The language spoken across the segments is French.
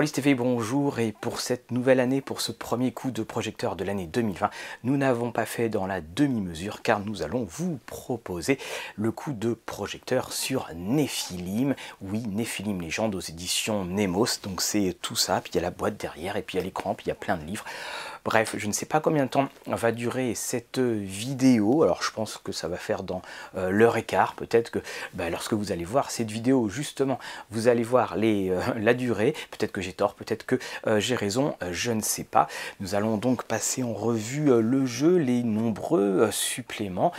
Rollis bonjour et pour cette nouvelle année, pour ce premier coup de projecteur de l'année 2020, nous n'avons pas fait dans la demi-mesure car nous allons vous proposer le coup de projecteur sur Néphilim. Oui, Néphilim Légende aux éditions Nemos, donc c'est tout ça, puis il y a la boîte derrière et puis il y a l'écran, puis il y a plein de livres. Bref, je ne sais pas combien de temps va durer cette vidéo. Alors je pense que ça va faire dans euh, l'heure et quart. Peut-être que bah, lorsque vous allez voir cette vidéo, justement, vous allez voir euh, la durée. Peut-être que j'ai tort, peut-être que euh, j'ai raison, je ne sais pas. Nous allons donc passer en revue le jeu, les nombreux suppléments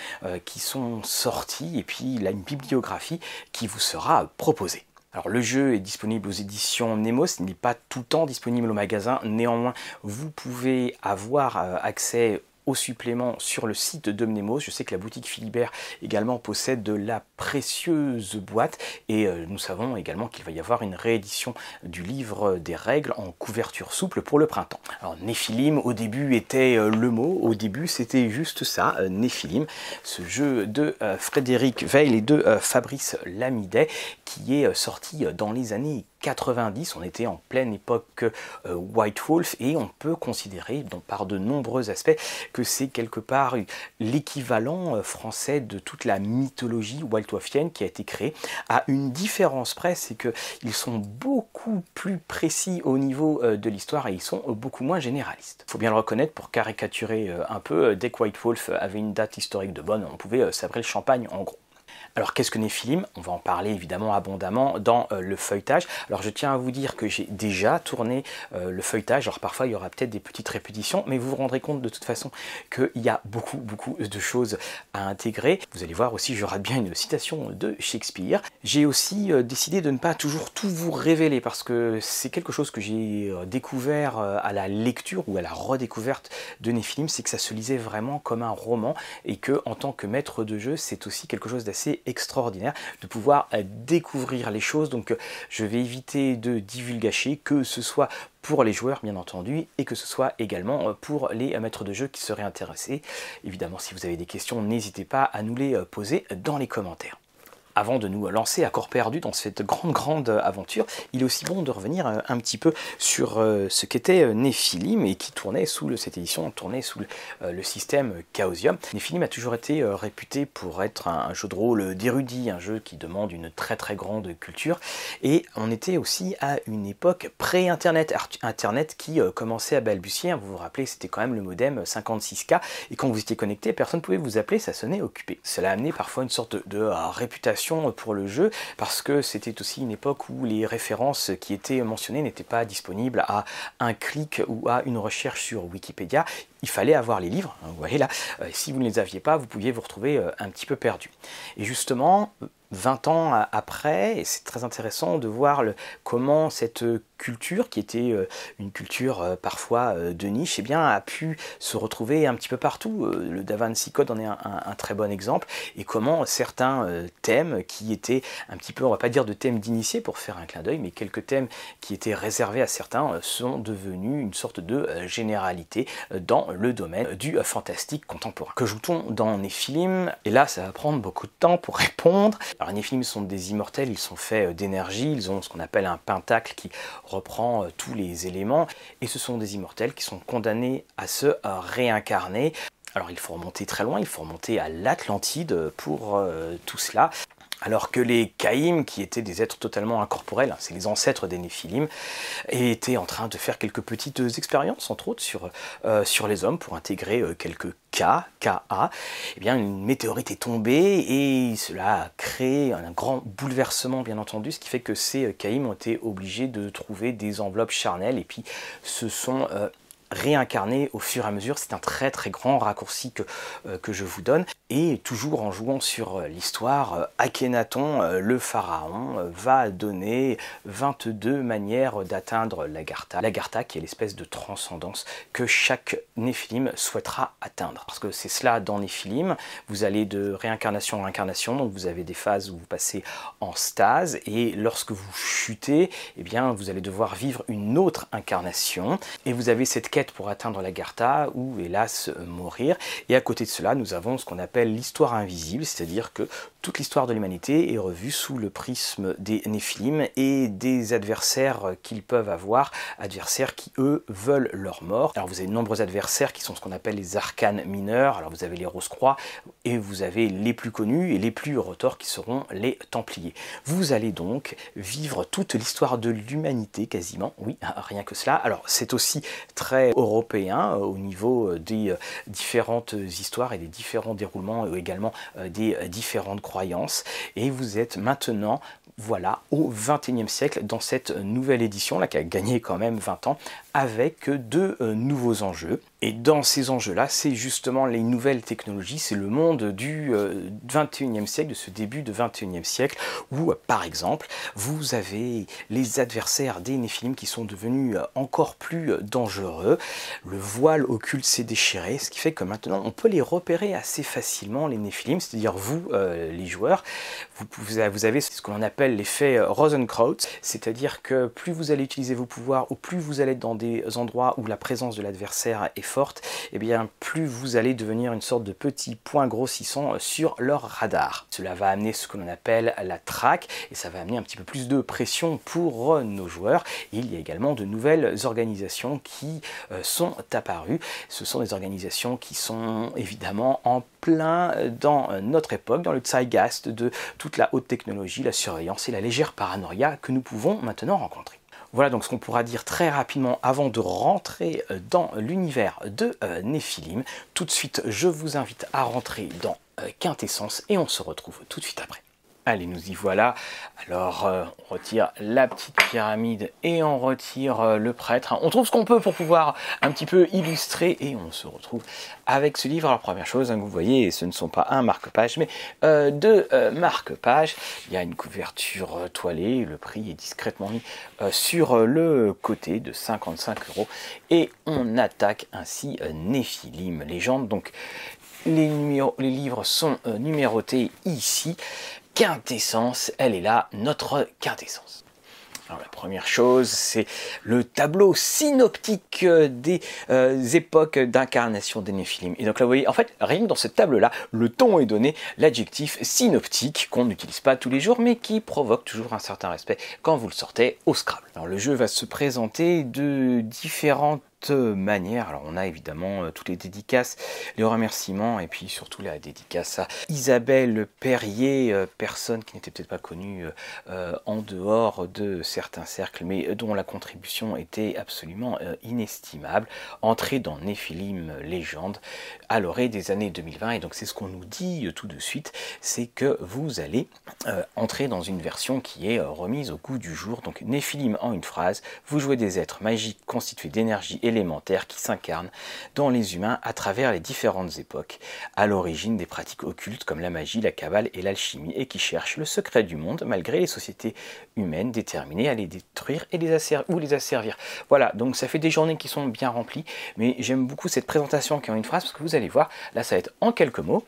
qui sont sortis et puis il a une bibliographie qui vous sera proposée. Alors le jeu est disponible aux éditions Nemos, il n'est pas tout le temps disponible au magasin, néanmoins vous pouvez avoir euh, accès supplément sur le site de Mnemos. Je sais que la boutique Philibert également possède de la précieuse boîte et euh, nous savons également qu'il va y avoir une réédition du livre des règles en couverture souple pour le printemps. Alors Néphilim au début était euh, le mot, au début c'était juste ça, euh, Néphilim, ce jeu de Frédéric Veil et de Fabrice Lamidet qui est sorti dans les années 90, on était en pleine époque White Wolf. Et on peut considérer donc, par de nombreux aspects que c'est quelque part l'équivalent français de toute la mythologie White Qui a été créée à une différence près, c'est qu'ils sont beaucoup plus précis au niveau euh, de l'histoire et ils sont beaucoup moins généralistes. Faut bien le reconnaître pour caricaturer un peu, dès que White Wolf avait une date historique de bonne, on pouvait sabrer le champagne en gros. Alors qu'est-ce que Néphilim On va en parler évidemment abondamment dans euh, le feuilletage. Alors je tiens à vous dire que j'ai déjà tourné euh, le feuilletage. Alors parfois il y aura peut-être des petites répétitions, mais vous vous rendrez compte de toute façon qu'il y a beaucoup beaucoup de choses à intégrer. Vous allez voir aussi, j'aurai bien une citation de Shakespeare. J'ai aussi euh, décidé de ne pas toujours tout vous révéler parce que c'est quelque chose que j'ai découvert à la lecture ou à la redécouverte de Néphilim, c'est que ça se lisait vraiment comme un roman et que en tant que maître de jeu, c'est aussi quelque chose d'assez extraordinaire de pouvoir euh, découvrir les choses. Donc euh, je vais éviter de divulgacher, que ce soit pour les joueurs bien entendu et que ce soit également euh, pour les maîtres de jeu qui seraient intéressés. Évidemment si vous avez des questions n'hésitez pas à nous les poser dans les commentaires avant de nous lancer à corps perdu dans cette grande grande aventure, il est aussi bon de revenir euh, un petit peu sur euh, ce qu'était euh, Néphilim et qui tournait sous le, cette édition tournait sous le, système Chaosium. Néphilim a toujours été réputé pour être un, jeu de rôle d'érudit, un jeu qui demande une très très grande culture et on était aussi à une époque pré-internet, internet qui commençait à balbutier, vous vous rappelez c'était quand même le modem 56K et quand vous étiez connecté personne ne pouvait vous appeler, ça sonnait occupé. Cela a amené parfois une sorte de réputation pour le jeu parce que c'était aussi une époque où les références qui étaient mentionnées n'étaient pas disponibles à un clic ou à une recherche sur Wikipédia. Il fallait avoir les livres, vous voyez là, euh, si vous ne les aviez pas, vous pouviez vous retrouver euh, un petit peu perdu. Et justement, 20 ans après, et c'est très intéressant de voir le, comment cette culture, qui était euh, une culture euh, parfois euh, de niche, eh bien, a pu se retrouver un petit peu partout. Le Da Vinci Code en est un, très bon exemple, et comment certains thèmes qui étaient un petit peu, on va pas dire de thèmes d'initié pour faire un clin d'œil, mais quelques thèmes qui étaient réservés à certains sont devenus une sorte de généralité dans le domaine du fantastique contemporain. Que joue-t-on dans Néphilim Et là, ça va prendre beaucoup de temps pour répondre. Alors les films sont des immortels, ils sont faits euh, d'énergie, ils ont ce qu'on appelle un pentacle qui reprend euh, tous les éléments, et ce sont des immortels qui sont condamnés à se euh, réincarner. Alors il faut remonter très loin, il faut remonter à l'Atlantide pour tout cela. Alors que les Caïms, qui étaient des êtres totalement incorporels, hein, c'est les ancêtres des Néphilim, étaient en train de faire quelques petites expériences, entre autres, sur, sur les hommes pour intégrer quelques K, KA, eh bien une météorite est tombée et cela a créé un grand bouleversement bien entendu, ce qui fait que ces Caïms ont été obligés de trouver des enveloppes charnelles et puis se sont euh, réincarner au fur et à mesure. C'est un très très grand raccourci que, euh, que je vous donne. Et toujours en jouant sur euh, l'histoire, euh, Akhenaton, le pharaon, va donner 22 manières d'atteindre l'Agartha. L'Agartha qui est l'espèce de transcendance que chaque Néphilim souhaitera atteindre. Parce que c'est cela dans Néphilim, vous allez de réincarnation en réincarnation, donc vous avez des phases où vous passez en stase, et lorsque vous chutez, eh bien vous allez devoir vivre une autre incarnation, et vous avez cette quête pour atteindre l'Agartha ou hélas mourir. Et à côté de cela, nous avons ce qu'on appelle l'histoire invisible, c'est-à-dire que toute l'histoire de l'humanité est revue sous le prisme des Néphilim et des adversaires qu'ils peuvent avoir, adversaires qui eux veulent leur mort. Alors vous avez de nombreux adversaires qui sont ce qu'on appelle les arcanes mineurs, alors vous avez les Rose-Croix et vous avez les plus connus et les plus retors qui seront les Templiers. Vous allez donc vivre toute l'histoire de l'humanité quasiment, oui, rien que cela. Alors c'est aussi très européen euh, au niveau euh, des euh, différentes histoires et des différents déroulements et également des différentes Et vous êtes maintenant voilà, au XXIe siècle, dans cette nouvelle édition, là, qui a gagné quand même 20 ans, avec de euh, nouveaux enjeux. Et dans ces enjeux-là, c'est justement les nouvelles technologies, c'est le monde du euh, siècle, de ce début de XXIe siècle, où, par exemple, vous avez les adversaires des Néphilim qui sont devenus euh, encore plus dangereux. Le voile occulte s'est déchiré, ce qui fait que maintenant, on peut les repérer assez facilement, les Néphilim, c'est-à-dire vous, les joueurs, vous, vous avez ce qu'on appelle l'effet Rosenkraut, c'est-à-dire que plus vous allez utiliser vos pouvoirs, ou plus vous allez être dans des endroits où la présence de l'adversaire est forte, et eh bien plus vous allez devenir une sorte de petit point grossissant sur leur radar. Cela va amener ce que l'on appelle la traque et ça va amener un petit peu plus de pression pour nos joueurs. il y a également de nouvelles organisations qui euh, sont apparues. Ce sont des organisations qui sont évidemment en plein dans notre époque, dans le zeitgeist de toute la haute technologie, la surveillance et la légère paranoïa que nous pouvons maintenant rencontrer. Voilà donc ce qu'on pourra dire très rapidement avant de rentrer euh, dans l'univers de euh, Néphilim. Tout de suite, je vous invite à rentrer dans euh, Quintessence et on se retrouve tout de suite après. Allez, nous y voilà. Alors, euh, on retire la petite pyramide et on retire euh, le prêtre. On trouve ce qu'on peut pour pouvoir un petit peu illustrer et on se retrouve avec ce livre. Alors, première chose, hein, vous voyez, ce ne sont pas un marque-page, mais euh, deux marque-pages. Il y a une couverture toilée, le prix est discrètement mis sur le côté de 55 euros et on attaque ainsi Néphilim, légende. Donc, les, les, livres sont numérotés ici quintessence, elle est là, notre quintessence. Alors la première chose, c'est le tableau synoptique euh, des euh, époques d'incarnation des Néphilim. Et donc là, vous voyez, en fait, rien que dans ce tableau-là, le ton est donné, l'adjectif synoptique, qu'on n'utilise pas tous les jours, mais qui provoque toujours un certain respect quand vous le sortez au Scrabble. Alors le jeu va se présenter de différentes manière. Alors on a évidemment euh, toutes les dédicaces, les remerciements et puis surtout la dédicace à Isabelle Perrier, euh, personne qui n'était peut-être pas connue euh, en dehors de certains cercles, mais dont la contribution était absolument inestimable. Entrée dans Néphilim Légende à l'orée des années 2020 et donc c'est ce qu'on nous dit tout de suite, c'est que vous allez entrer dans une version qui est remise au goût du jour. Donc Néphilim en une phrase, vous jouez des êtres magiques constitués d'énergie et élémentaire qui s'incarne dans les humains à travers les différentes époques, à l'origine des pratiques occultes comme la magie, la cabale et l'alchimie, et qui cherchent le secret du monde malgré les sociétés humaines déterminées à les détruire et les ou les asservir. Voilà, donc ça fait des journées qui sont bien remplies, mais j'aime beaucoup cette présentation qui est en une phrase parce que vous allez voir, là ça va être en quelques mots,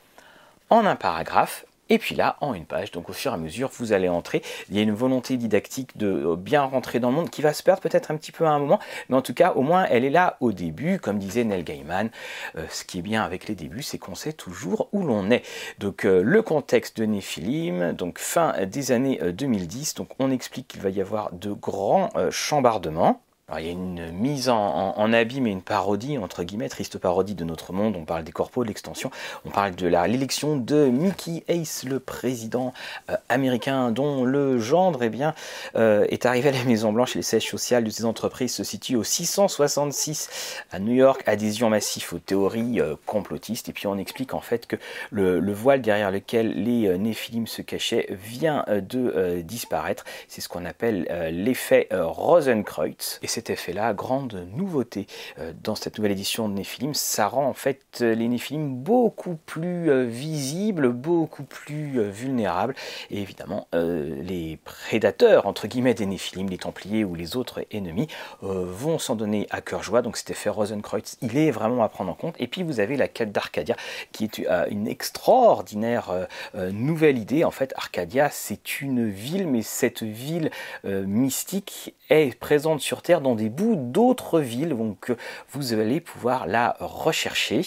en un paragraphe, et puis là, en une page, donc au fur et à mesure, vous allez entrer. Il y a une volonté didactique de euh, bien rentrer dans le monde qui va se perdre peut-être un petit peu à un moment, mais en tout cas, au moins, elle est là au début, comme disait Neil Gaiman. Euh, ce qui est bien avec les débuts, c'est qu'on sait toujours où l'on est. Donc euh, le contexte de Néphilim, donc fin des années 2010, donc on explique qu'il va y avoir de grands chambardements il y a une mise en, abîme et une parodie, entre guillemets, triste parodie de notre monde. On parle des corpos, de l'extension. On parle de l'élection de Mickey Ace, le président euh, américain, dont le gendre eh bien, euh, est arrivé à la Maison-Blanche les sièges sociales de ces entreprises se situent au 666 à New York. Adhésion massive aux théories euh, complotistes. Et puis on explique en fait que le, voile derrière lequel les Néphilim se cachaient vient de disparaître. C'est ce qu'on appelle l'effet Rosenkreutz. Et cet effet-là, grande nouveauté euh, dans cette nouvelle édition de Néphilim, ça rend en fait euh, les Néphilim beaucoup plus euh, visibles, beaucoup plus vulnérables. Et évidemment, les prédateurs, entre guillemets, des Néphilim, les Templiers ou les autres ennemis, vont s'en donner à cœur joie. Donc cet effet Rosenkreutz, il est vraiment à prendre en compte. Et puis vous avez la quête d'Arcadia, qui est une extraordinaire nouvelle idée. En fait, Arcadia, c'est une ville, mais cette ville mystique est présente sur Terre dans des bouts d'autres villes, donc vous allez pouvoir la rechercher.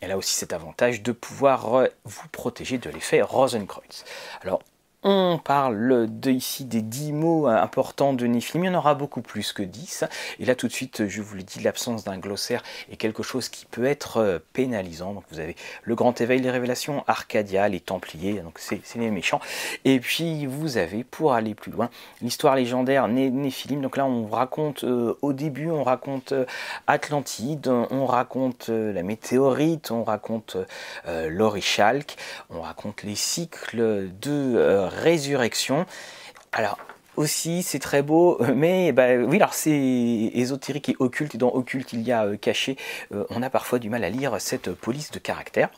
Elle a aussi cet avantage de pouvoir vous protéger de l'effet Rosenkreuz. Alors on parle ici des 10 mots importants de Néphilim, il y en aura beaucoup plus que 10. Et là tout de suite, je vous l'ai dit, l'absence d'un glossaire est quelque chose qui peut être euh, pénalisant. Donc vous avez le grand éveil, les révélations, Arcadia, les Templiers, donc c'est les méchants. Et puis vous avez, pour aller plus loin, l'histoire légendaire Néphilim. Donc là on raconte, euh, au début on raconte euh, Atlantide, on raconte la météorite, on raconte l'Orichalque, on raconte les cycles de résurrection. Alors, aussi, c'est très beau, mais bah, oui, alors c'est ésotérique et occulte, et dans occulte il y a euh, caché, euh, on a parfois du mal à lire cette police de caractère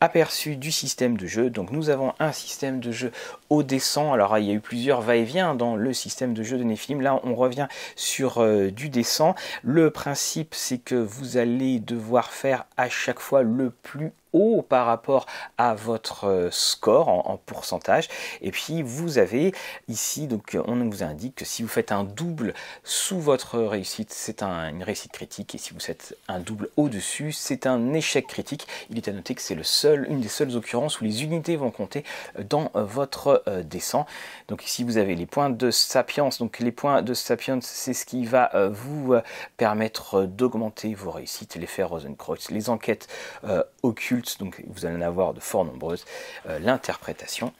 aperçu du système de jeu. Donc nous avons un système de jeu au descend. Alors il y a eu plusieurs va-et-vient dans le système de jeu de Nephilim. Là on revient sur euh, du descend. Le principe c'est que vous allez devoir faire à chaque fois le plus par rapport à votre euh, score en, pourcentage. Et puis vous avez ici, donc on vous indique que si vous faites un double sous votre réussite, c'est une réussite critique. Et si vous faites un double au-dessus, c'est un échec critique. Il est à noter que c'est le seul, une des seules occurrences où les unités vont compter dans euh, votre euh. Donc ici vous avez les points de sapiens. Donc les points de sapiens, c'est ce qui va vous permettre d'augmenter vos réussites, l'effet Rosenkreuz, les enquêtes occultes donc vous allez en avoir de fort nombreuses, euh, l'interprétation.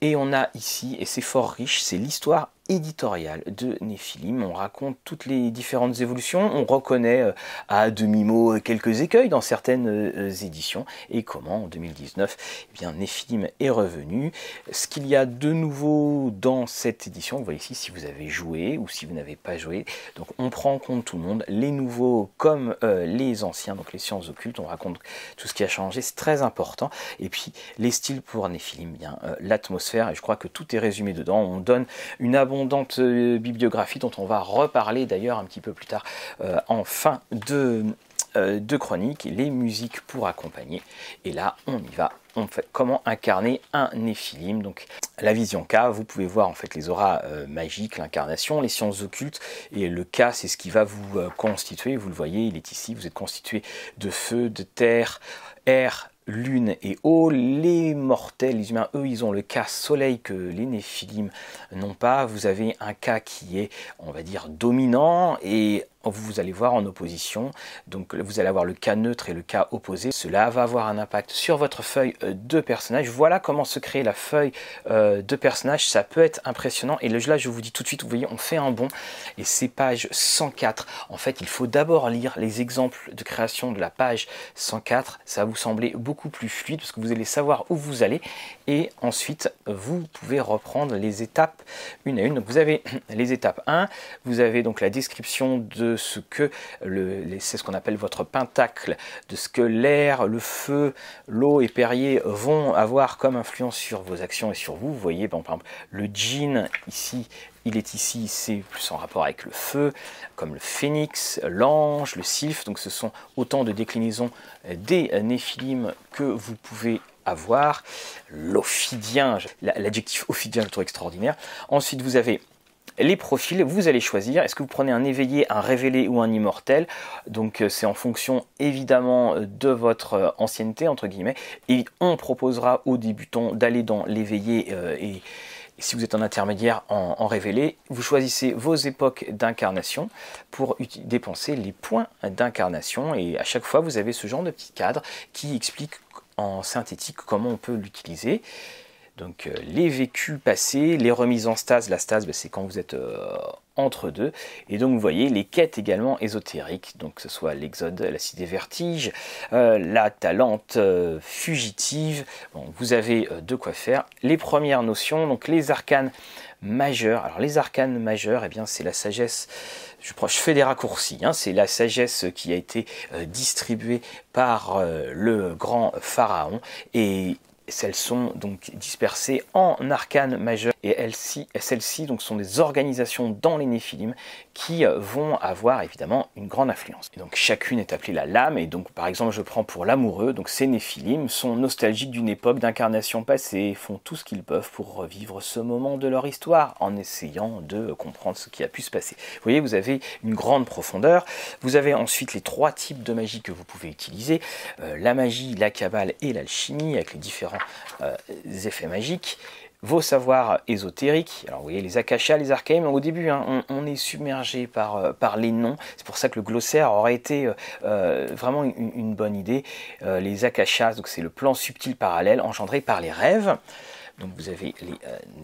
Et on a ici, et c'est fort riche, c'est l'histoire éditorial de Néphilim. On raconte toutes les différentes évolutions, on reconnaît euh, à demi-mot euh, quelques écueils dans certaines euh, éditions, et comment en 2019, eh bien, Néphilim est revenu. Ce qu'il y a de nouveau dans cette édition, vous voyez ici si vous avez joué ou si vous n'avez pas joué, donc on prend en compte tout le monde, les nouveaux comme les anciens, donc les sciences occultes, on raconte tout ce qui a changé, c'est très important. Et puis les styles pour Néphilim, bien l'atmosphère, et je crois que tout est résumé dedans, on donne une abondance euh, bibliographie dont on va reparler d'ailleurs un petit peu plus tard euh, en fin de, euh, de chronique, les musiques pour accompagner. Et là, on y va. On fait comment incarner un néphilim. Donc la vision K, vous pouvez voir en fait les auras magiques, l'incarnation, les sciences occultes. Et le K, c'est ce qui va vous constituer. Vous le voyez, il est ici. Vous êtes constitué de feu, de terre, air, lune et eau. Les mortels, les humains, eux, ils ont le cas soleil que les néphilim n'ont pas. Vous avez un cas qui est, on va dire, dominant et vous allez voir en opposition. Donc vous allez avoir le cas neutre et le cas opposé. Cela va avoir un impact sur votre feuille euh, de personnage. Voilà comment se crée la feuille euh, de personnage. Ça peut être impressionnant. Et là, je vous dis tout de suite, vous voyez, on fait un bond. Et c'est page 104. En fait, il faut d'abord lire les exemples de création de la page 104. Ça va vous sembler beaucoup plus fluide parce que vous allez savoir où vous allez. Et ensuite, vous pouvez reprendre les étapes une à une. Donc vous avez les étapes 1. Vous avez donc la description de ce que c'est ce qu'on appelle votre pentacle, de ce que l'air, le feu, l'eau et Perrier vont avoir comme influence sur vos actions et sur vous. Voyez, par exemple, le djinn ici, il est ici, c'est plus en rapport avec le feu, comme le phénix, l'ange, le sylphe. Donc ce sont autant de déclinaisons des néphilim que vous pouvez avoir. L'ophidien, l'adjectif ophidien, je trouve extraordinaire. Ensuite, vous avez les profils, vous allez choisir, est-ce que vous prenez un éveillé, un révélé ou un immortel? Donc euh, c'est en fonction évidemment euh, de votre euh, ancienneté, entre guillemets, et on proposera aux débutants d'aller dans l'éveillé et si vous êtes en intermédiaire en, révélé, vous choisissez vos époques d'incarnation pour dépenser les points d'incarnation. Et à chaque fois vous avez ce genre de petit cadre qui explique en synthétique comment on peut l'utiliser. Donc euh, les vécus passés, les remises en stase, la stase ben, c'est quand vous êtes euh, entre deux. Et donc vous voyez les quêtes également ésotériques, donc ce soit l'exode, la cité vertige, euh, la talente fugitive, vous avez de quoi faire. Les premières notions, donc les arcanes majeurs. Alors les arcanes majeurs, eh bien c'est la sagesse je, je, fais des raccourcis, hein. c'est la sagesse qui a été distribuée par le grand pharaon et elles sont donc dispersées en arcanes majeures. Et celles-ci donc sont des organisations dans les néphilim qui euh, vont avoir évidemment une grande influence. chacune est appelée la lame et donc par exemple je prends pour l'amoureux, donc ces néphilim sont nostalgiques d'une époque d'incarnation passée, font tout ce qu'ils peuvent pour revivre ce moment de leur histoire en essayant de comprendre ce qui a pu se passer. Vous voyez, vous avez une grande profondeur. Vous avez ensuite les trois types de magie que vous pouvez utiliser, euh, la magie, la cabale et l'alchimie avec les différents euh, effets magiques vos savoirs ésotériques. Alors vous voyez les akashas, les arcaïmes, au début hein, on, est submergé par, euh, par les noms, c'est pour ça que le glossaire aurait été vraiment une, bonne idée. les akashas, donc c'est le plan subtil parallèle engendré par les rêves. Donc vous avez les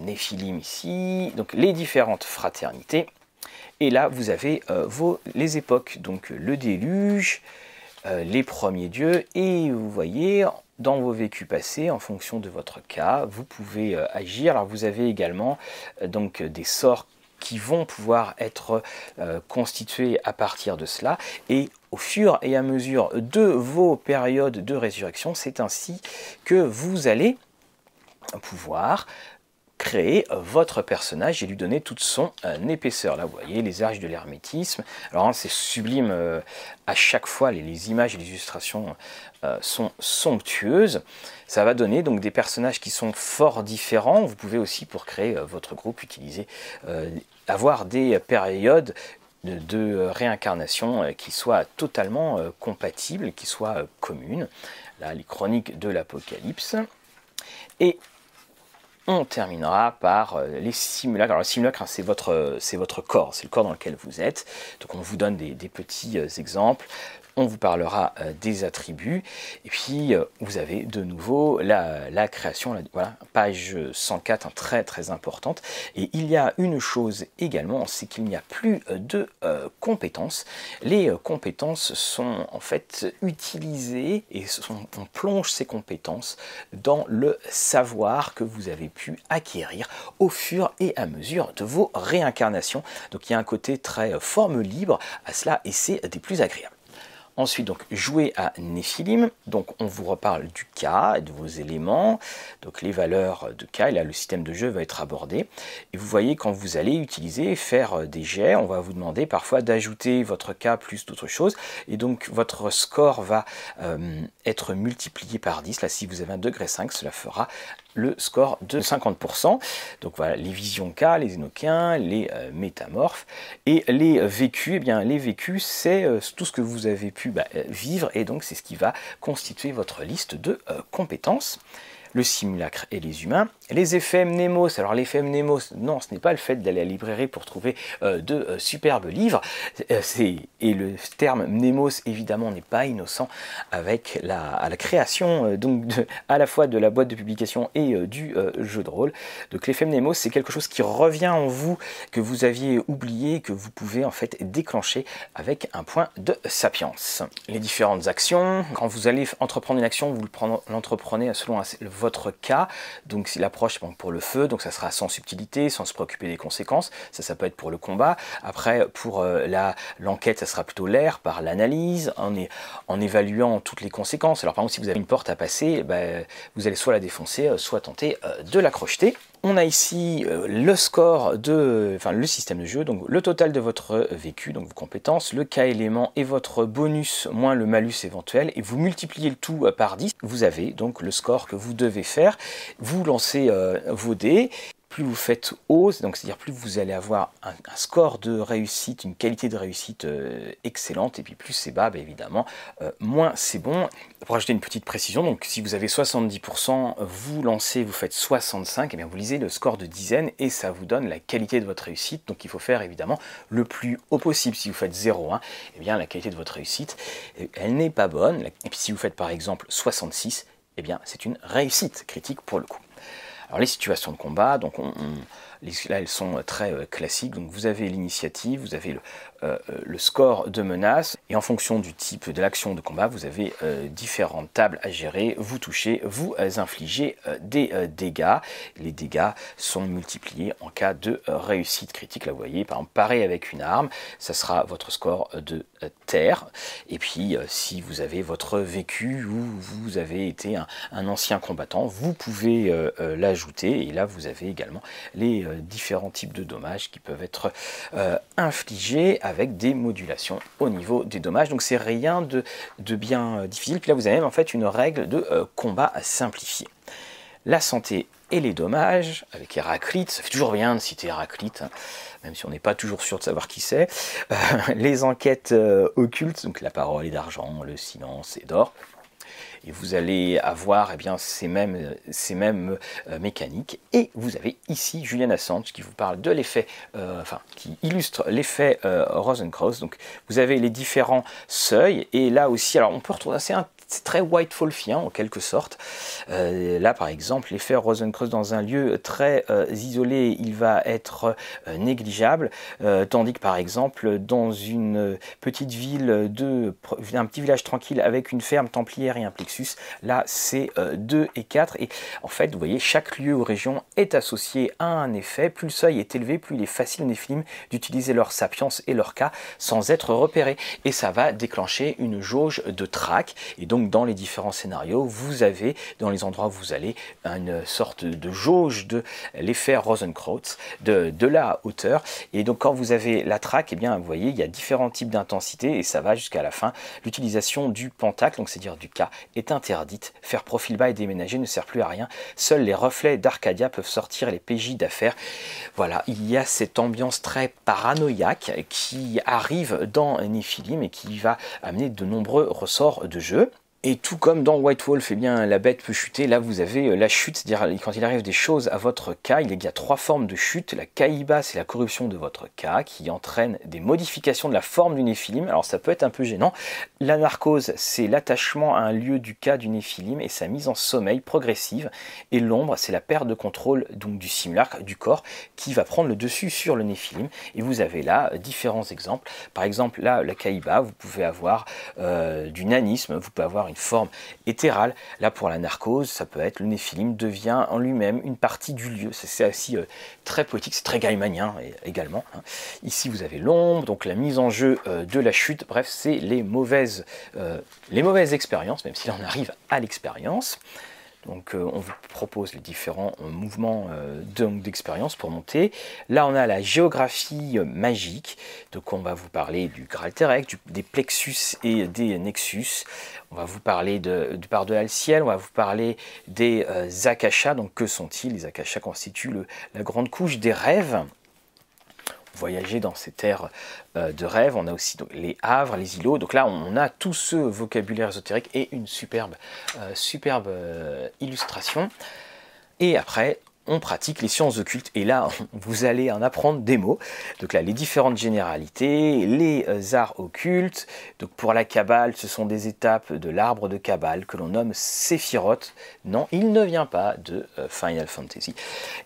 néphilim ici, donc les différentes fraternités. Et là, vous avez euh, vos, les époques, donc le déluge, euh, les premiers dieux, et vous voyez, dans vos vécus passés, en fonction de votre cas, vous pouvez euh, agir. Alors vous avez également donc des sorts qui vont pouvoir être constitués à partir de cela, et au fur et à mesure de vos périodes de résurrection, c'est ainsi que vous allez pouvoir créer votre personnage et lui donner toute son euh, épaisseur. Là, vous voyez les arches de l'hermétisme. Alors, hein, c'est sublime euh, à chaque fois. Les, images et les illustrations euh, sont somptueuses. Ça va donner donc des personnages qui sont fort différents. Vous pouvez aussi, pour créer votre groupe, utiliser, avoir des périodes de, de réincarnation qui soient totalement compatibles, qui soient communes. Là, les chroniques de l'Apocalypse. Et on terminera par euh, les simulacres. Alors le simulacre, hein, c'est votre, votre corps, c'est le corps dans lequel vous êtes. Donc on vous donne des, des petits euh, exemples on vous parlera euh, des attributs, et puis euh, vous avez de nouveau la, création, voilà, page 104, très très importante. Et il y a une chose également, c'est qu'il n'y a plus de euh, compétences. Les compétences sont en fait utilisées et on plonge ces compétences dans le savoir que vous avez pu acquérir au fur et à mesure de vos réincarnations. Donc il y a un côté très forme libre à cela et c'est des plus agréables. Ensuite, donc, jouer à Néphilim. Donc, on vous reparle du cas, de vos éléments, donc les valeurs de cas. Et là, le système de jeu va être abordé. Et vous voyez, quand vous allez utiliser, faire euh, des jets, on va vous demander parfois d'ajouter votre cas plus d'autres choses. Et donc, votre score va euh, être multiplié par 10. Là, si vous avez un degré 5, cela fera le score de 50%. Donc voilà, les visions K, les Enochiens, les euh, métamorphes. Et les vécus, eh bien les vécus, c'est euh, tout ce que vous avez pu bah, vivre et donc c'est ce qui va constituer votre liste de euh, compétences le simulacre et les humains. Les effets mnémos, alors l'effet mnémos, non, ce n'est pas le fait d'aller à la librairie pour trouver euh, de euh, superbes livres, euh, et le terme mnémos évidemment n'est pas innocent avec la, la création donc de, à la fois de la boîte de publication et du jeu de rôle. Donc l'effet mnémos, c'est quelque chose qui revient en vous, que vous aviez oublié, que vous pouvez en fait déclencher avec un point de sapience. Les différentes actions, quand vous allez entreprendre une action, vous l'entreprenez selon votre cas. Donc si l'approche pour le feu, donc ça sera sans subtilité, sans se préoccuper des conséquences. Ça, ça peut être pour le combat. Après, pour euh, l'enquête, ça sera plutôt l'air, par l'analyse, en, évaluant toutes les conséquences. Alors par exemple, si vous avez une porte à passer, ben, vous allez soit la défoncer, euh, soit tenter euh, de la crocheter. On a ici euh, le score de, enfin le système de jeu, donc le total de votre vécu, donc vos compétences, le cas élément et votre bonus moins le malus éventuel, et vous multipliez le tout euh, par 10, vous avez donc le score que vous devez faire. Vous lancez euh, vos dés plus vous faites haut, donc c'est-à-dire plus vous allez avoir un, score de réussite, une qualité de réussite euh, excellente, et puis plus c'est bas, bah, évidemment, euh, moins c'est bon. Pour ajouter une petite précision, donc si vous avez 70%, vous lancez, vous faites 65, et eh bien vous lisez le score de dizaine et ça vous donne la qualité de votre réussite. Donc il faut faire évidemment le plus haut possible. Si vous faites 0,1, et eh bien la qualité de votre réussite, elle n'est pas bonne. Et puis si vous faites par exemple 66, et eh bien c'est une réussite critique pour le coup. Alors les situations de combat, donc là elles sont très classiques. Donc vous avez l'initiative, vous avez le, euh, le score de menace et en fonction du type de l'action de combat, vous avez euh, différentes tables à gérer. Vous touchez, vous infligez euh, des dégâts. Les dégâts sont multipliés en cas de réussite critique. Là, vous voyez, par exemple, parer avec une arme, ça sera votre score de terre. Et puis, si vous avez votre vécu ou vous avez été un, ancien combattant, vous pouvez l'ajouter. Et là, vous avez également les différents types de dommages qui peuvent être infligés avec des modulations au niveau des dommages. Donc c'est rien de, bien euh, difficile. Puis là vous avez même en fait une règle de euh, combat simplifié. La santé et les dommages, avec Héraclite, ça fait toujours rien de citer Héraclite, hein, même si on n'est pas toujours sûr de savoir qui c'est. Euh, les enquêtes occultes, donc la parole est d'argent, le silence est d'or et vous allez avoir eh bien, ces mêmes, ces mêmes euh, mécaniques. Et vous avez ici Julian Assange qui vous parle de l'effet, euh, enfin, qui illustre l'effet euh, Rosencross. Donc vous avez les différents seuils, et là aussi, alors on peut retrouver, c'est un c'est très White Wolfien en quelque sorte. Euh, là par exemple, l'effet Rosencrantz dans un lieu très euh, isolé, il va être euh, négligeable, tandis que par exemple dans une petite ville de un petit village tranquille avec une ferme templière et un plexus, là c'est 2 et 4 et en fait vous voyez chaque lieu ou région est associé à un effet, plus le seuil est élevé, plus il est facile aux néphilim d'utiliser leur sapience et leur cas sans être repérés et ça va déclencher une jauge de trac. Et donc donc dans les différents scénarios, vous avez dans les endroits où vous allez une sorte de jauge de l'effet Rosenkrantz de, la hauteur. Et donc quand vous avez la traque, eh bien vous voyez il y a différents types d'intensité et ça va jusqu'à la fin. L'utilisation du pentacle, donc c'est-à-dire du K, est interdite. Faire profil bas et déménager ne sert plus à rien. Seuls les reflets d'Arcadia peuvent sortir les PJ d'affaires. Voilà, il y a cette ambiance très paranoïaque qui arrive dans Nephilim et qui va amener de nombreux ressorts de jeu. Et tout comme dans White Wolf, eh bien, la bête peut chuter. Là, vous avez euh, la chute, c'est-à-dire quand il arrive des choses à votre cas, il y a trois formes de chute. La caïba, c'est la corruption de votre cas qui entraîne des modifications de la forme du néphilim. Alors, ça peut être un peu gênant. La narcose, c'est l'attachement à un lieu du cas du néphilim et sa mise en sommeil progressive. Et l'ombre, c'est la perte de contrôle donc du simulacre, du corps, qui va prendre le dessus sur le néphilim. Et vous avez là euh, différents exemples. Par exemple, là, la caïba, vous pouvez avoir euh, du nanisme, vous pouvez avoir une forme éthérale. Là, pour la narcose, ça peut être le néphilim devient en lui-même une partie du lieu. C'est aussi euh, très poétique, c'est très gaimanien également. Hein. Ici, vous avez l'ombre, donc la mise en jeu euh, de la chute. Bref, c'est les mauvaises, euh, les mauvaises expériences, même si on arrive à l'expérience. Donc euh, on vous propose les différents euh, mouvements euh, d'expérience pour monter. Là on a la géographie magique, donc on va vous parler du Graal Terrestre, des plexus et des nexus. On va vous parler de, du par-delà le ciel, on va vous parler des akashas. Donc que sont-ils? Les akashas constituent la grande couche des rêves voyager dans ces terres euh, de rêve. On a aussi les havres, les îlots. Donc là, on a tout ce vocabulaire ésotérique et une superbe, euh, superbe euh, illustration. Et après, on pratique les sciences occultes et là vous allez en apprendre des mots. Donc là les différentes généralités, les arts occultes. Donc pour la Kabbale, ce sont des étapes de l'arbre de Kabbale que l'on nomme Sephiroth. Non, il ne vient pas de Final Fantasy.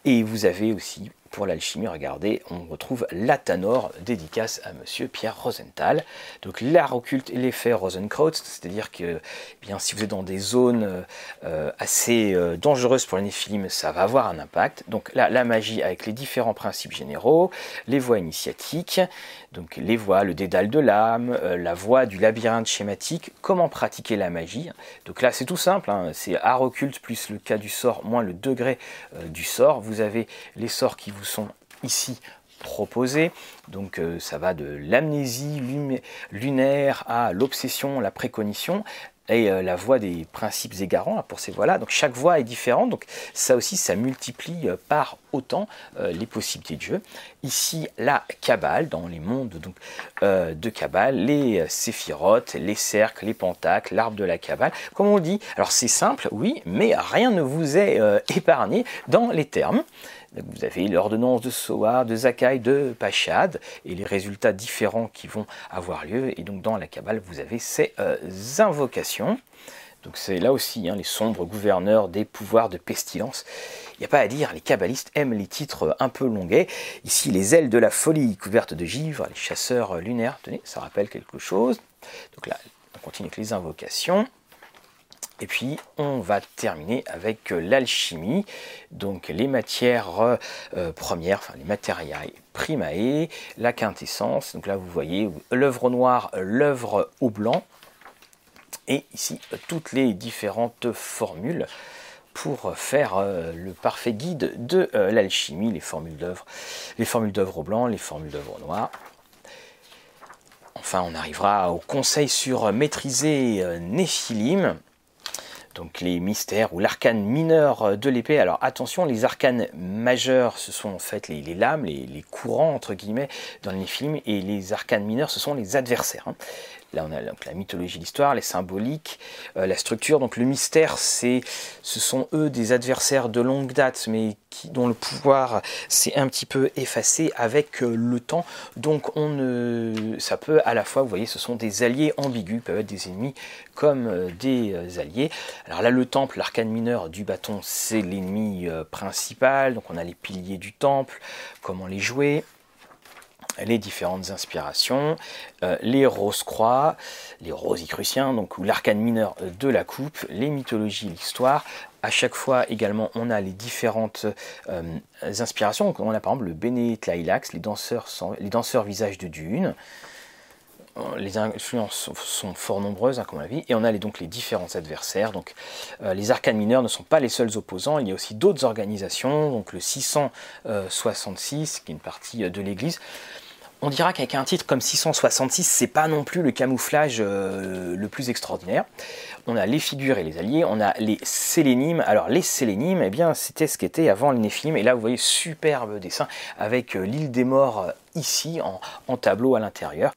Et vous avez aussi pour l'alchimie, regardez, on retrouve l'Atanor, dédicace à monsieur Pierre Rosenthal. Donc l'art occulte et l'effet Rosenkraut, c'est-à-dire que eh bien, si vous êtes dans des zones euh, assez euh, dangereuses pour les néphilim, ça va avoir un impact. Donc là, la magie avec les différents principes généraux, les voies initiatiques, donc les voies, le dédale de l'âme, euh, la voie du labyrinthe schématique, comment pratiquer la magie. Donc là, c'est tout simple, hein. c'est art occulte plus le cas du sort moins le degré du sort. Vous avez les sorts qui vous sont ici proposés. Donc euh, ça va de l'amnésie lunaire à l'obsession, la précognition et euh, la voie des principes égarants pour ces voies-là. Donc chaque voie est différente, donc ça aussi ça multiplie euh, par autant les possibilités de jeu. Ici la Kabbale, dans les mondes donc, de Kabbale, les séphirotes, les cercles, les pentacles, l'arbre de la Kabbale. Comme on dit, alors c'est simple, oui, mais rien ne vous est épargné dans les termes. Vous avez l'ordonnance de Soar, de Zakai, de Pachad, et les résultats différents qui vont avoir lieu. Et donc dans la Kabbale, vous avez ces euh, invocations. Donc c'est là aussi hein, les sombres gouverneurs des pouvoirs de pestilence. Il n'y a pas à dire, les kabbalistes aiment les titres un peu longuets. Ici, les ailes de la folie couvertes de givre, les chasseurs lunaires. Tenez, ça rappelle quelque chose. Donc là, on continue avec les invocations. Et puis on va terminer avec l'alchimie, donc les matières euh, premières, enfin les matériaux primae, la quintessence. Donc là vous voyez l'œuvre noire, l'œuvre au blanc, et ici toutes les différentes formules pour faire euh, le parfait guide de euh, l'alchimie, les formules d'œuvre, les formules d'œuvre au blanc, les formules d'œuvre au noir. Enfin, on arrivera au conseil sur maîtriser Néphilim donc les mystères ou l'arcane mineur de l'épée. Alors attention, les arcanes majeurs, ce sont en fait les, lames, les, courants entre guillemets dans les films, et les arcanes mineurs, ce sont les adversaires. Hein. Là, on a la mythologie, l'histoire, les symboliques, euh, la structure. Donc le mystère, ce sont eux des adversaires de longue date, mais dont le pouvoir s'est un petit peu effacé avec euh, le temps. Donc on ne, ça peut à la fois, vous voyez, ce sont des alliés ambigus, peuvent être des ennemis comme euh, des alliés. Alors là, le temple, l'arcane mineur du bâton, c'est l'ennemi principal. Donc on a les piliers du temple, comment les jouer les différentes inspirations, euh, les rose-croix, les rosicruciens, donc l'arcane mineur de la coupe, les mythologies, l'histoire. À chaque fois également, on a les différentes euh, inspirations. On a par exemple le Béné Tlailax, les danseurs, les danseurs visage de dune. Les influences sont fort nombreuses, hein, comme on l'a vu, et on a les, donc les différents adversaires. Donc, euh, les arcanes mineurs ne sont pas les seuls opposants, il y a aussi d'autres organisations, donc le 666, qui est une partie de l'Église, on dira qu'avec un titre comme 666, c'est pas non plus le camouflage euh, le plus extraordinaire. On a les figures et les alliés, on a les sélénimes. Alors les sélénimes, eh bien c'était ce qu'était avant les néphilim. Et là vous voyez superbe dessin avec euh, l'île des morts euh, ici en, tableau à l'intérieur.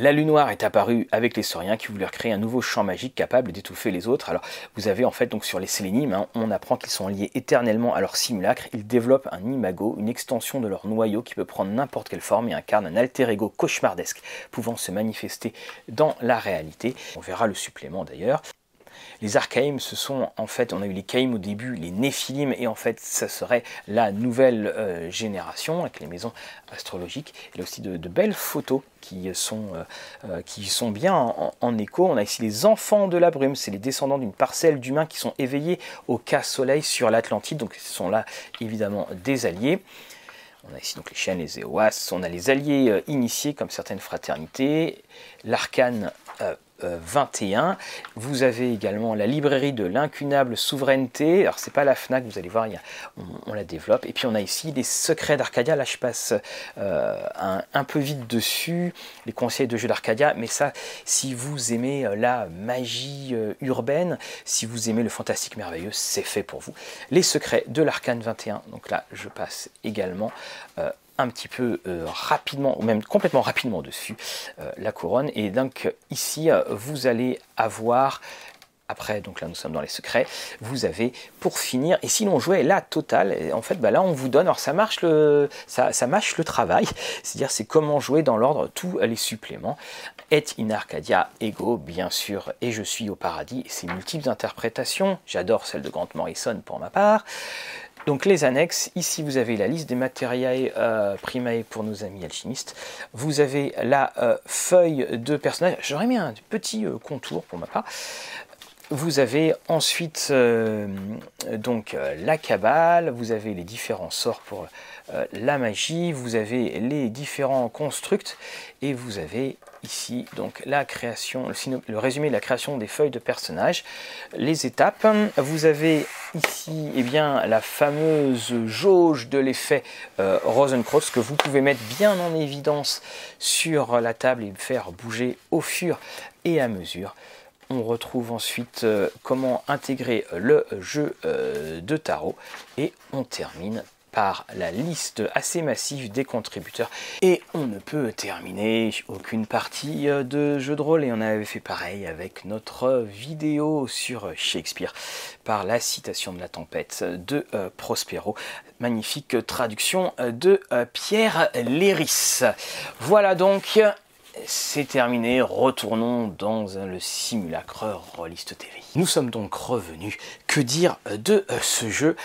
La lune noire est apparue avec les sauriens qui voulurent créer un nouveau champ magique capable d'étouffer les autres. Alors vous avez en fait donc sur les sélénimes, hein, on apprend qu'ils sont liés éternellement à leur simulacre. Ils développent un imago, une extension de leur noyau qui peut prendre n'importe quelle forme et incarne un alter ego cauchemardesque pouvant se manifester dans la réalité. On verra le supplément d'ailleurs. Les Archaïm, ce sont en fait, on a eu les Caïm au début, les Néphilim, et en fait, ça serait la nouvelle euh, génération avec les maisons astrologiques. Il y a aussi de, belles photos qui sont, euh, euh, qui sont bien en, écho. On a ici les enfants de la brume, c'est les descendants d'une parcelle d'humains qui sont éveillés au cas soleil sur l'Atlantide, donc ce sont là évidemment des alliés. On a ici donc les chaînes, les Éoas, on a les alliés initiés comme certaines fraternités, l'arcane 21. Vous avez également la librairie de l'incunable souveraineté. Alors c'est pas la FNAC, vous allez voir, on, la développe. Et puis on a ici les secrets d'Arcadia. Là je passe euh, un, peu vite dessus, les conseils de jeu d'Arcadia. Mais ça, si vous aimez euh, la magie euh, urbaine, si vous aimez le fantastique merveilleux, c'est fait pour vous. Les secrets de l'Arcane 21. Donc là je passe également un petit peu euh, rapidement, ou même complètement rapidement dessus, euh, la couronne. Et donc ici, euh, vous allez avoir après, donc là nous sommes dans les secrets, vous avez pour finir, et si l'on jouait la totale, en fait bah là on vous donne, alors ça marche le, ça, ça mâche le travail, c'est-à-dire c'est comment jouer dans l'ordre tous les suppléments. Et in Arcadia ego, bien sûr, et je suis au paradis, c'est multiples interprétations, j'adore celle de Grant Morrison pour ma part. Donc les annexes, ici vous avez la liste des matériaux euh, primae pour nos amis alchimistes. Vous avez la euh, feuille de personnage. J'aurais mis un petit euh, contour pour ma part. Vous avez ensuite donc la cabale, vous avez les différents sorts pour la magie, vous avez les différents constructs et vous avez ici donc la création, le, résumé de la création des feuilles de personnages, les étapes. Vous avez ici eh bien, la fameuse jauge de l'effet euh, que vous pouvez mettre bien en évidence sur la table et faire bouger au fur et à mesure. On retrouve ensuite euh, comment intégrer le jeu euh, de tarot et on termine par la liste assez massive des contributeurs. Et on ne peut terminer aucune partie euh, de jeu de rôle, et on avait fait pareil avec notre vidéo sur Shakespeare, par la citation de la tempête de euh, Prospero. Magnifique traduction de euh, Pierre Léris. Voilà donc c'est terminé, retournons dans le simulacre Rollist TV. Nous sommes donc revenus. Que dire de ce jeu?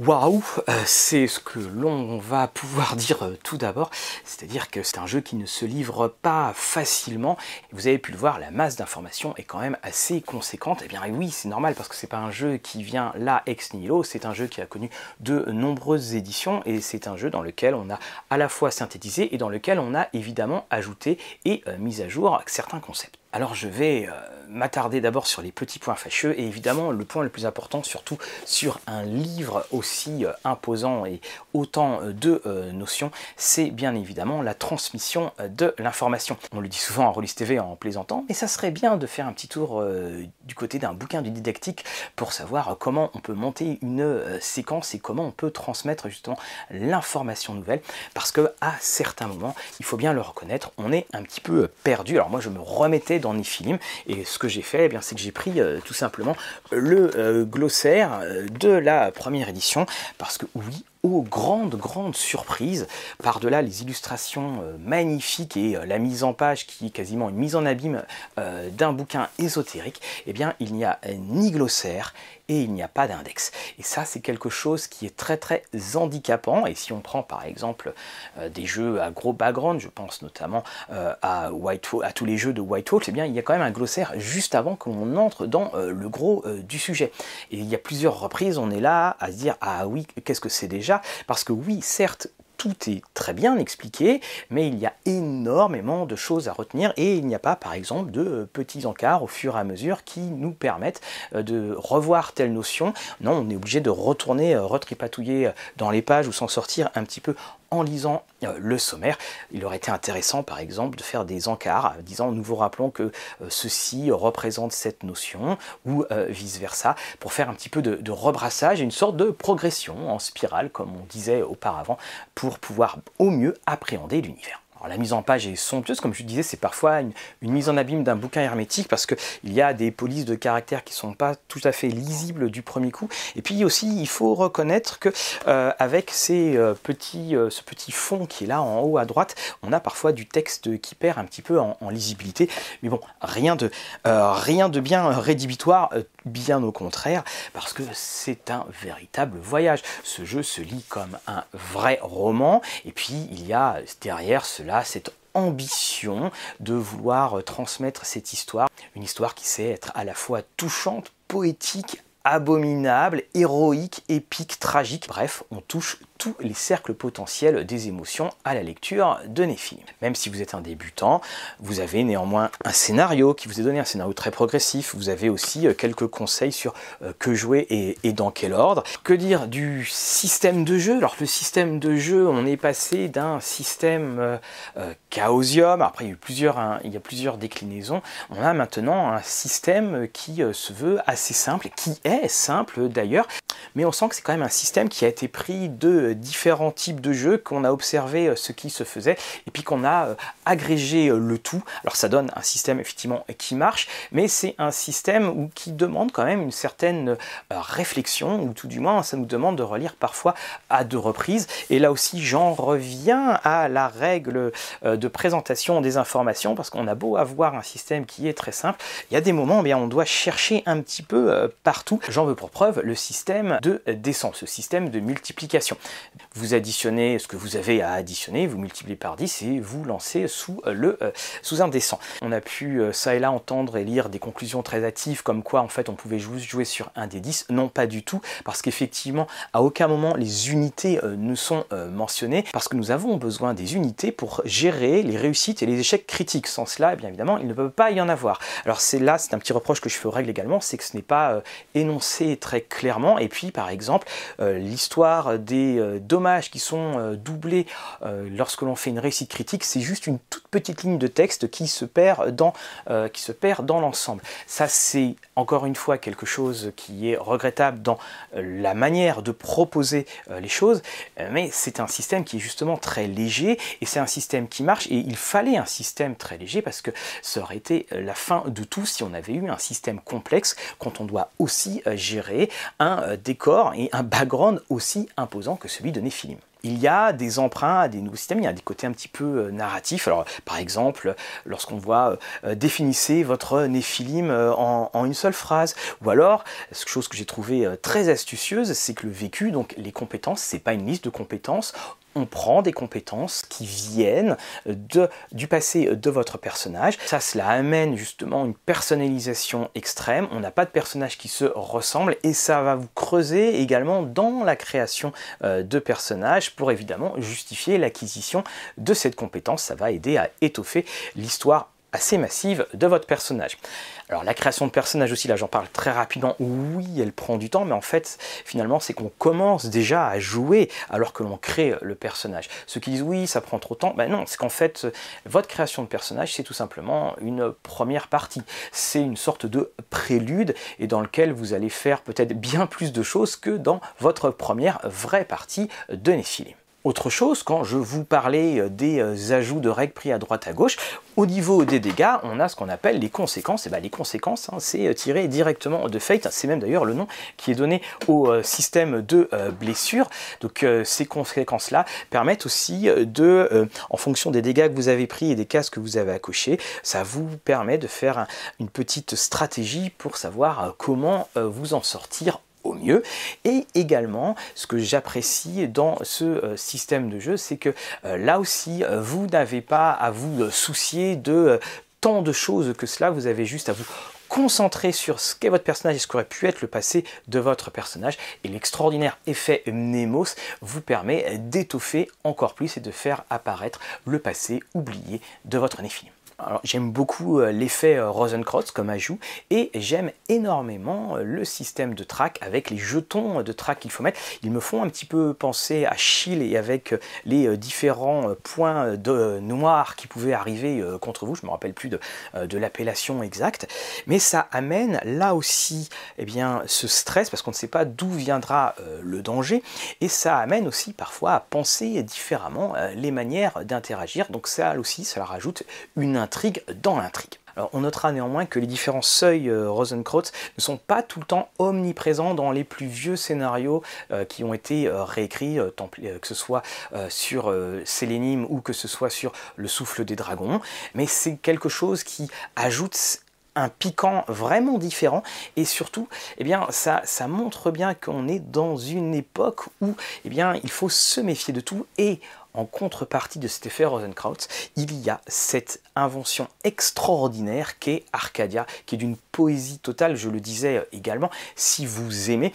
Waouh, euh, c'est ce que l'on va pouvoir dire euh, tout d'abord, c'est-à-dire que c'est un jeu qui ne se livre pas facilement. Vous avez pu le voir, la masse d'informations est quand même assez conséquente. Eh bien oui, c'est normal parce que c'est pas un jeu qui vient là ex nihilo, c'est un jeu qui a connu de nombreuses éditions et c'est un jeu dans lequel on a à la fois synthétisé et dans lequel on a évidemment ajouté et euh, mis à jour certains concepts. Alors je vais euh, m'attarder d'abord sur les petits points fâcheux et évidemment le point le plus important surtout sur un livre aussi euh, imposant et autant euh, de notions, c'est bien évidemment la transmission de l'information. On le dit souvent en Rollis TV en plaisantant, mais ça serait bien de faire un petit tour du côté d'un bouquin du didactique pour savoir comment on peut monter une séquence et comment on peut transmettre justement l'information nouvelle parce que à certains moments, il faut bien le reconnaître, on est un petit peu perdu. Alors moi je me remettais dans Nifilm. Et ce que j'ai fait, eh c'est que j'ai pris euh, tout simplement le euh, glossaire euh, de la première édition, parce que oui, aux grandes, grandes surprises, par-delà les illustrations magnifiques et la mise en page qui est quasiment une mise en abîme d'un bouquin ésotérique, eh bien il n'y a ni glossaire et il n'y a pas d'index. Et ça, c'est quelque chose qui est très très handicapant. Et si on prend par exemple euh, des jeux à gros background, je pense notamment euh, à, White à tous les jeux de Whitehawk, eh bien il y a quand même un glossaire juste avant qu'on entre dans euh, le gros du sujet. Et il y a plusieurs reprises, on est là à se dire ah oui, qu'est-ce que c'est déjà Parce que oui, certes, tout est très bien expliqué, mais il y a énormément de choses à retenir et il n'y a pas, par exemple, de euh, petits encarts au fur et à mesure qui nous permettent euh, de revoir telle notion. Non, on est obligé de retourner, euh, retripatouiller dans les pages ou s'en sortir un petit peu en lisant euh, le sommaire. Il aurait été intéressant par exemple de faire des encarts euh, disant nous vous rappelons que euh, ceci représente cette notion ou vice-versa pour faire un petit peu de, de, rebrassage une sorte de progression en spirale comme on disait auparavant pour pouvoir au mieux appréhender l'univers la mise en page est somptueuse, comme je disais, c'est parfois une, mise en abîme d'un bouquin hermétique parce qu'il y a des polices de caractères qui ne sont pas tout à fait lisibles du premier coup. Et puis aussi, il faut reconnaître que euh, avec euh, euh, ce petit fond qui est là en haut à droite, on a parfois du texte qui perd un petit peu en, lisibilité. Mais bon, rien de, rien de bien rédhibitoire, bien au contraire, parce que c'est un véritable voyage. Ce jeu se lit comme un vrai roman, et puis il y a derrière cela cette ambition de vouloir transmettre cette histoire, une histoire qui sait être à la fois touchante, poétique, abominable, héroïque, épique, tragique. Bref, on touche tous les cercles potentiels des émotions à la lecture de Néphilim. Même si vous êtes un débutant, vous avez néanmoins un scénario qui vous est donné, un scénario très progressif. Vous avez aussi euh, quelques conseils sur euh, que jouer et, dans quel ordre. Que dire du système de jeu? Alors le système de jeu, on est passé d'un système euh, chaosium, après hein, il y a plusieurs déclinaisons, on a maintenant un système qui se veut assez simple, qui est simple d'ailleurs, mais on sent que c'est quand même un système qui a été pris de différents types de jeux, qu'on a observé euh, ce qui se faisait, et puis qu'on a euh, agrégé euh, le tout. Alors ça donne un système effectivement qui marche, mais c'est un système qui demande quand même une certaine réflexion, ou tout du moins ça nous demande de relire parfois à deux reprises. Et là aussi j'en reviens à la règle de présentation des informations, parce qu'on a beau avoir un système qui est très simple, il y a des moments où on doit chercher un petit peu partout. J'en veux pour preuve le système de descente, ce système de multiplication. Vous additionnez ce que vous avez à additionner, vous multipliez par 10 et vous lancez sous, euh, le, euh, sous un. On a pu euh, ça et là entendre et lire des conclusions très hâtives comme quoi en fait on pouvait jouer sur un des 10. Non, pas du tout, parce qu'effectivement à aucun moment les unités ne sont mentionnées, parce que nous avons besoin des unités pour gérer les réussites et les échecs critiques. Sans cela, eh bien évidemment, il ne peut pas y en avoir. Alors c'est là, c'est un petit reproche que je fais aux règles également, c'est que ce n'est pas énoncé très clairement. Et puis par exemple, l'histoire des dommages qui sont euh, doublés euh, lorsque l'on fait une réussite critique, c'est juste une toute petite ligne de texte qui se perd dans, qui se perd dans l'ensemble. Ça, c'est encore une fois quelque chose qui est regrettable dans la manière de proposer les choses, mais c'est un système qui est justement très léger et c'est un système qui marche et il fallait un système très léger parce que ça aurait été la fin de tout si on avait eu un système complexe quand on doit aussi gérer un décor et un background aussi imposant que celui de Néphilim. il y a des emprunts à des nouveaux systèmes, il y a des côtés un petit peu euh, narratifs. Alors, par exemple, lorsqu'on voit euh, définissez votre néphilim en, en, une seule phrase, ou alors, chose que j'ai trouvé très astucieuse, c'est que le vécu, donc les compétences, c'est pas une liste de compétences on prend des compétences qui viennent de, du passé de votre personnage. Ça, cela amène justement une personnalisation extrême. On n'a pas de personnage qui se ressemble et ça va vous creuser également dans la création euh, de personnages pour évidemment justifier l'acquisition de cette compétence. Ça va aider à étoffer l'histoire assez massive de votre personnage. Alors la création de personnages aussi, là j'en parle très rapidement, oui elle prend du temps, mais en fait finalement c'est qu'on commence déjà à jouer alors que l'on crée le personnage. Ceux qui disent oui ça prend trop de temps, ben non, c'est qu'en fait votre création de personnage c'est tout simplement une première partie. C'est une sorte de prélude et dans lequel vous allez faire peut-être bien plus de choses que dans votre première vraie partie de Nephilim. Autre chose, quand je vous parlais euh, des euh, ajouts de règles pris à droite à gauche, au niveau des dégâts, on a ce qu'on appelle les conséquences. Et bien les conséquences, hein, c'est euh, tiré directement de Fate. C'est même d'ailleurs le nom qui est donné au système de blessure. Donc ces conséquences-là permettent aussi de, en fonction des dégâts que vous avez pris et des cases que vous avez à ça vous permet de faire une petite stratégie pour savoir comment vous en sortir mieux. Et également, ce que j'apprécie dans ce euh, système de jeu, c'est que euh, là aussi, euh, vous n'avez pas à vous soucier de tant de choses que cela, vous avez juste à vous concentrer sur ce qu'est votre personnage et ce qu'aurait pu être le passé de votre personnage. Et l'extraordinaire effet Nemos vous permet d'étoffer encore plus et de faire apparaître le passé oublié de votre Nephilim j'aime beaucoup euh, l'effet euh, Rosencrantz comme ajout et j'aime énormément euh, le système de track avec les jetons de track qu'il faut mettre. Ils me font un petit peu penser à Shield et avec les différents points de noir qui pouvaient arriver contre vous. Je me rappelle plus de, de l'appellation exacte, mais ça amène là aussi eh bien, ce stress parce qu'on ne sait pas d'où viendra le danger et ça amène aussi parfois à penser différemment les manières d'interagir. Donc ça aussi, ça rajoute une dans l'intrigue. Alors, on notera néanmoins que les différents seuils euh, ne sont pas tout le temps omniprésents dans les plus vieux scénarios euh, qui ont été euh, réécrits, que ce soit sur Sélénime ou que ce soit sur Le souffle des dragons, mais c'est quelque chose qui ajoute un piquant vraiment différent et surtout eh bien ça, montre bien qu'on est dans une époque où eh il faut se méfier de tout et en contrepartie de cet effet Rosenkraut, il y a cette invention extraordinaire qu'est Arcadia, qui est d'une poésie totale, je le disais également, si vous aimez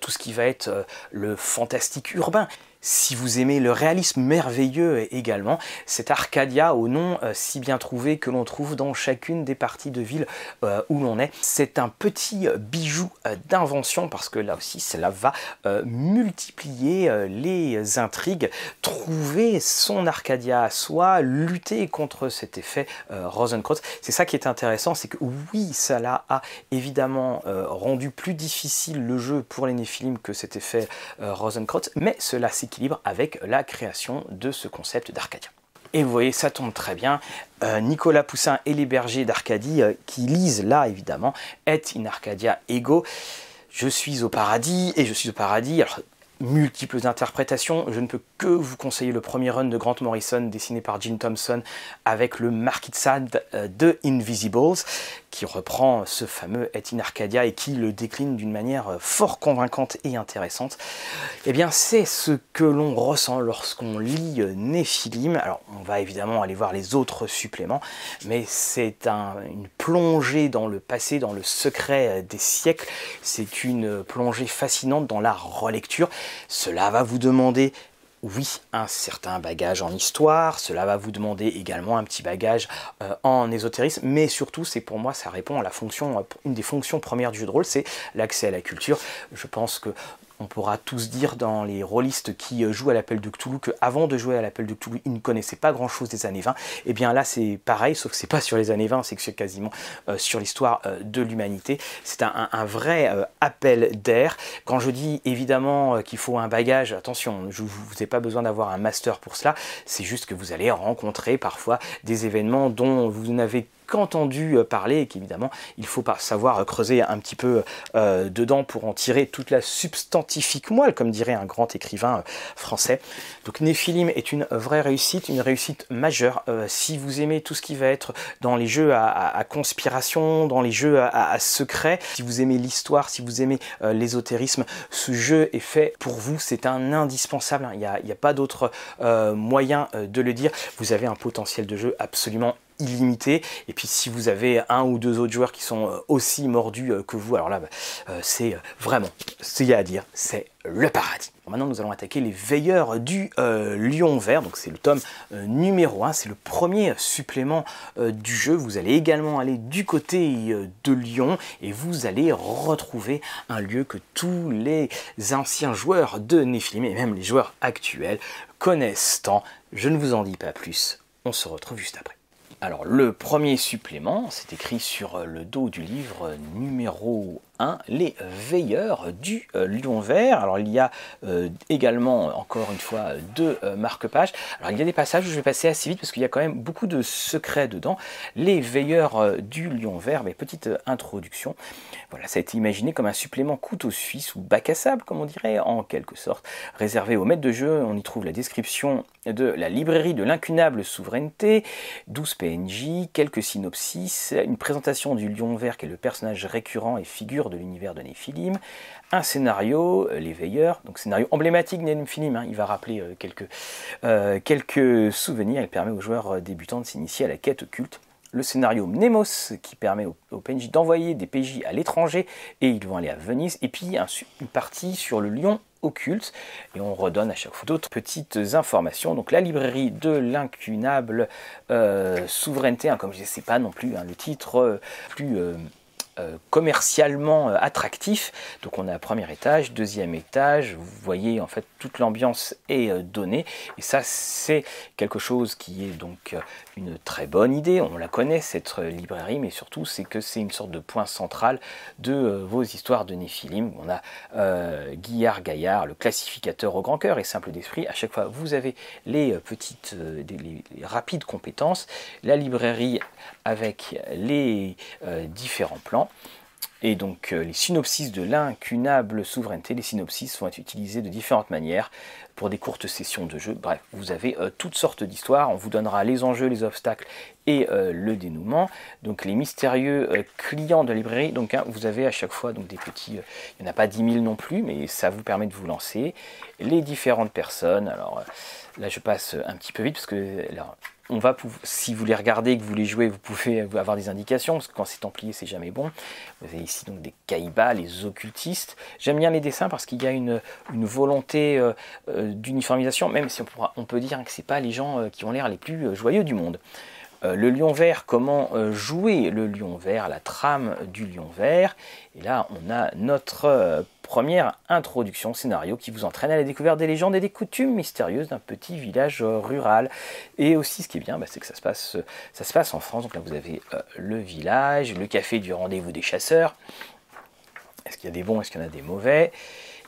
tout ce qui va être euh, le fantastique urbain, si vous aimez le réalisme merveilleux également, cet Arcadia au nom euh, si bien trouvé que l'on trouve dans chacune des parties de ville euh, où l'on est, c'est un petit bijou euh, d'invention parce que là aussi cela va multiplier les intrigues, trouver son Arcadia à soi, lutter contre cet effet Rosencrantz. C'est ça qui est intéressant, c'est que oui, cela a évidemment rendu plus difficile le jeu pour les Néphilim que cet effet Rosencrantz, mais cela s'est avec la création de ce concept d'Arcadia. Et vous voyez, ça tombe très bien. Euh, Nicolas Poussin et les bergers d'Arcadie, euh, qui lisent là évidemment, est in Arcadia ego. Je suis au paradis et je suis au paradis. Alors, multiples interprétations. Je ne peux que vous conseiller le premier run de Grant Morrison dessiné par Jim Thompson avec le Marquis de Sade euh, de Invisibles qui reprend ce fameux Et in Arcadia et qui le décline d'une manière euh, fort convaincante et intéressante. Eh bien, c'est ce que l'on ressent lorsqu'on lit euh, Nephilim. Alors, on va évidemment aller voir les autres suppléments, mais c'est une plongée dans le passé, dans le secret des siècles. C'est une plongée fascinante dans la relecture. Cela va vous demander oui, un certain bagage en histoire, cela va vous demander également un petit bagage euh, en ésotérisme, mais surtout, c'est pour moi, ça répond à la fonction, euh, une des fonctions premières du jeu de rôle, c'est l'accès à la culture. Je pense que on pourra tous dire dans les rôlistes qui euh, jouent à l'appel de Cthulhu qu'avant de jouer à l'appel de Cthulhu, ils ne connaissaient pas grand chose des années 20. Et eh bien là, c'est pareil, sauf que c'est pas sur les années 20, c'est que c'est quasiment euh, sur l'histoire euh, de l'humanité. C'est un, vrai appel d'air. Quand je dis évidemment qu'il faut un bagage, attention, je, vous n'avez pas besoin d'avoir un master pour cela, c'est juste que vous allez rencontrer parfois des événements dont vous n'avez qu'entendu parler et qu'évidemment il faut savoir creuser un petit peu dedans pour en tirer toute la substantifique moelle, comme dirait un grand écrivain français. Donc Néphilim est une vraie réussite, une réussite majeure. si vous aimez tout ce qui va être dans les jeux à, conspiration, dans les jeux à, secret, si vous aimez l'histoire, si vous aimez l'ésotérisme, ce jeu est fait pour vous, c'est un indispensable, il n'y a, pas d'autre moyen de le dire. Vous avez un potentiel de jeu absolument illimité. Et puis si vous avez un ou deux autres joueurs qui sont euh, aussi mordus euh, que vous, alors là, bah, euh, c'est vraiment, ce qu'il y a à dire, c'est le paradis. Maintenant, nous allons attaquer les veilleurs du lion vert. Donc, c'est le tome numéro 1. C'est le premier supplément du jeu. Vous allez également aller du côté de Lyon et vous allez retrouver un lieu que tous les anciens joueurs de Nephilim et même les joueurs actuels connaissent tant. Je ne vous en dis pas plus. On se retrouve juste après. Alors le premier supplément, c'est écrit sur le dos du livre numéro 1, Les Veilleurs du euh, Lion Vert. Alors il y a euh, également, encore une fois, deux euh, marque-pages. Alors il y a des passages où je vais passer assez vite parce qu'il y a quand même beaucoup de secrets dedans. Les Veilleurs du Lion Vert, mais petite introduction. Voilà, ça a été imaginé comme un supplément couteau suisse ou bac à sable, comme on dirait, en quelque sorte. Réservé aux maîtres de jeu, on y trouve la description de la librairie de l'incunable souveraineté, 12 Quelques synopsis, une présentation du Lion Vert qui est le personnage récurrent et figure de l'univers de Néphilim, un scénario, euh, Les Veilleurs, donc scénario emblématique de Néphilim, hein. il va rappeler euh, quelques, euh, quelques souvenirs, il permet aux joueurs débutants de s'initier à la quête occulte le scénario Mnemos qui permet aux, PNJ d'envoyer des PJ à l'étranger et ils vont aller à Venise, et puis une partie sur le lion occulte et on redonne à chaque fois d'autres petites informations. Donc la librairie de l'incunable souveraineté, hein, comme je ne sais pas non plus hein, le titre plus euh, commercialement euh, attractif. Donc on a premier étage, deuxième étage, vous voyez en fait toute l'ambiance est euh, donnée. Et ça c'est quelque chose qui est donc une très bonne idée, on la connaît cette librairie. Mais surtout c'est que c'est une sorte de point central de vos histoires de Néphilim. On a Guillard Gaillard, le classificateur au grand cœur et simple d'esprit, à chaque fois vous avez les petites, les rapides compétences, la librairie avec les différents plans et donc euh, les synopsis de l'incunable souveraineté, les synopsis vont être utilisés de différentes manières pour des courtes sessions de jeu. Bref, vous avez euh, toutes sortes d'histoires, on vous donnera les enjeux, les obstacles et euh, le dénouement. Donc les mystérieux clients de la librairie, donc hein, vous avez à chaque fois donc, des petits, il n'y en a pas 10 000 non plus, mais ça vous permet de vous lancer. Les différentes personnes, alors là je passe un petit peu vite parce que on va si vous les regardez que vous les jouez, vous pouvez avoir des indications, parce que quand c'est templier, c'est jamais bon. Vous avez ici donc des caïbas, les occultistes. J'aime bien les dessins parce qu'il y a une, volonté euh, euh, d'uniformisation, même si on, peut dire que ce pas les gens euh, qui ont l'air les plus joyeux du monde. le lion vert, comment jouer le lion vert, la trame du lion vert? Et là, on a notre première introduction scénario qui vous entraîne à la découverte des légendes et des coutumes mystérieuses d'un petit village rural. Et aussi, ce qui est bien, bah, c'est que ça se, passe, ça se passe en France. Donc là, vous avez euh, le village, le café du rendez-vous des chasseurs. Est-ce qu'il y a des bons, est-ce qu'il y en a des mauvais?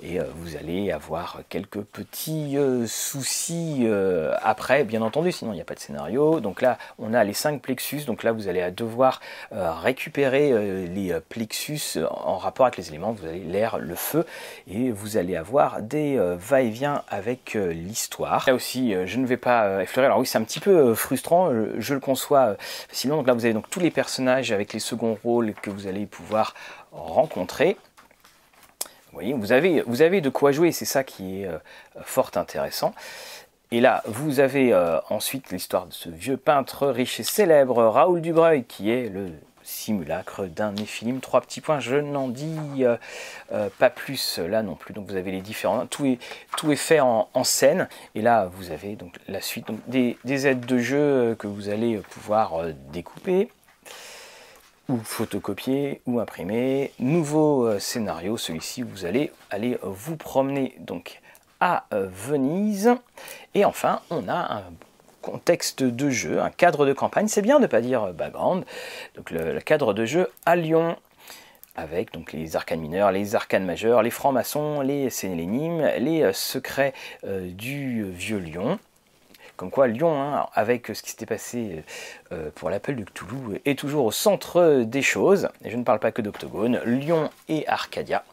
Et euh, vous allez avoir quelques petits euh, soucis euh, après, bien entendu, sinon il n'y a pas de scénario. Donc là, on a les 5 plexus, donc là vous allez devoir récupérer les plexus en rapport avec les éléments, vous avez l'air, le feu, et vous allez avoir des va-et-vient avec l'histoire. Là aussi, je ne vais pas effleurer, alors oui, c'est un petit peu frustrant, je le conçois facilement. Donc là, vous avez donc tous les personnages avec les seconds rôles que vous allez pouvoir rencontrer vous avez, vous avez de quoi jouer, c'est ça qui est euh, fort intéressant. Et là, vous avez euh, ensuite l'histoire de ce vieux peintre riche et célèbre, Raoul Dubreuil, qui est le simulacre d'un néphilim. Trois petits points, je n'en dis euh, pas plus là non plus. Donc vous avez les différents, tout est, tout est fait en, scène. Et là, vous avez donc la suite, des aides de jeu que vous allez pouvoir découper ou photocopier ou imprimer. Nouveau euh, scénario, celui-ci vous allez aller vous promener donc à euh, Venise. Et enfin, on a un contexte de jeu, un cadre de campagne. C'est bien de ne pas dire euh, background. Donc le, cadre de jeu à Lyon avec donc les arcanes mineurs, les arcanes majeurs, les francs-maçons, les sénélénimes, les secrets du vieux lion Comme quoi Lyon, hein, avec ce qui s'était passé pour l'appel du Cthulhu, est toujours au centre des choses. Et je ne parle pas que d'Octogone, Lyon et Arcadia.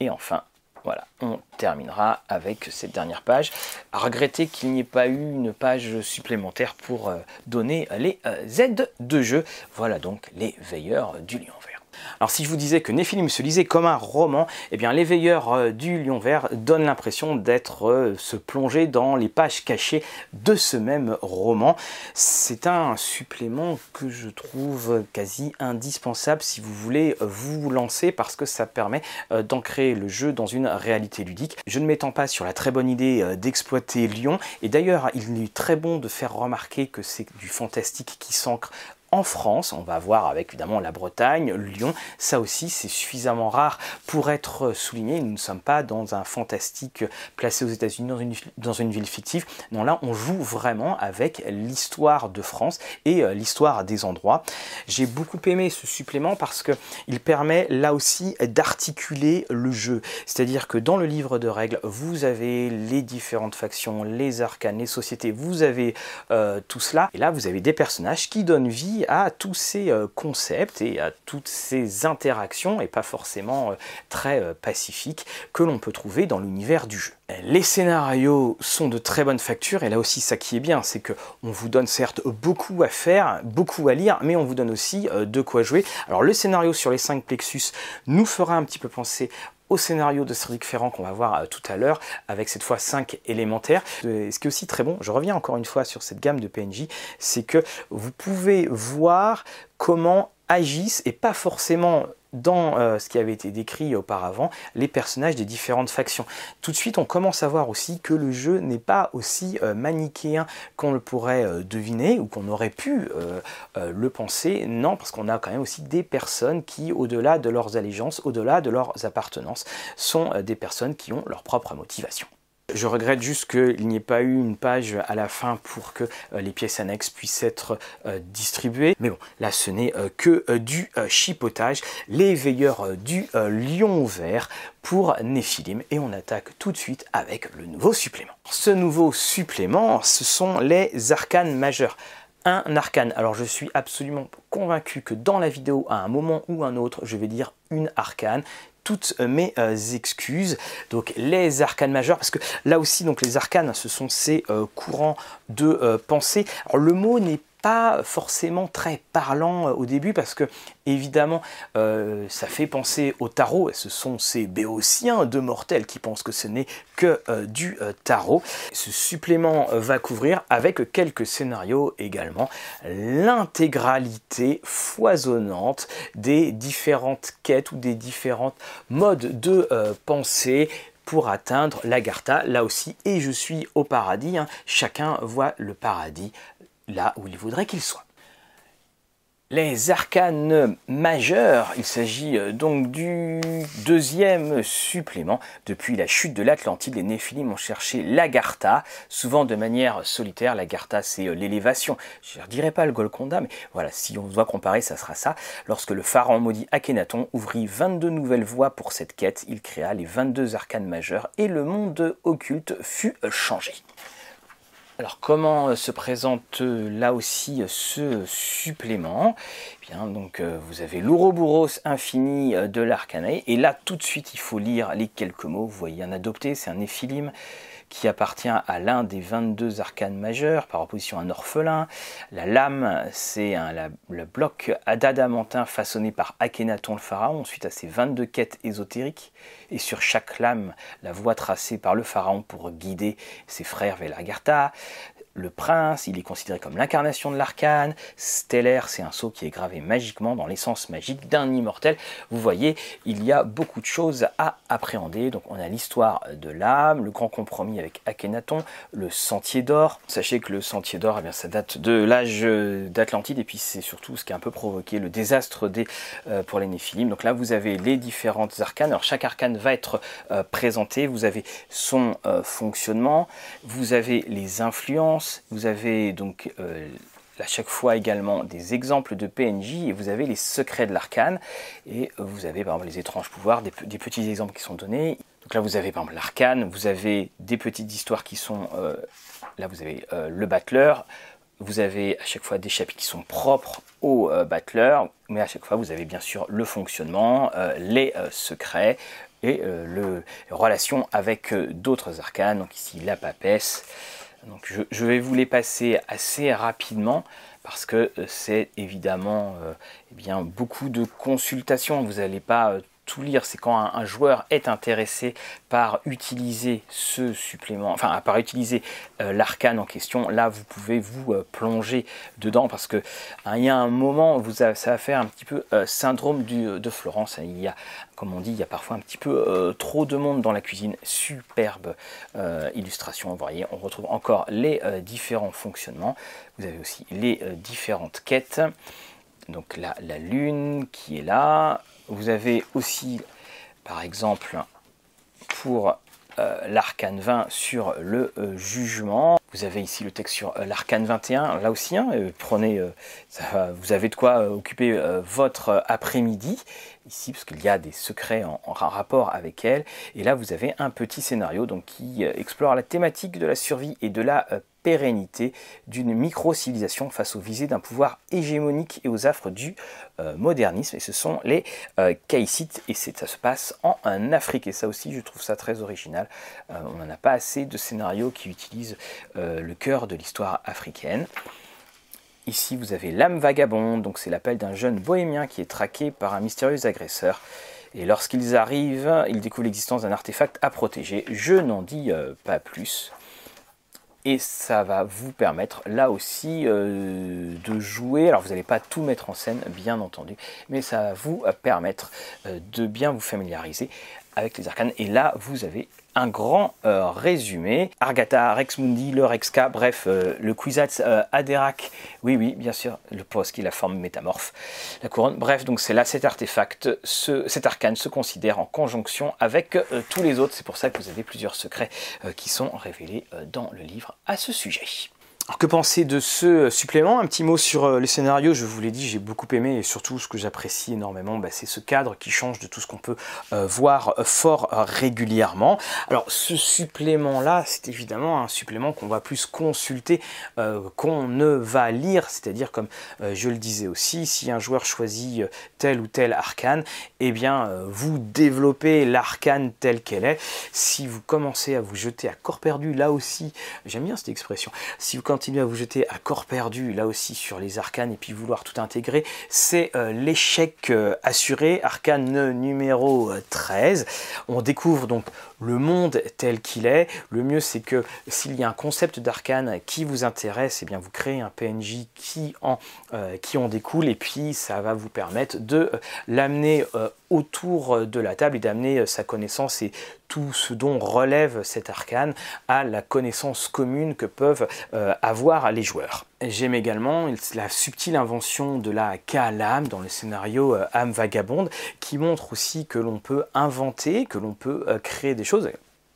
Et enfin, voilà, on terminera avec cette dernière page. Regretter qu'il n'y ait pas eu une page supplémentaire pour donner les aides de jeu. Voilà donc les veilleurs du lion vert. Alors si je vous disais que Néphilim se lisait comme un roman, eh bien l'éveilleur euh, du lion vert donne l'impression d'être euh, se plonger dans les pages cachées de ce même roman. C'est un supplément que je trouve quasi indispensable si vous voulez vous lancer parce que ça permet euh, d'ancrer le jeu dans une réalité ludique. Je ne m'étends pas sur la très bonne idée d'exploiter Lyon et d'ailleurs il est très bon de faire remarquer que c'est du fantastique qui s'ancre en France. On va voir avec évidemment la Bretagne, Lyon. Ça aussi, c'est suffisamment rare pour être souligné. Nous ne sommes pas dans un fantastique placé aux États-Unis, dans une, ville fictive. Non, là, on joue vraiment avec l'histoire de France et euh, l'histoire des endroits. J'ai beaucoup aimé ce supplément parce que il permet là aussi d'articuler le jeu. C'est-à-dire que dans le livre de règles, vous avez les différentes factions, les arcanes, les sociétés, vous avez euh, tout cela. Et là, vous avez des personnages qui donnent vie à tous ces euh, concepts et à toutes ces interactions, et pas forcément euh, très euh, pacifiques, que l'on peut trouver dans l'univers du jeu. Les scénarios sont de très bonne facture, et là aussi ça qui est bien, c'est que on vous donne certes beaucoup à faire, beaucoup à lire, mais on vous donne aussi de quoi jouer. Alors le scénario sur les 5 plexus nous fera un petit peu penser au scénario de Cédric Ferrand qu'on va voir euh, tout à l'heure, avec cette fois 5 élémentaires. Euh, ce qui est aussi très bon, je reviens encore une fois sur cette gamme de PNJ, c'est que vous pouvez voir comment agissent, et pas forcément dans euh, ce qui avait été décrit auparavant, les personnages des différentes factions. Tout de suite, on commence à voir aussi que le jeu n'est pas aussi euh, manichéen qu'on le pourrait euh, deviner ou qu'on aurait pu le penser. Non, parce qu'on a quand même aussi des personnes qui, au-delà de leurs allégeances, au-delà de leurs appartenances, sont des personnes qui ont leur propre motivation. Je regrette juste qu'il n'y ait pas eu une page à la fin pour que euh, les pièces annexes puissent être euh, distribuées. Mais bon, là ce n'est euh, que du chipotage. Les veilleurs du lion vert pour Néphilim. Et on attaque tout de suite avec le nouveau supplément. Ce nouveau supplément, ce sont les arcanes majeurs un arcane. Alors je suis absolument convaincu que dans la vidéo, à un moment ou un autre, je vais dire une arcane toutes mes euh, excuses. Donc les arcanes majeures, parce que là aussi, donc les arcanes, ce sont ces euh, courants de euh, pensée. Le mot n'est pas forcément très parlant au début parce que évidemment ça fait penser au tarot et ce sont ces béotiens de mortels qui pensent que ce n'est que du tarot. Ce supplément va couvrir avec quelques scénarios également l'intégralité foisonnante des différentes quêtes ou des différentes modes de pensée pour atteindre l'Agartha, là aussi, et je suis au paradis, hein. chacun voit le paradis là où il voudrait qu'il soit. Les arcanes majeurs, il s'agit euh, donc du deuxième supplément. Depuis la chute de l'Atlantide, les Néphilim ont cherché l'Agartha, souvent de manière solitaire. L'Agartha, c'est euh, l'élévation. Je ne dirais pas le Golconda, mais voilà, si on doit comparer, ça sera ça. Lorsque le pharaon maudit Akhenaton ouvrit 22 nouvelles voies pour cette quête, il créa les 22 arcanes majeurs et le monde occulte fut changé. Alors comment euh, se présente euh, là aussi euh, ce supplément? Eh Bien, donc vous avez l'Ouroboros infini de l'Arcanae et là tout de suite il faut lire les quelques mots. Vous voyez un adopté, c'est un éphilim qui appartient à l'un des 22 arcanes majeurs par opposition à un orphelin. La lame, c'est le bloc d'adamantin façonné par Akhenaton le pharaon suite à ses 22 quêtes ésotériques. Et sur chaque lame, la voie tracée par le pharaon pour guider ses frères vers le prince, il est considéré comme l'incarnation de l'arcane. Stellaire, c'est un sceau qui est gravé magiquement dans l'essence magique d'un immortel. Vous voyez, il y a beaucoup de choses à appréhender. Donc on a l'histoire de l'âme, le grand compromis avec Akhenaton, le sentier d'or. Sachez que le sentier d'or, eh bien, ça date de l'âge d'Atlantide et puis c'est surtout ce qui a un peu provoqué le désastre des, euh, pour les Néphilim. Donc là, vous avez les différentes arcanes. Alors chaque arcane va être euh, présenté. Vous avez son euh, fonctionnement, vous avez les influences vous avez donc euh, à chaque fois également des exemples de PNJ et vous avez les secrets de l'arcane et vous avez par exemple les étranges pouvoirs, des, petits exemples qui sont donnés. Donc là vous avez par exemple l'arcane, vous avez des petites histoires qui sont euh, là vous avez le battleur, vous avez à chaque fois des chapitres qui sont propres au battleur, mais à chaque fois vous avez bien sûr le fonctionnement, les secrets, et le relation avec d'autres arcanes, donc ici la papesse. Donc je, vais vous les passer assez rapidement parce que c'est évidemment eh bien, beaucoup de consultations. Vous n'allez pas tout lire, c'est quand un, joueur est intéressé par utiliser ce supplément, enfin par utiliser euh, l'arcane en question, là vous pouvez vous euh, plonger dedans parce que hein, il y a un moment, vous ça va faire un petit peu euh, syndrome du, de Florence. Il y a, comme on dit, il y a parfois un petit peu trop de monde dans la cuisine. Superbe illustration, vous voyez, on retrouve encore les différents fonctionnements. Vous avez aussi les différentes quêtes. Donc là, la lune qui est là, vous avez aussi, par exemple, pour euh, l'arcane 20 sur le euh, jugement. Vous avez ici le texte sur euh, l'arcane 21, là aussi, hein, prenez, vous avez de quoi occuper votre après-midi, ici, parce qu'il y a des secrets en, en, rapport avec elle. Et là, vous avez un petit scénario donc, qui explore la thématique de la survie et de la pérennité d'une micro-civilisation face aux visées d'un pouvoir hégémonique et aux affres du euh, modernisme. Et ce sont les euh, et ça se passe en, Afrique. Et ça aussi, je trouve ça très original. Euh, on n'en a pas assez de scénarios qui utilisent euh, le cœur de l'histoire africaine. Ici, vous avez l'âme vagabonde, donc c'est l'appel d'un jeune bohémien qui est traqué par un mystérieux agresseur. Et lorsqu'ils arrivent, ils découvrent l'existence d'un artefact à protéger. Je n'en dis pas plus et ça va vous permettre là aussi euh, de jouer. Alors vous n'allez pas tout mettre en scène, bien entendu, mais ça va vous permettre euh, de bien vous familiariser avec les arcanes. Et là, vous avez un grand euh, résumé. Argata, Rex Mundi, le Rexka, bref, euh, le Kwisatz euh, Aderak, oui, oui, bien sûr, le poste qui la forme métamorphe, la couronne. Bref, donc c'est là cet artefact, ce, cet arcane se considère en conjonction avec tous les autres. C'est pour ça que vous avez plusieurs secrets qui sont révélés dans le livre à ce sujet. Alors que penser de ce supplément? Un petit mot sur euh, le scénario, je vous l'ai dit, j'ai beaucoup aimé et surtout ce que j'apprécie énormément, bah, c'est ce cadre qui change de tout ce qu'on peut euh, voir euh, fort régulièrement. Alors ce supplément-là, c'est évidemment un supplément qu'on va plus consulter qu'on ne va lire, c'est-à-dire comme je le disais aussi, si un joueur choisit tel ou tel arcane, eh bien vous développez l'arcane telle qu'elle est. Si vous commencez à vous jeter à corps perdu, là aussi, j'aime bien cette expression, si vous à vous jeter à corps perdu, là aussi sur les arcanes, et puis vouloir tout intégrer, c'est euh, l'échec euh, assuré, arcane numéro 13. Euh, On découvre donc le monde tel qu'il est. Le mieux, c'est que s'il y a un concept d'arcane qui vous intéresse, et eh bien vous créez un PNJ qui en, qui en découle, et puis ça va vous permettre de l'amener autour de la table et d'amener sa connaissance et tout ce dont relève cet arcane à la connaissance commune que peuvent euh, avoir les joueurs. J'aime également la subtile invention de la K-Lame dans le scénario euh, âme vagabonde qui montre aussi que l'on peut inventer, que l'on peut euh, créer des choses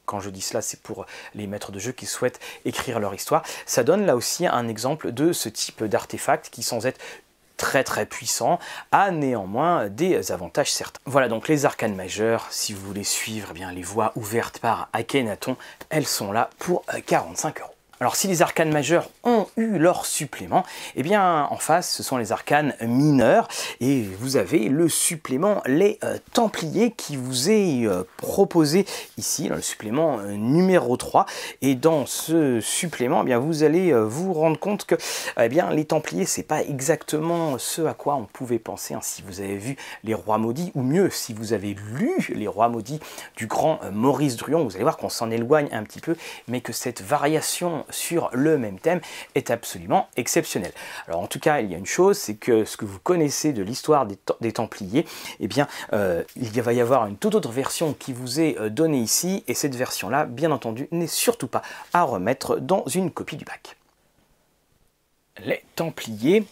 quand je dis cela, c'est pour les maîtres de jeu qui souhaitent écrire leur histoire. Ça donne là aussi un exemple de ce type d'artefact qui, sans être très très puissant, a néanmoins des avantages certains. Voilà donc les arcanes majeures, si vous voulez suivre eh bien, les voies ouvertes par Akhenaton, elles sont là pour 45 euros. Alors si les arcanes majeurs ont eu leur supplément, eh bien en face ce sont les arcanes mineurs et vous avez le supplément les euh, Templiers qui vous est euh, proposé ici dans le supplément euh, numéro 3 et dans ce supplément eh bien vous allez vous rendre compte que eh bien les Templiers c'est pas exactement ce à quoi on pouvait penser hein, si vous avez vu les Rois maudits ou mieux si vous avez lu les Rois maudits du grand Maurice Druon, vous allez voir qu'on s'en éloigne un petit peu mais que cette variation sur le même thème est absolument exceptionnel. Alors en tout cas, il y a une chose, c'est que ce que vous connaissez de l'histoire des, Templiers, eh bien, euh, il va y avoir une toute autre version qui vous est euh, donnée ici, et cette version-là, bien entendu, n'est surtout pas à remettre dans une copie du bac. Les Templiers,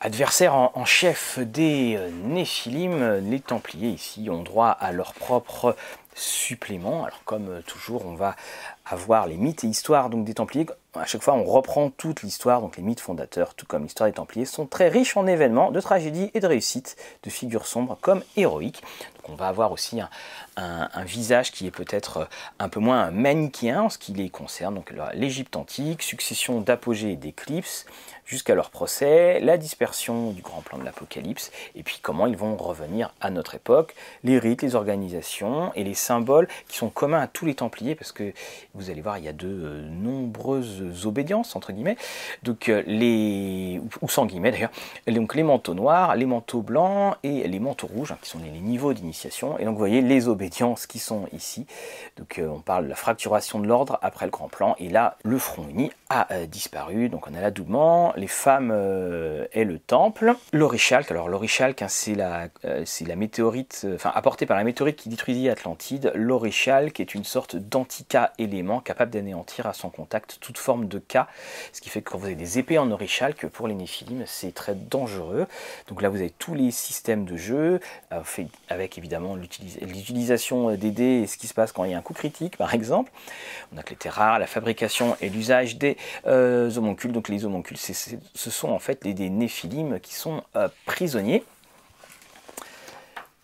adversaires en, chef des euh, Néphilim, les Templiers ici ont droit à leur propre supplément. Alors comme toujours, on va avoir les mythes et histoires donc des Templiers à chaque fois, on reprend toute l'histoire, donc les mythes fondateurs, tout comme l'histoire des Templiers, sont très riches en événements, de tragédies et de réussites, de figures sombres comme héroïques. On va avoir aussi un, visage qui est peut-être euh, un peu moins manichéen en ce qui les concerne. Donc l'Égypte antique, succession d'apogées et d'éclipses, jusqu'à leur procès, la dispersion du grand plan de l'Apocalypse, et puis comment ils vont revenir à notre époque, les rites, les organisations et les symboles qui sont communs à tous les Templiers, parce que vous allez voir, il y a de euh, nombreuses obédiences, entre guillemets, donc euh, les, ou sans guillemets d'ailleurs, donc les manteaux noirs, les manteaux blancs et les manteaux rouges, hein, qui sont les, niveaux d'initiation, et donc vous voyez les obédiences qui sont ici, donc euh, on parle de la fracturation de l'ordre après le grand plan, et là, le front uni a disparu, donc on a l'adoubement, les femmes euh, et le temple. L'orichalque, alors l'orichalque, hein, c'est la, euh, la météorite, euh, enfin apportée par la météorite qui détruisit Atlantide. L'orichalque est une sorte d'antica élément capable d'anéantir à son contact toute forme de cas, ce qui fait que quand vous avez des épées en orichalque, pour les néphilim, c'est très dangereux. Donc là, vous avez tous les systèmes de jeu, avec évidemment l'utilisation des dés et ce qui se passe quand il y a un coup critique, par exemple. On a que les terres rares, la fabrication et l'usage des homoncules. Donc les homoncules, ce sont en fait des, néphilim qui sont euh, prisonniers.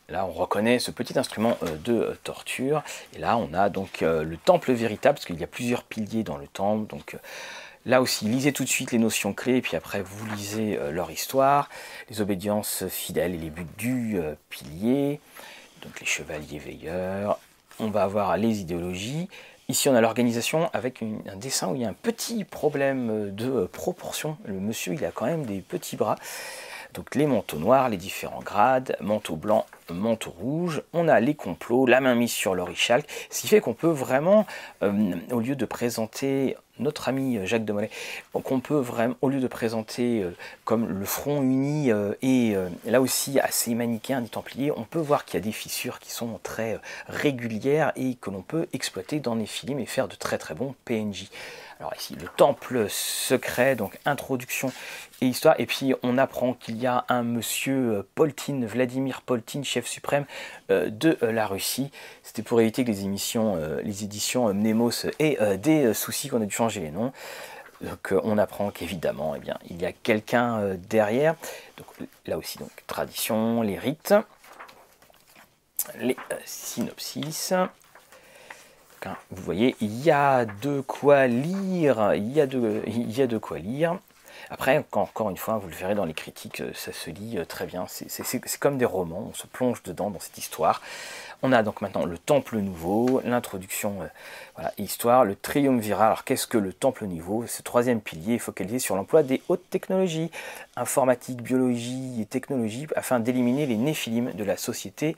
Là, on reconnaît ce petit instrument euh, de euh, torture. Et là, on a donc le temple véritable, parce qu'il y a plusieurs piliers dans le temple. Donc là aussi, lisez tout de suite les notions clés, puis après, vous lisez leur histoire, les obédiences fidèles et les buts du pilier. Donc les chevaliers veilleurs. On va avoir les idéologies, Ici, on a l'organisation avec un dessin où il y a un petit problème de proportion. Le monsieur, il a quand même des petits bras. Donc les manteaux noirs, les différents grades, manteau blanc, manteau rouge. On a les complots, la main mise sur l'orichalque. Ce qui fait qu'on peut vraiment, euh, au lieu de présenter notre ami euh, Jacques de Molay, qu'on peut vraiment, au lieu de présenter euh, comme le front uni euh, et là aussi assez manichéen des Templiers, on peut voir qu'il y a des fissures qui sont très régulières et que l'on peut exploiter dans les films et faire de très très bons PNJ. Alors ici, le temple secret, donc introduction et histoire. Et puis on apprend qu'il y a un monsieur Poltin, Vladimir Poltin, chef suprême de la Russie. C'était pour éviter que les émissions, les éditions Mnemos aient des soucis qu'on a dû changer les noms. Donc euh, on apprend qu'évidemment, eh bien, il y a quelqu'un euh, derrière. Donc là aussi, donc tradition, les rites, les euh, synopsis. vous voyez, il y a de quoi lire. Il y a de, il y a de quoi lire. Après, encore une fois, vous le verrez dans les critiques, ça se lit très bien. C'est comme des romans, on se plonge dedans dans cette histoire. On a donc maintenant le temple nouveau, l'introduction, euh, voilà, histoire, le triumvirat. Alors qu'est-ce que le temple nouveau? Ce troisième pilier est focalisé sur l'emploi des hautes technologies, informatique, biologie et technologie, afin d'éliminer les néphilim de la société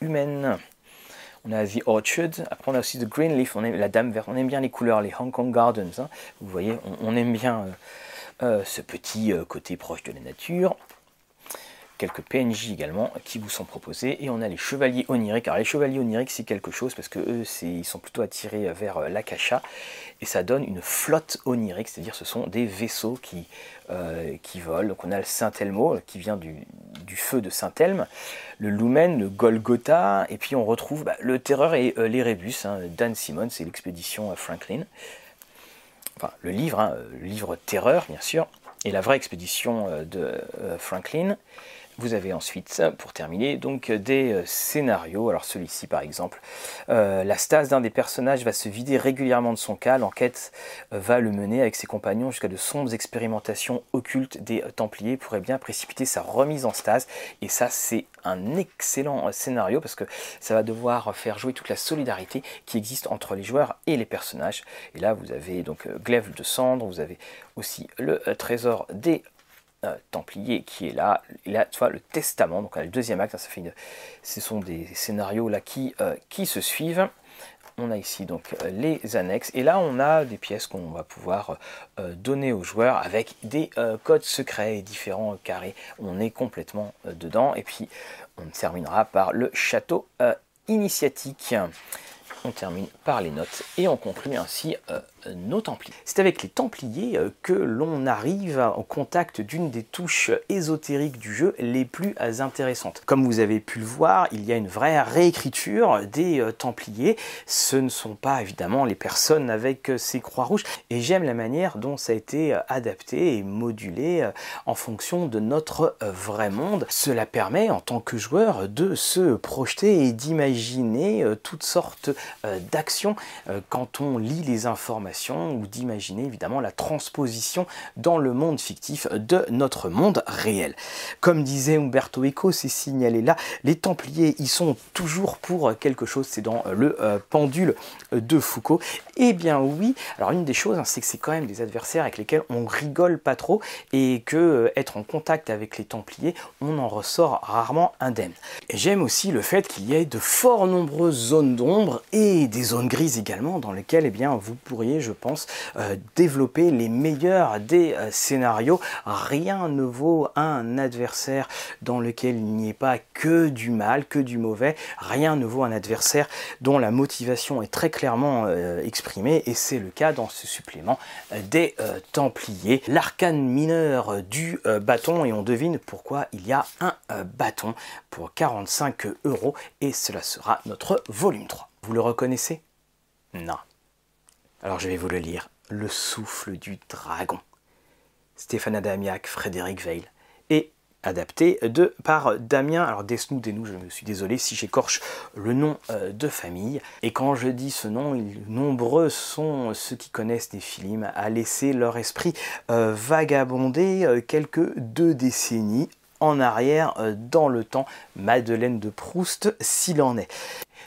humaine. On a The Orchard, après on a aussi The Green Leaf, la Dame Verte, on aime bien les couleurs, les Hong Kong Gardens. Hein. Vous voyez, on, aime bien euh, euh, ce petit côté proche de la nature quelques PNJ également qui vous sont proposés. Et on a les chevaliers oniriques. Alors les chevaliers oniriques c'est quelque chose parce que eux ils sont plutôt attirés vers euh, l'akasha et ça donne une flotte onirique, c'est-à-dire ce sont des vaisseaux qui, euh, qui volent. Donc on a le Saint-Elmo qui vient du, feu de Saint-Elme, le Lumen, le Golgotha, et puis on retrouve bah, le Terreur et euh, l'Erebus. Hein. Dan Simon, c'est l'expédition Franklin. Le livre, hein, le livre Terreur, bien sûr, et la vraie expédition de Franklin. Vous avez ensuite, pour terminer, donc des euh, scénarios. Alors celui-ci, par exemple, euh, la stase d'un des personnages va se vider régulièrement de son cas. L'enquête euh, va le mener avec ses compagnons jusqu'à de sombres expérimentations occultes des Templiers pourrait bien précipiter sa remise en stase. Et ça, c'est un excellent scénario parce que ça va devoir faire jouer toute la solidarité qui existe entre les joueurs et les personnages. Et là, vous avez donc Glaive de cendre, vous avez aussi le trésor des euh, Templier qui est là. Là, tu vois, le testament, donc le deuxième acte, hein, ça fait ce sont des scénarios là qui, euh, qui se suivent. On a ici donc euh, les annexes et là on a des pièces qu'on va pouvoir donner aux joueurs avec des codes secrets et différents carrés. On est complètement dedans et puis on terminera par le château initiatique. On termine par les notes et on conclut ainsi nos. C'est avec les Templiers que l'on arrive en contact d'une des touches ésotériques du jeu les plus intéressantes. Comme vous avez pu le voir, il y a une vraie réécriture des Templiers. Ce ne sont pas évidemment les personnes avec ces croix rouges et j'aime la manière dont ça a été adapté et modulé en fonction de notre vrai monde. Cela permet en tant que joueur de se projeter et d'imaginer toutes sortes d'actions quand on lit les informations ou d'imaginer évidemment la transposition dans le monde fictif de notre monde réel. Comme disait Umberto Eco, c'est signalé là, les Templiers ils sont toujours pour quelque chose, c'est dans le euh, pendule de Foucault. Eh bien oui, alors une des choses, hein, c'est que c'est quand même des adversaires avec lesquels on rigole pas trop et que euh, être en contact avec les Templiers, on en ressort rarement indemne. J'aime aussi le fait qu'il y ait de fort nombreuses zones d'ombre et des zones grises également dans lesquelles eh bien, vous pourriez, je pense, euh, développer les meilleurs des euh, scénarios. Rien ne vaut un adversaire dans lequel il n'y ait pas que du mal, que du mauvais. Rien ne vaut un adversaire dont la motivation est très clairement euh, exprimée et c'est le cas dans ce supplément des Templiers. L'arcane mineur du bâton et on devine pourquoi il y a un bâton pour 45 euros et cela sera notre volume 3. Vous le reconnaissez? Non. Alors je vais vous le lire. Le souffle du dragon. Stéphane Adamiac, Frédéric Veil. Et adapté de, par Damien. Alors Desnou, Desnou, je me suis désolé si j'écorche le nom euh, de famille. Et quand je dis ce nom, nombreux sont ceux qui connaissent des films à laisser leur esprit euh, vagabonder euh, quelques deux décennies en arrière dans le temps. Madeleine de Proust, s'il en est.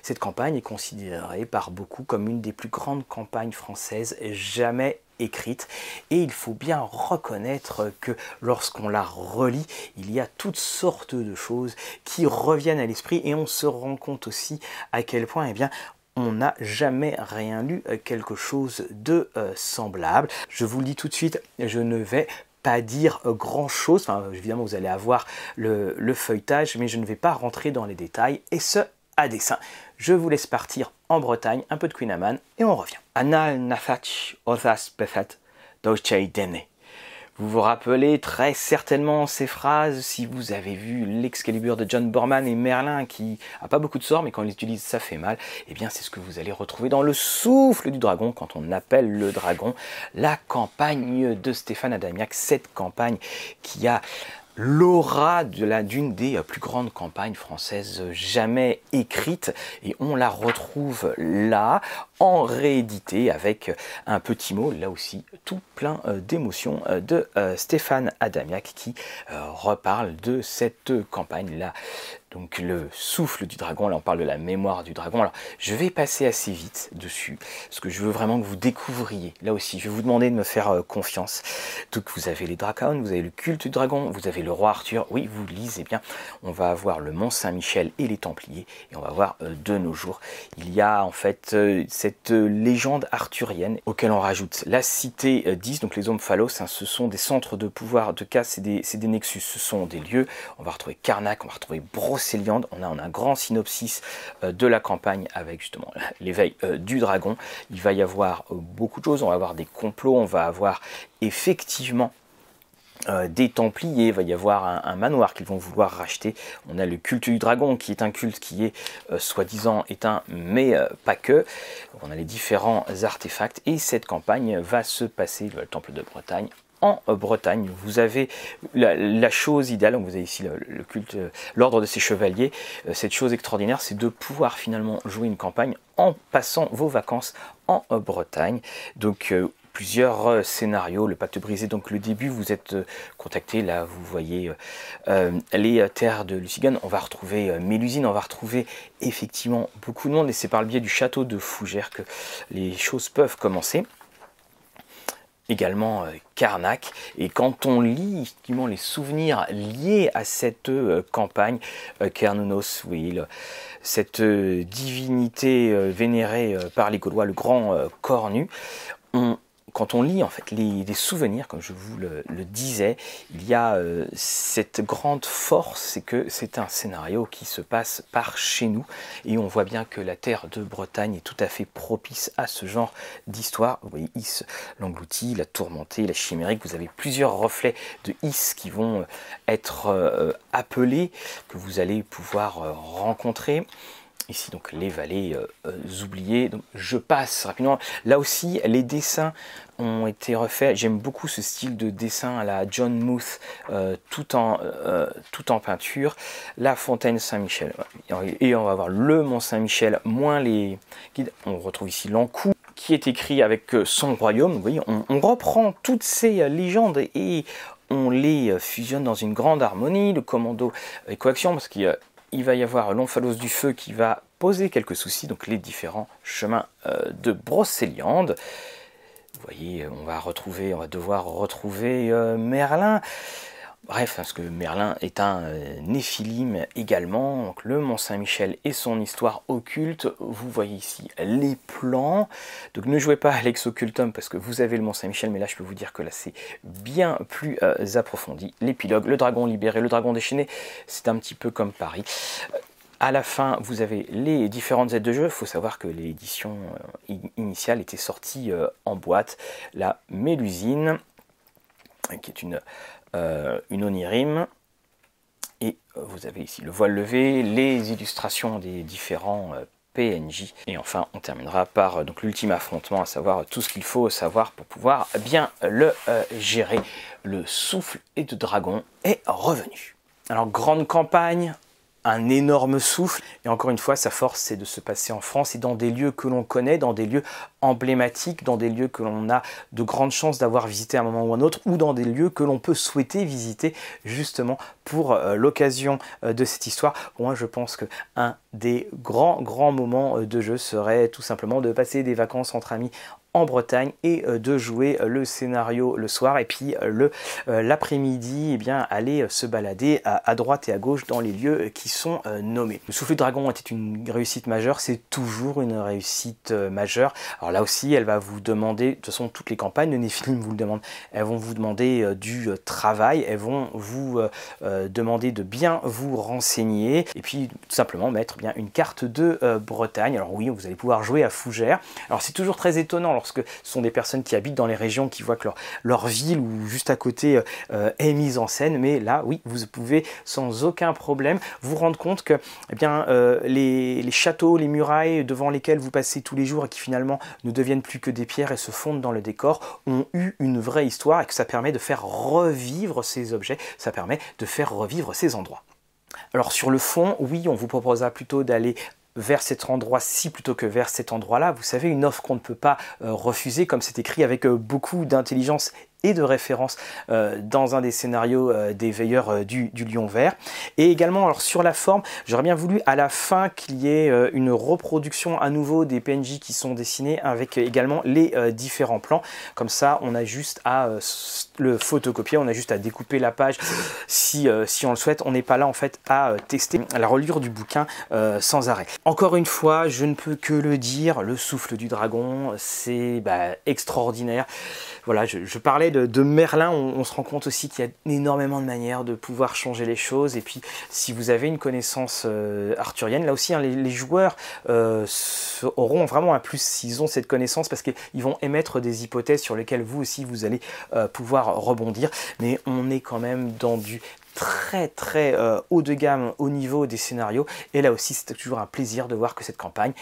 Cette campagne est considérée par beaucoup comme une des plus grandes campagnes françaises jamais écrites et il faut bien reconnaître que lorsqu'on la relit, il y a toutes sortes de choses qui reviennent à l'esprit et on se rend compte aussi à quel point eh bien, on n'a jamais rien lu euh, quelque chose de euh, semblable. Je vous le dis tout de suite, je ne vais pas dire euh, grand chose. évidemment, vous allez avoir le, le, feuilletage, mais je ne vais pas rentrer dans les détails. Et ce, à dessein. Je vous laisse partir en Bretagne, un peu de Queen Amman, et on revient. Anal nafach othas dene. Vous vous rappelez très certainement ces phrases si vous avez vu l'Excalibur de John Borman et Merlin qui a pas beaucoup de sorts mais quand il utilise ça fait mal. Eh bien c'est ce que vous allez retrouver dans le souffle du dragon quand on appelle le dragon la campagne de Stéphane Adamiac, cette campagne qui a l'aura d'une des plus grandes campagnes françaises jamais écrites. Et on la retrouve là en réédité avec un petit mot là aussi tout plein euh, d'émotions euh, de euh, Stéphane Adamiac qui reparle de cette campagne là donc le souffle du dragon, là on parle de la mémoire du dragon. Alors je vais passer assez vite dessus, parce que je veux vraiment que vous découvriez, là aussi, je vais vous demander de me faire euh, confiance. Donc vous avez les dracons, vous avez le culte du dragon, vous avez le roi Arthur, oui vous lisez bien, on va avoir le Mont Saint-Michel et les Templiers, et on va voir euh, de nos jours, il y a en fait euh, cette légende arthurienne auquel on rajoute la cité 10, donc les Omphalos, hein, ce sont des centres de pouvoir, de cas, c'est des, des, nexus, ce sont des lieux, on va retrouver Karnak, on va retrouver Bros on a, un grand synopsis euh, de la campagne avec justement l'éveil euh, du dragon. Il va y avoir euh, beaucoup de choses, on va avoir des complots, on va avoir effectivement des Templiers, il va y avoir un, manoir qu'ils vont vouloir racheter. On a le culte du dragon qui est un culte qui est soi-disant éteint, mais pas que. On a les différents artefacts et cette campagne va se passer, le temple de Bretagne, en Bretagne. Vous avez la, chose idéale, vous avez ici le, culte, l'ordre de ces chevaliers. Euh, cette chose extraordinaire, c'est de pouvoir finalement jouer une campagne en passant vos vacances en Bretagne. Donc euh, plusieurs euh, scénarios, le pacte brisé, donc le début, vous êtes contacté, là vous voyez les terres de Lucigan, on va retrouver Mélusine, on va retrouver effectivement beaucoup de monde, et c'est par le biais du château de Fougères que les choses peuvent commencer également Karnak. Euh, et quand on lit les souvenirs liés à cette euh, campagne, euh, Kernunos, oui, cette divinité vénérée par les Gaulois, le grand cornu, on quand on lit en fait les, souvenirs, comme je vous le, disais, il y a euh, cette grande force, c'est que c'est un scénario qui se passe par chez nous, et on voit bien que la terre de Bretagne est tout à fait propice à ce genre d'histoire. Vous voyez Is l'englouti, la tourmentée, la chimérique, vous avez plusieurs reflets de Is qui vont euh, être euh, appelés, que vous allez pouvoir rencontrer ici donc les vallées oubliées. Donc, je passe rapidement. Là aussi, les dessins ont été refaits. J'aime beaucoup ce style de dessin à la John Muth, euh, tout, en, euh, tout en peinture. La fontaine Saint-Michel. Et on va voir le Mont Saint-Michel, moins les guides. On retrouve ici l'Ancou qui est écrit avec euh, son royaume. Vous voyez, on, reprend toutes ces légendes et on les fusionne dans une grande harmonie. Le commando coaction parce qu'il va y avoir l'omphalos du feu qui va poser quelques soucis, donc les différents chemins de Brocéliande. Vous voyez, on va retrouver, on va devoir retrouver euh, Merlin. Bref, parce que Merlin est un euh, néphilim également, donc le Mont Saint-Michel et son histoire occulte. Vous voyez ici les plans. Donc ne jouez pas à l'ex occultum parce que vous avez le Mont Saint-Michel, mais là je peux vous dire que là c'est bien plus euh, approfondi. L'épilogue, le dragon libéré, le dragon déchaîné, c'est un petit peu comme Paris. À la fin, vous avez les différentes aides de jeu. Il faut savoir que l'édition euh, initiale était sortie euh, en boîte. La Mélusine, qui est une, euh, une onirime. Et vous avez ici le voile levé, les illustrations des différents PNJ. Et enfin, on terminera par donc l'ultime affrontement, à savoir tout ce qu'il faut savoir pour pouvoir bien le gérer. Le souffle et de dragon est revenu. Alors, grande campagne, un énorme souffle. Et encore une fois, sa force, c'est de se passer en France et dans des lieux que l'on connaît, dans des lieux emblématiques, dans des lieux que l'on a de grandes chances d'avoir visité à un moment ou un autre, ou dans des lieux que l'on peut souhaiter visiter justement pour euh, l'occasion euh, de cette histoire. Moi, je pense que un des grands, grands moments euh, de jeu serait tout simplement de passer des vacances entre amis en Bretagne et euh, de jouer euh, le scénario le soir et puis euh, le l'après-midi et eh bien aller se balader à, droite et à gauche dans les lieux qui sont nommés. Le souffle dragon était une réussite majeure, c'est toujours une réussite majeure. Alors là aussi, elle va vous demander, de toute façon toutes les campagnes de Nephilim vous le demandent, elles vont vous demander du travail, elles vont vous demander de bien vous renseigner et puis tout simplement mettre bien une carte de Bretagne. Alors oui, vous allez pouvoir jouer à Fougères. Alors c'est toujours très étonnant lorsque ce sont des personnes qui habitent dans les régions qui voient que leur, ville ou juste à côté euh, est mise en scène. Mais là, oui, vous pouvez sans aucun problème vous rendre compte que eh bien, euh, les, châteaux, les murailles devant lesquels vous passez tous les jours et qui finalement ne deviennent plus que des pierres et se fondent dans le décor ont eu une vraie histoire et que ça permet de faire revivre ces objets, ça permet de faire revivre ces endroits. Alors sur le fond, oui, on vous proposera plutôt d'aller vers cet endroit-ci plutôt que vers cet endroit-là. Vous savez, une offre qu'on ne peut pas euh, refuser, comme c'est écrit avec euh, beaucoup d'intelligence et de référence euh, dans un des scénarios euh, des veilleurs euh, du, Lion Vert. Et également, alors sur la forme, j'aurais bien voulu à la fin qu'il y ait une reproduction à nouveau des PNJ qui sont dessinés avec également les différents plans. Comme ça, on a juste à le photocopier, on a juste à découper la page si, si on le souhaite. On n'est pas là en fait à tester la reliure du bouquin sans arrêt. Encore une fois, je ne peux que le dire, le souffle du dragon, c'est bah, extraordinaire. Voilà, je parlais de, Merlin, on, se rend compte aussi qu'il y a énormément de manières de pouvoir changer les choses. Et puis, si vous avez une connaissance euh, arthurienne, là aussi, hein, les, joueurs euh, auront vraiment un plus s'ils ont cette connaissance parce qu'ils vont émettre des hypothèses sur lesquelles vous aussi vous allez euh, pouvoir rebondir. Mais on est quand même dans du très très haut de gamme au niveau des scénarios et là aussi c'est toujours un plaisir de voir que cette campagne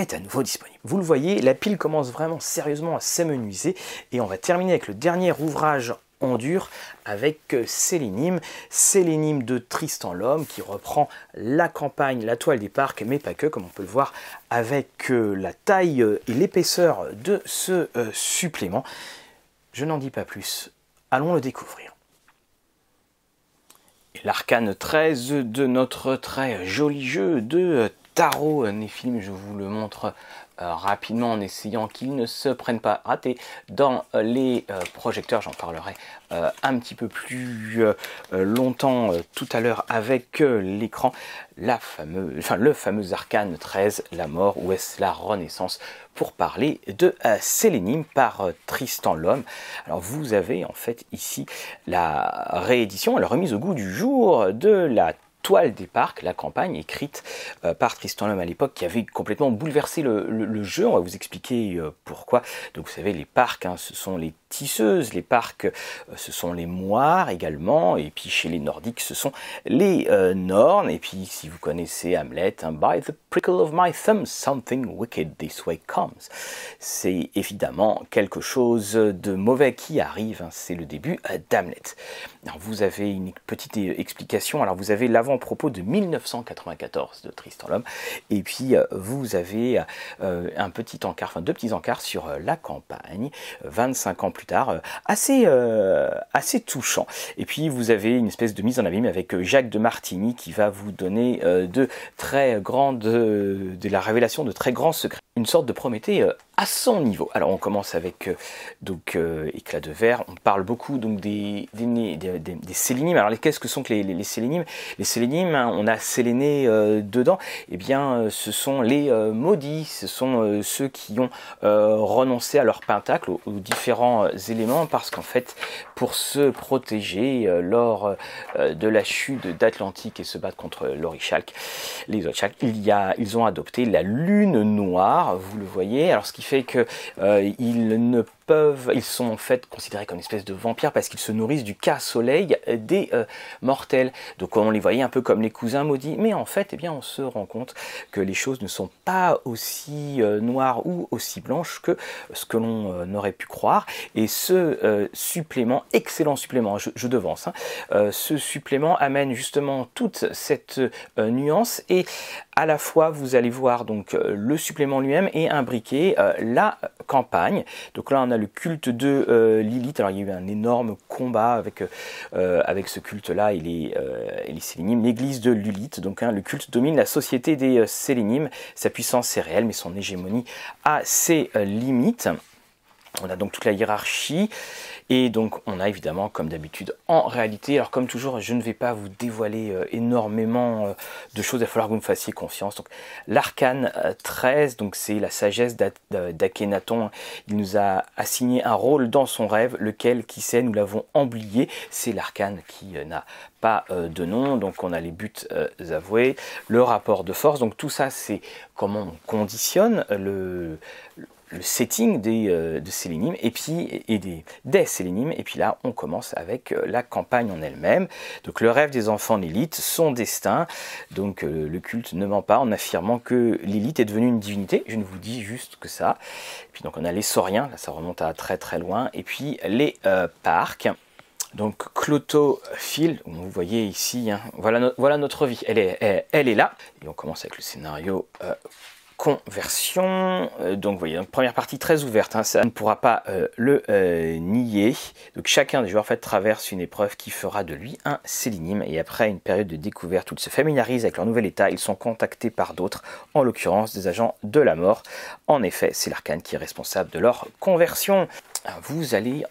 est à nouveau disponible. Vous le voyez, la pile commence vraiment sérieusement à s'amenuiser et on va terminer avec le dernier ouvrage en dur avec Sélénime, Sélénime de Tristan l'Homme qui reprend la campagne, la toile des parcs, mais pas que, comme on peut le voir avec euh, la taille et l'épaisseur de ce euh, supplément. Je n'en dis pas plus, allons le découvrir. L'arcane 13 de notre très joli jeu de tarot Néphilim, je vous le montre euh, rapidement en essayant qu'ils ne se prennent pas rater dans euh, les euh, projecteurs. J'en parlerai un petit peu plus longtemps tout à l'heure avec l'écran. La fameuse, enfin, le fameux arcane 13, la mort, ou est-ce la renaissance pour parler de Sélénime par Tristan l'Homme. Alors vous avez en fait ici la réédition, la remise au goût du jour de la Toile des parcs, la campagne écrite euh, par Tristan Lhomme à l'époque, qui avait complètement bouleversé le, jeu. On va vous expliquer euh, pourquoi. Donc vous savez, les parcs, hein, ce sont les tisseuses, les parcs, euh, ce sont les moires également, et puis chez les nordiques, ce sont les nornes. Et puis si vous connaissez Hamlet, hein, By the prickle of my thumb, something wicked this way comes. C'est évidemment quelque chose de mauvais qui arrive. Hein. C'est le début d'Hamlet. Vous avez une petite explication. Alors vous avez l'avant propos de 1994 de Tristan l'Homme. Et puis euh, vous avez euh, un petit encart, enfin deux petits encarts sur euh, la campagne, 25 ans plus tard, assez, assez touchant. Et puis vous avez une espèce de mise en abîme avec Jacques de Martigny qui va vous donner de très grandes, de la révélation de très grands secrets. Une sorte de Prométhée à son niveau. Alors on commence avec donc éclat de verre. On parle beaucoup donc des des, des, des, Alors qu'est-ce que sont les, sélénimes? Les sélénimes, hein, on a séléné euh, dedans, eh bien euh, ce sont les euh, maudits, ce sont ceux qui ont renoncé à leur pentacle, aux, différents éléments, parce qu'en fait, pour se protéger lors de la chute d'Atlantique et se battre contre l'Orichalque, les Otchak, il y a, ils ont adopté la lune noire, vous le voyez, alors ce qui fait que ils ne ils sont en fait considérés comme une espèce de vampires parce qu'ils se nourrissent du cas-soleil des euh, mortels. Donc on les voyait un peu comme les cousins maudits, mais en fait, eh bien, on se rend compte que les choses ne sont pas aussi euh, noires ou aussi blanches que ce que l'on euh, aurait pu croire. Et ce supplément, excellent supplément, je, devance, hein, ce supplément amène justement toute cette nuance et à la fois vous allez voir donc le supplément lui-même et imbriquer la campagne. Donc là on a le culte de euh, Lilith. Alors il y a eu un énorme combat avec, euh, ce culte-là et les, euh, les Sélénimes. L'église de Lilith, donc hein, le culte domine la société des Sélénimes. Sa puissance est réelle, mais son hégémonie a ses limites. On a donc toute la hiérarchie. Et donc on a évidemment comme d'habitude en réalité, alors comme toujours je ne vais pas vous dévoiler euh, énormément euh, de choses, il va falloir que vous me fassiez confiance. Donc l'arcane 13, euh, donc c'est la sagesse d'Akhenaton, il nous a assigné un rôle dans son rêve, lequel qui sait nous l'avons oublié, c'est l'arcane qui n'a pas de nom, donc on a les buts avoués, le rapport de force, donc tout ça c'est comment on conditionne le le setting des, euh, de Sélénime et puis et des, des Sélénime et puis là on commence avec euh, la campagne en elle-même. Donc le rêve des enfants d'élite son destin. Donc euh, le culte ne ment pas en affirmant que l'élite est devenue une divinité. Je ne vous dis juste que ça. Et puis donc on a les sauriens. Là ça remonte à très très loin. Et puis les parcs. Donc Clotophile, vous voyez ici, hein, voilà, voilà, notre vie, elle est, elle, est, là. Et on commence avec le scénario conversion. Euh, donc vous voyez, donc, première partie très ouverte, hein, ça ne pourra pas euh, le euh, nier. Donc chacun des joueurs fait, traverse une épreuve qui fera de lui un sélénime. Et après une période de découverte où ils se familiarisent avec leur nouvel état, ils sont contactés par d'autres, en l'occurrence des agents de la mort. En effet, c'est l'arcane qui est responsable de leur conversion. Vous allez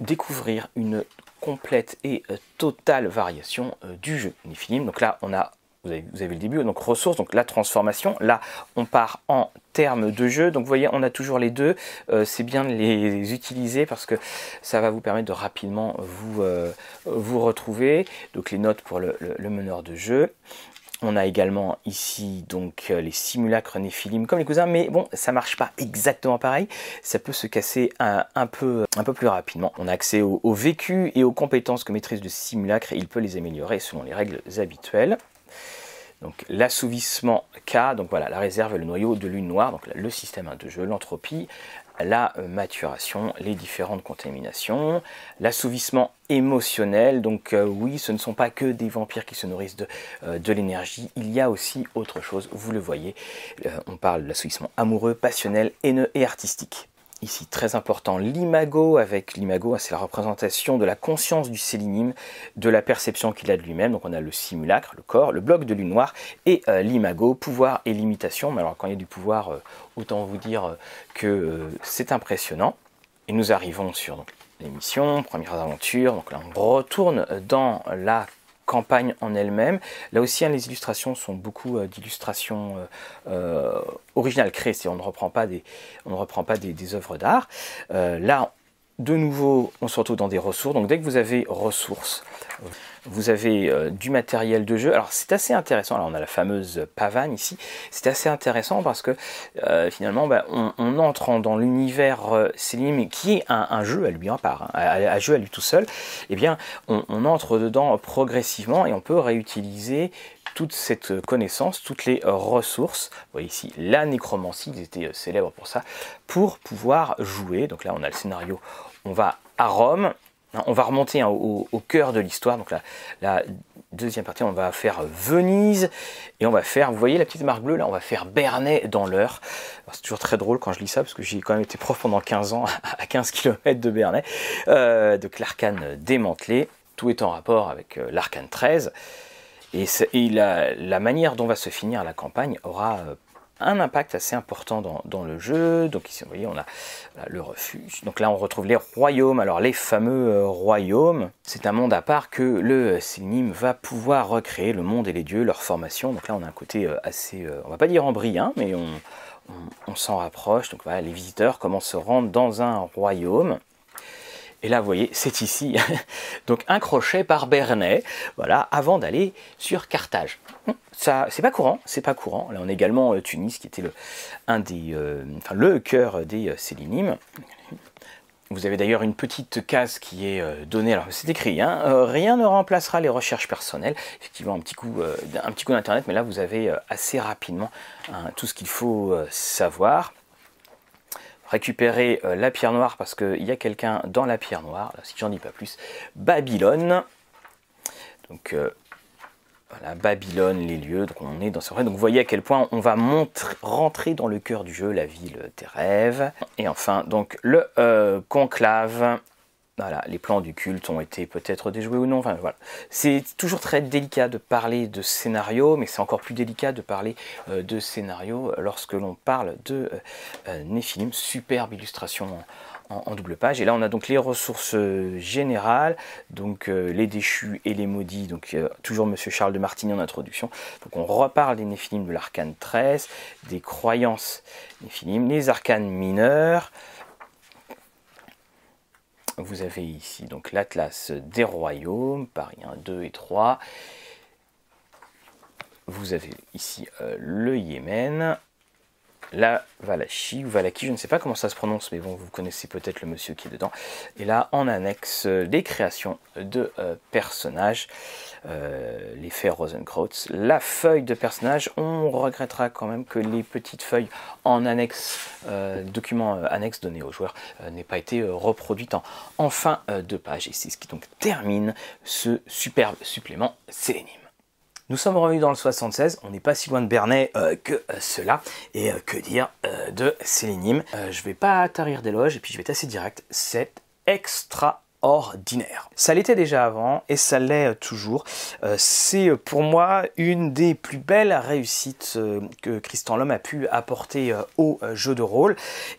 découvrir une complète et totale variation du jeu. Donc là, on a vous avez, le début, donc ressources, donc la transformation. Là, on part en termes de jeu. Donc vous voyez, on a toujours les deux. Euh, c'est bien de les utiliser parce que ça va vous permettre de rapidement vous, euh, vous retrouver. Donc les notes pour le, meneur de jeu. On a également ici donc euh, les simulacres néphilim comme les cousins, mais bon, ça marche pas exactement pareil. Ça peut se casser un, peu, plus rapidement. On a accès au, au vécu et aux compétences que maîtrise le simulacre et il peut les améliorer selon les règles habituelles. Donc l'assouvissement K, donc voilà, la réserve et le noyau de lune noire, donc le système de jeu, l'entropie, la maturation, les différentes contaminations, l'assouvissement émotionnel, donc euh, oui, ce ne sont pas que des vampires qui se nourrissent de, euh, l'énergie, il y a aussi autre chose, vous le voyez, euh, on parle de l'assouvissement amoureux, passionnel, haineux et artistique. Ici très important, l'imago, avec l'imago, c'est la représentation de la conscience du sélinim, de la perception qu'il a de lui-même. Donc on a le simulacre, le corps, le bloc de lune noire et euh, l'imago, pouvoir et limitation. Mais alors quand il y a du pouvoir, euh, autant vous dire euh, que c'est impressionnant. Et nous arrivons sur l'émission, premières aventures. Donc là on retourne dans la campagne en elle-même. Là aussi, hein, les illustrations sont beaucoup euh, d'illustrations euh, euh, originales créées, on ne reprend pas des, on ne reprend pas des, des œuvres d'art. là, de nouveau, on se retrouve dans des ressources. Donc dès que vous avez ressources, vous avez euh, du matériel de jeu. Alors c'est assez intéressant. Alors on a la fameuse pavane ici. C'est assez intéressant parce que euh, finalement bah, on, entre dans l'univers euh, qui est un, jeu à lui en part, hein, un, jeu à lui tout seul. Eh bien on, entre dedans progressivement et on peut réutiliser toute cette connaissance, toutes les ressources. Vous voyez ici la nécromancie, ils étaient célèbres pour ça, pour pouvoir jouer. Donc là on a le scénario. On va à Rome Hein, on va remonter hein, au, cœur de l'histoire. Donc la, deuxième partie, on va faire Venise et on va faire, vous voyez la petite marque bleue là, on va faire Bernay dans l'heure. C'est toujours très drôle quand je lis ça parce que j'ai quand même été prof pendant 15 ans à 15 km de Bernay. Euh, donc l'arcane démantelé, tout est en rapport avec euh, l'arcane 13. Et, la, manière dont va se finir la campagne aura euh, un impact assez important dans, le jeu. Donc ici, vous voyez, on a le refuge. Donc là, on retrouve les royaumes. Alors les fameux euh, royaumes, c'est un monde à part que le Sélim va pouvoir recréer, le monde et les dieux, leur formation. Donc là, on a un côté euh, assez, euh, on va pas dire embryon, mais on, on s'en rapproche. Donc voilà, les visiteurs commencent à se rendre dans un royaume. Et là, vous voyez, c'est ici. Donc un crochet par Bernay, voilà, avant d'aller sur Carthage. Ça, c'est pas courant, c'est pas courant. Là, on a également euh, Tunis, qui était le, un des, euh, enfin, le cœur des euh, Vous avez d'ailleurs une petite case qui est euh, donnée. Alors c'est écrit, hein, rien ne remplacera les recherches personnelles. Effectivement, un petit coup, petit coup d'internet, mais là vous avez assez rapidement hein, tout ce qu'il faut savoir récupérer euh, la pierre noire parce qu'il y a quelqu'un dans la pierre noire, si j'en dis pas plus, Babylone. Donc euh, voilà, Babylone, les lieux, donc on est dans ce Donc vous voyez à quel point on va rentrer dans le cœur du jeu, la ville des rêves. Et enfin, donc le euh, conclave, voilà, les plans du culte ont été peut-être déjoués ou non. C'est toujours très délicat de parler de scénario, mais c'est encore plus délicat de parler euh, de scénario lorsque l'on parle de euh, euh, Néphilim. Superbe illustration en, double page. Et là, on a donc les ressources générales, donc les déchus et les maudits. Donc toujours Monsieur Charles de Martigny en introduction. Donc on reparle des Néphilim de l'arcane 13, des croyances Néphilim, les arcanes mineurs. Vous avez ici donc l'Atlas des royaumes, Paris 1, 2 et 3. Vous avez ici euh, le Yémen, la Valachi ou Valaki, je ne sais pas comment ça se prononce, mais bon, vous connaissez peut-être le monsieur qui est dedans. Et là, en annexe, euh, des créations de euh, personnages, euh, les faits Rosenkraut. La feuille de personnage, on regrettera quand même que les petites feuilles en annexe, documents annexes donnés aux joueurs, n'aient pas été reproduites en, fin de page. Et c'est ce qui donc termine ce superbe supplément Sélénime. Nous sommes revenus dans le 76, on n'est pas si loin de Bernay euh, que euh, cela, et euh, que dire de Sélénime? je vais pas tarir d'éloges, et puis je vais être assez direct, c'est extra ordinaire. Ça l'était déjà avant et ça l'est toujours. Euh, c'est euh, pour moi une des plus belles réussites euh, que Christian Lhomme a pu apporter au jeu de rôle.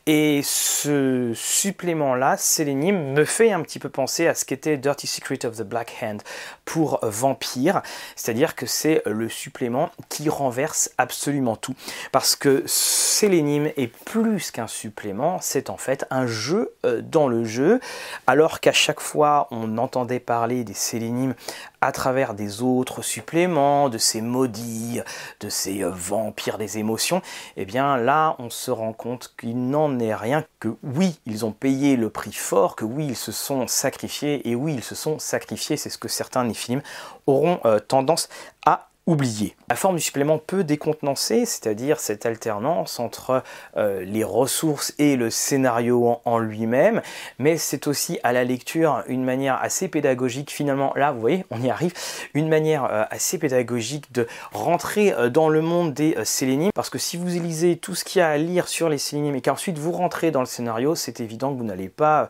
Et ce supplément-là, Sélénime, me fait un petit peu penser à ce qu'était Dirty Secret of the Black Hand pour Vampire. C'est-à-dire que c'est le supplément qui renverse absolument tout. Parce que Sélénime est plus qu'un supplément, c'est en fait un jeu dans le jeu, alors qu'à chaque fois on entendait parler des sélénimes à travers des autres suppléments, de ces maudits, de ces euh, vampires des émotions, eh bien là on se rend compte qu'il n'en est rien, que oui, ils ont payé le prix fort, que oui, ils se sont sacrifiés, et oui, ils se sont sacrifiés, c'est ce que certains Néphilim auront euh, tendance à oublié. La forme du supplément peut décontenancer, c'est-à-dire cette alternance entre euh, les ressources et le scénario en, lui-même, mais c'est aussi à la lecture une manière assez pédagogique, finalement, là vous voyez, on y arrive, une manière euh, assez pédagogique de rentrer euh, dans le monde des sélénimes, parce que si vous lisez tout ce qu'il y a à lire sur les sélénimes et qu'ensuite vous rentrez dans le scénario, c'est évident que vous n'allez pas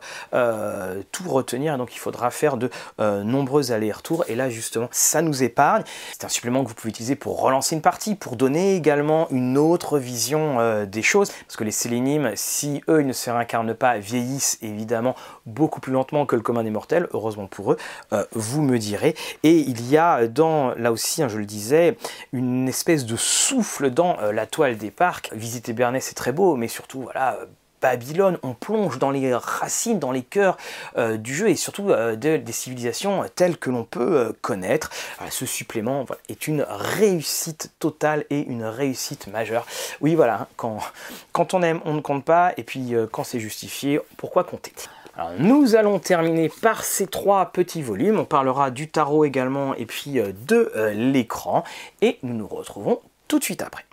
tout retenir, donc il faudra faire de nombreux allers-retours, et là justement, ça nous épargne. C'est un supplément vous pouvez utiliser pour relancer une partie, pour donner également une autre vision euh, des choses, parce que les sélénimes, si eux ils ne se réincarnent pas, vieillissent évidemment beaucoup plus lentement que le commun des mortels, heureusement pour eux, euh, vous me direz. Et il y a dans, là aussi, hein, je le disais, une espèce de souffle dans euh, la toile des parcs. Visiter Bernay, c'est très beau, mais surtout, voilà Babylone, on plonge dans les racines, dans les cœurs euh, du jeu et surtout euh, des civilisations telles que l'on peut euh, connaître. ce supplément est une réussite totale et une réussite majeure. Oui, voilà, hein, quand, on aime, on ne compte pas, et puis quand c'est justifié, pourquoi compter? Nous allons terminer par ces trois petits volumes. On parlera du tarot également et puis de l'écran. Et nous nous retrouvons tout de suite après.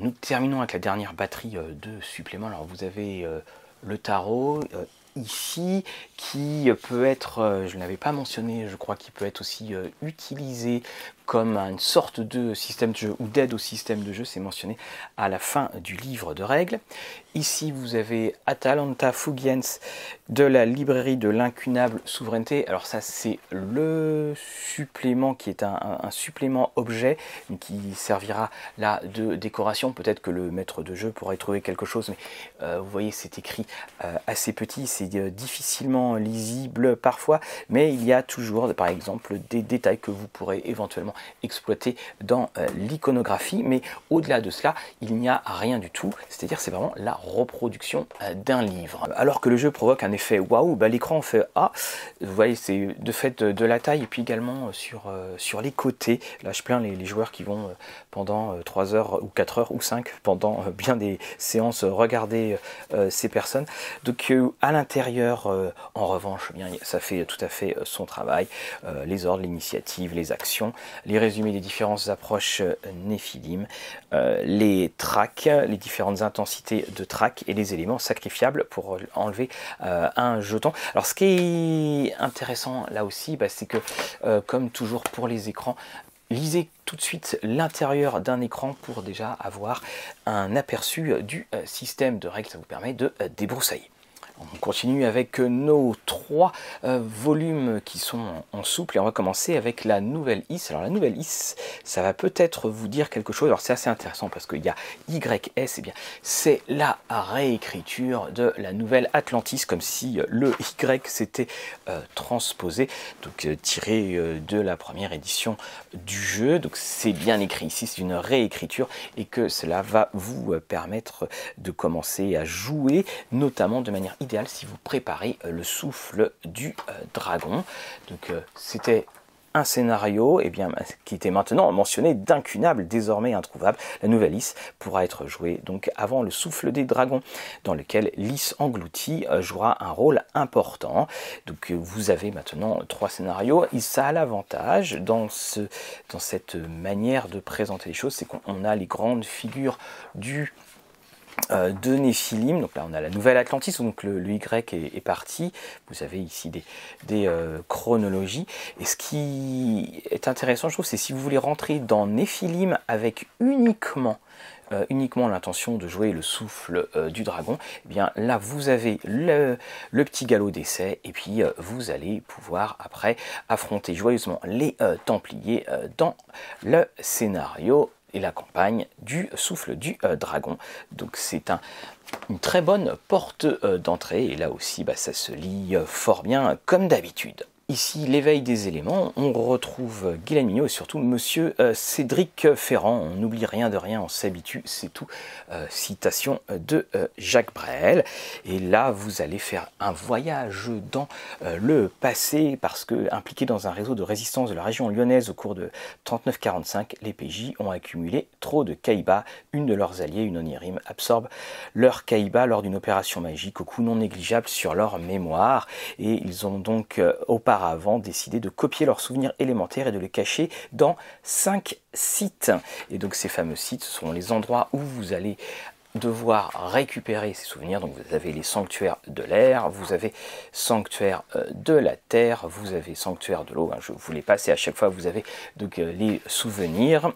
Nous terminons avec la dernière batterie euh, de suppléments. Alors vous avez euh, le tarot euh, ici qui peut être, je ne l'avais pas mentionné, je crois qu'il peut être aussi utilisé comme une sorte de système de jeu ou d'aide au système de jeu, c'est mentionné à la fin du livre de règles. Ici, vous avez Atalanta Fugiens de la librairie de l'incunable souveraineté. Alors ça, c'est le supplément qui est un, supplément objet qui servira là de décoration. Peut-être que le maître de jeu pourrait trouver quelque chose, mais euh, vous voyez, c'est écrit euh, assez petit, c'est euh, difficilement lisible parfois, mais il y a toujours, par exemple, des détails que vous pourrez éventuellement exploité dans euh, l'iconographie, mais au-delà de cela, il n'y a rien du tout, c'est-à-dire c'est vraiment la reproduction euh, d'un livre. Alors que le jeu provoque un effet waouh, bah, l'écran fait ah, vous voyez, c'est de fait de, la taille et puis également sur, euh, sur les côtés. Là, je plains les, joueurs qui vont pendant 3 heures ou 4 heures ou 5 pendant bien des séances regarder ces personnes. Donc à l'intérieur, en revanche, eh bien, ça fait tout à fait son travail. les ordres, l'initiative, les actions, les résumés des différentes approches euh, Néphilim, euh, les tracks, les différentes intensités de track et les éléments sacrifiables pour enlever euh, un jeton. Alors ce qui est intéressant là aussi, bah, c'est que comme toujours pour les écrans, lisez tout de suite l'intérieur d'un écran pour déjà avoir un aperçu du système de règles. Ça vous permet de débroussailler. On continue avec nos trois euh, volumes qui sont en, souple et on va commencer avec la nouvelle IS. Alors la nouvelle IS, ça va peut-être vous dire quelque chose. Alors c'est assez intéressant parce qu'il y a YS, et eh bien c'est la réécriture de la nouvelle Atlantis, comme si euh, le Y s'était euh, transposé, donc tiré de la première édition du jeu. Donc c'est bien écrit ici, c'est une réécriture et que cela va vous permettre de commencer à jouer, notamment de manière si vous préparez euh, le souffle du euh, dragon. Donc euh, c'était un scénario eh bien, qui était maintenant mentionné d'incunable, désormais introuvable. La nouvelle Lys pourra être jouée donc avant le souffle des dragons, dans lequel Lys englouti jouera un rôle important. Donc vous avez maintenant trois scénarios. Et ça a l'avantage dans, ce, dans cette manière de présenter les choses, c'est qu'on a les grandes figures du de Néphilim. Donc là, on a la nouvelle Atlantis, donc le, Y est, parti. Vous avez ici des, euh, chronologies. Et ce qui est intéressant, je trouve, c'est si vous voulez rentrer dans Néphilim avec uniquement euh, uniquement l'intention de jouer le souffle du dragon, eh bien là vous avez le petit galop d'essai et puis vous allez pouvoir après affronter joyeusement les Templiers dans le scénario et la campagne du souffle du euh, dragon. Donc c'est un, une très bonne porte euh, d'entrée et là aussi bah, ça se lit euh, fort bien comme d'habitude. Ici, l'éveil des éléments, on retrouve Guylaine Mignot et surtout Monsieur euh, Cédric Ferrand. On n'oublie rien de rien, on s'habitue, c'est tout. Euh, citation de euh, Jacques Brel. Et là, vous allez faire un voyage dans le passé parce que, impliqué dans un réseau de résistance de la région lyonnaise au cours de 39-45, les PJ ont accumulé trop de caïbas. Une de leurs alliés, une onirime, absorbe leur caïba lors d'une opération magique au coût non négligeable sur leur mémoire. Et ils ont donc auparavant auparavant décidé de copier leurs souvenirs élémentaires et de les cacher dans cinq sites. Et donc ces fameux sites sont les endroits où vous allez devoir récupérer ces souvenirs. Donc vous avez les sanctuaires de l'air, vous avez sanctuaire euh, de la terre, vous avez sanctuaire de l'eau. Hein. Je vous les passe et à chaque fois vous avez donc euh, les souvenirs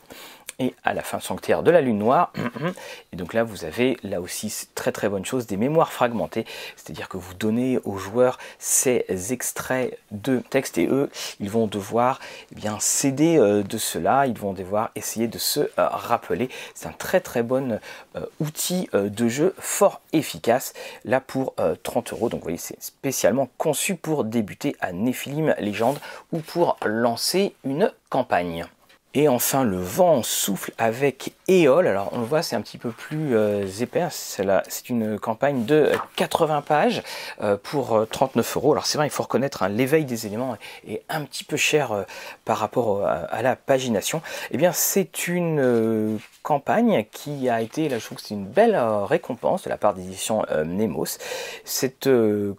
et à la fin sanctuaire de la lune noire. Et donc là, vous avez là aussi très très bonne chose, des mémoires fragmentées, c'est-à-dire que vous donnez aux joueurs ces extraits de texte et eux, ils vont devoir eh bien céder euh, de cela, ils vont devoir essayer de se euh, rappeler. C'est un très très bon euh, outil de jeu fort efficace là pour 30 euros. Donc vous voyez, c'est spécialement conçu pour débuter à Nephilim Légende ou pour lancer une campagne. Et enfin, le vent souffle avec Éole. Alors, on le voit, c'est un petit peu plus euh, épais. C'est une campagne de 80 pages euh, pour 39 euh, euros. Alors, c'est vrai, il faut reconnaître, hein, l'éveil des éléments est, un petit peu cher par rapport à, la pagination. Eh bien, c'est une campagne qui a été, là, je trouve que c'est une belle récompense de la part des éditions Nemos. Cette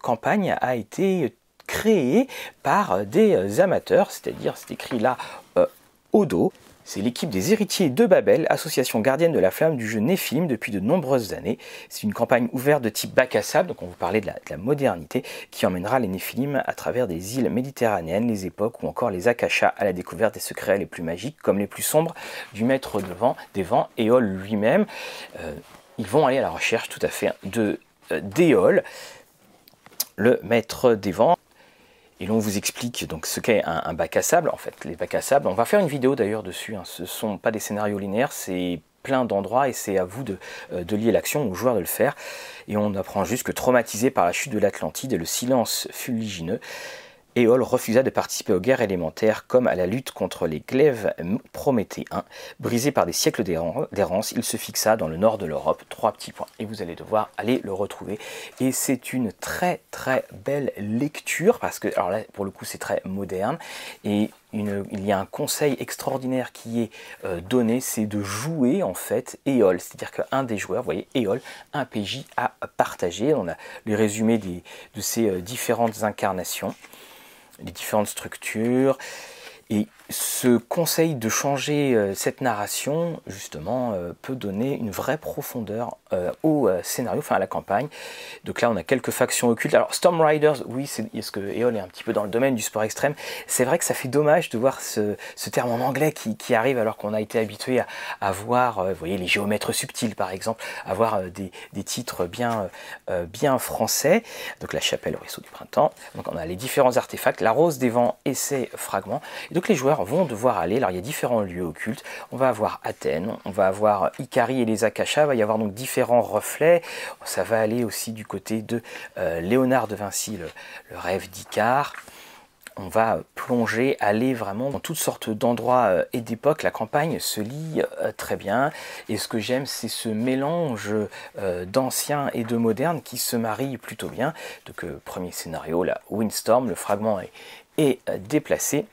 campagne a été créée par des amateurs, c'est-à-dire, c'est écrit là Odo. C'est l'équipe des héritiers de Babel, association gardienne de la flamme du jeu Néphilim depuis de nombreuses années. C'est une campagne ouverte de type bac à sable, donc on vous parlait de la, modernité, qui emmènera les Néphilim à travers des îles méditerranéennes, les époques ou encore les Akashas à la découverte des secrets les plus magiques comme les plus sombres du maître des vents, Éol lui-même. Euh, ils vont aller à la recherche tout à fait de euh, d'Éol, le maître des vents. Et l'on vous explique donc ce qu'est un, bac à sable. En fait, les bacs à sable, on va faire une vidéo d'ailleurs dessus. Hein. Ce ne sont pas des scénarios linéaires, c'est plein d'endroits et c'est à vous de, euh, lier l'action, aux joueurs de le faire. Et on apprend juste que traumatisé par la chute de l'Atlantide et le silence fuligineux, Éole refusa de participer aux guerres élémentaires comme à la lutte contre les glaives prométhéens. Brisé par des siècles d'errance, il se fixa dans le nord de l'Europe. Trois petits points. Et vous allez devoir aller le retrouver. Et c'est une très très belle lecture parce que, alors là, pour le coup, c'est très moderne. Et il y a un conseil extraordinaire qui est euh, donné, c'est de jouer en fait Éole. C'est-à-dire qu'un des joueurs, vous voyez, Éole, un PJ à partager. On a les résumés de ces euh, différentes incarnations les différentes structures. Et ce conseil de changer euh, cette narration, justement, euh, peut donner une vraie profondeur euh, au scénario, enfin à la campagne. Donc là, on a quelques factions occultes. Alors, Storm Riders, oui, c'est ce que Eol est un petit peu dans le domaine du sport extrême. C'est vrai que ça fait dommage de voir ce, terme en anglais qui, arrive alors qu'on a été habitué à, voir, vous voyez, les géomètres subtils, par exemple, à voir des, titres bien français. Donc, la chapelle au ruisseau du printemps. Donc, on a les différents artefacts, la rose des vents et ses fragments. Et donc, les joueurs vont devoir aller. Alors il y a différents lieux occultes. On va avoir Athènes, on va avoir Ikari et les Akashas. Il va y avoir donc différents reflets. Ça va aller aussi du côté de euh, Léonard de Vinci, le, rêve d'Icare on va plonger, aller vraiment dans toutes sortes d'endroits euh, et d'époques. La campagne se lit euh, très bien. Et ce que j'aime, c'est ce mélange d'ancien et de moderne qui se marie plutôt bien. Donc, premier scénario, la Windstorm, le fragment est déplacé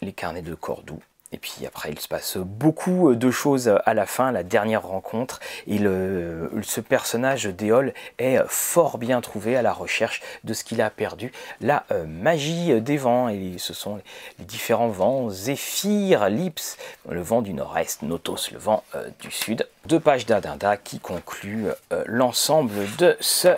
les carnets de Cordoue. Et puis après, il se passe beaucoup de choses à la fin, la dernière rencontre. Et ce personnage d'Éole est fort bien trouvé à la recherche de ce qu'il a perdu. La euh, magie des vents, et ce sont les différents vents, Zéphyr, Lips, le vent du nord-est, Notos, le vent euh, du sud. Deux pages d'Adinda qui concluent euh, l'ensemble de ce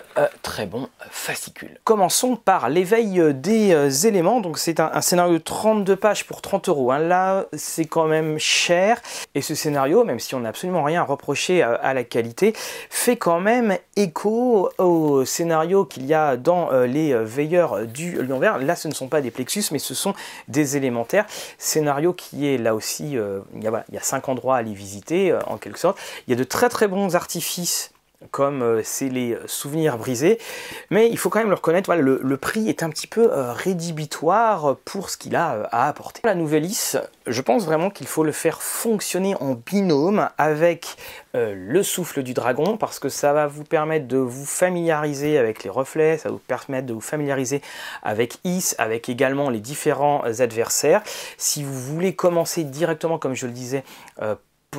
très bon fascicule. Commençons par l'éveil des éléments. Donc c'est un, scénario de 32 pages pour 30 euros. Hein. Là, c'est quand même cher. Et ce scénario, même si on n'a absolument rien à reprocher à, la qualité, fait quand même écho au scénario qu'il y a dans euh, les veilleurs du Lion Vert. Là, ce ne sont pas des plexus, mais ce sont des élémentaires. Scénario qui est là aussi, euh, il, y a, il y a cinq endroits à aller visiter, euh, en quelque sorte. Il y a de très très bons artifices comme euh, c'est les souvenirs brisés. Mais il faut quand même le reconnaître, le, prix est un petit peu euh, rédhibitoire pour ce qu'il a euh, à apporter. La nouvelle is, je pense vraiment qu'il faut le faire fonctionner en binôme avec le souffle du dragon parce que ça va vous permettre de vous familiariser avec les reflets, ça va vous permettre de vous familiariser avec Is, avec également les différents adversaires. Si vous voulez commencer directement, comme je le disais,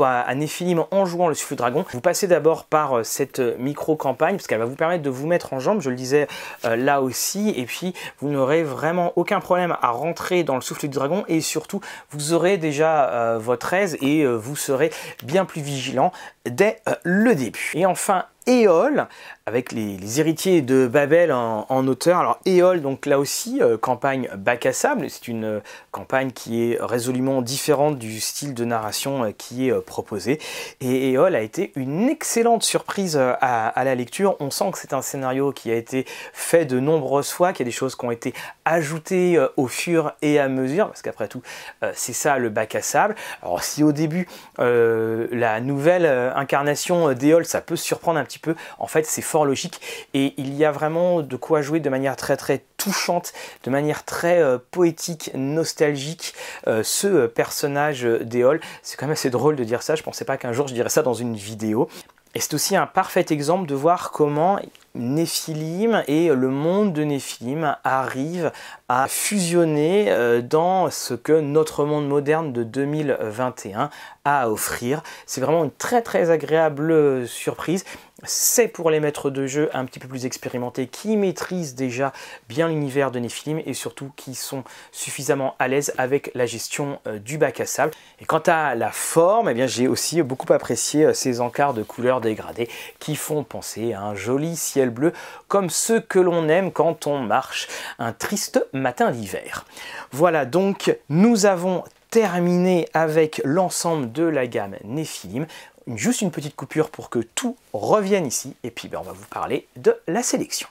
à Néphilim en jouant le souffle dragon. Vous passez d'abord par euh, cette micro-campagne parce qu'elle va vous permettre de vous mettre en jambe, je le disais euh, là aussi, et puis vous n'aurez vraiment aucun problème à rentrer dans le souffle du dragon et surtout vous aurez déjà euh, votre aise et vous serez bien plus vigilant dès le début. Et enfin, Éole, avec les, héritiers de Babel en, auteur. Alors Éole, donc là aussi, euh, campagne bac à sable, c'est une euh, campagne qui est résolument différente du style de narration euh, qui est proposé. Et Éole a été une excellente surprise à, la lecture. On sent que c'est un scénario qui a été fait de nombreuses fois, qu'il y a des choses qui ont été ajoutées au fur et à mesure, parce qu'après tout, c'est ça le bac à sable. Alors si au début, la nouvelle incarnation d'Éole, ça peut surprendre un petit peu, en fait c'est logique et il y a vraiment de quoi jouer de manière très très touchante, de manière très euh, poétique, nostalgique, euh, ce personnage d'Éole. C'est quand même assez drôle de dire ça, je pensais pas qu'un jour je dirais ça dans une vidéo. Et c'est aussi un parfait exemple de voir comment Néphilim et le monde de Néphilim arrivent à fusionner euh, dans ce que notre monde moderne de 2021 a à offrir. C'est vraiment une très très agréable surprise c'est pour les maîtres de jeu un petit peu plus expérimentés qui maîtrisent déjà bien l'univers de Nephilim et surtout qui sont suffisamment à l'aise avec la gestion euh, du bac à sable. Et quant à la forme, eh j'ai aussi beaucoup apprécié euh, ces encarts de couleurs dégradées qui font penser à un joli ciel bleu comme ceux que l'on aime quand on marche un triste matin d'hiver. Voilà donc nous avons terminé avec l'ensemble de la gamme Nephilim juste une petite coupure pour que tout revienne ici, et puis ben, on va vous parler de la sélection.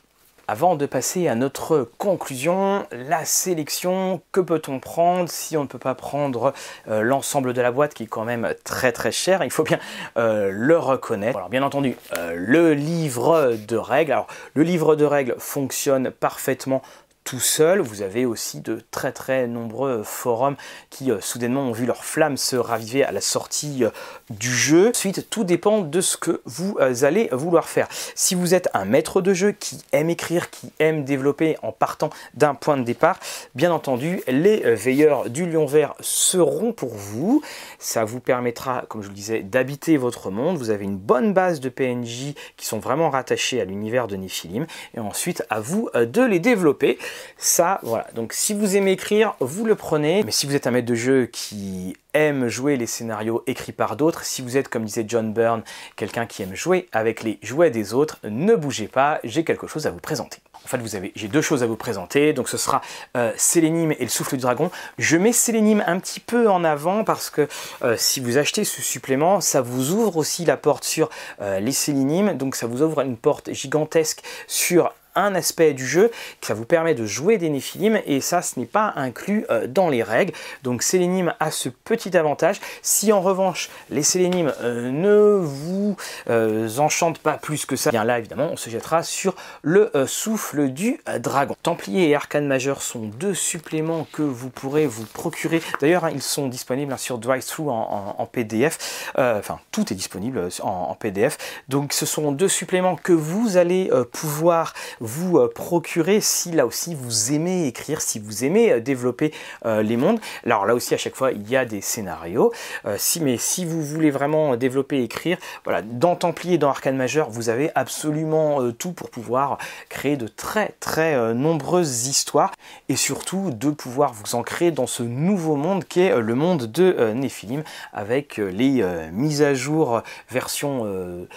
Avant de passer à notre conclusion, la sélection, que peut-on prendre si on ne peut pas prendre euh, l'ensemble de la boîte qui est quand même très très cher, il faut bien euh, le reconnaître. Alors bien entendu, euh, le livre de règles, alors le livre de règles fonctionne parfaitement tout seul. Vous avez aussi de très très nombreux forums qui euh, soudainement ont vu leur flamme se raviver à la sortie euh, du jeu. Ensuite, tout dépend de ce que vous euh, allez vouloir faire. Si vous êtes un maître de jeu qui aime écrire, qui aime développer en partant d'un point de départ, bien entendu, les veilleurs du lion vert seront pour vous. Ça vous permettra, comme je vous le disais, d'habiter votre monde. Vous avez une bonne base de PNJ qui sont vraiment rattachés à l'univers de Nephilim. Et ensuite, à vous de les développer. Ça, voilà. Donc si vous aimez écrire, vous le prenez. Mais si vous êtes un maître de jeu qui aime jouer les scénarios écrits par d'autres, si vous êtes, comme disait John Byrne, quelqu'un qui aime jouer avec les jouets des autres, ne bougez pas, j'ai quelque chose à vous présenter. En fait, vous avez, j'ai deux choses à vous présenter. Donc, ce sera euh, et le souffle du dragon. Je mets Sélénime un petit peu en avant parce que euh, si vous achetez ce supplément, ça vous ouvre aussi la porte sur euh, les Sélénimes. Donc, ça vous ouvre une porte gigantesque sur un aspect du jeu, qui ça vous permet de jouer des Néphilim, et ça, ce n'est pas inclus euh, dans les règles. Donc Sélénime a ce petit avantage. Si en revanche, les Sélénimes euh, ne vous euh, enchantent pas plus que ça, bien là, évidemment, on se jettera sur le souffle du dragon. Templier et Arcane Majeur sont deux suppléments que vous pourrez vous procurer. D'ailleurs, hein, ils sont disponibles hein, sur DriveThru en, en, PDF. Enfin, tout est disponible en, PDF. Donc, ce sont deux suppléments que vous allez pouvoir vous euh, procurer si là aussi vous aimez écrire, si vous aimez euh, développer euh, les mondes. Alors là aussi à chaque fois il y a des scénarios. si, mais si vous voulez vraiment développer et écrire, voilà, dans Templier et dans Arcane Majeur, vous avez absolument tout pour pouvoir créer de très très nombreuses histoires et surtout de pouvoir vous ancrer dans ce nouveau monde qui est le monde de Néphilim avec les mises à jour version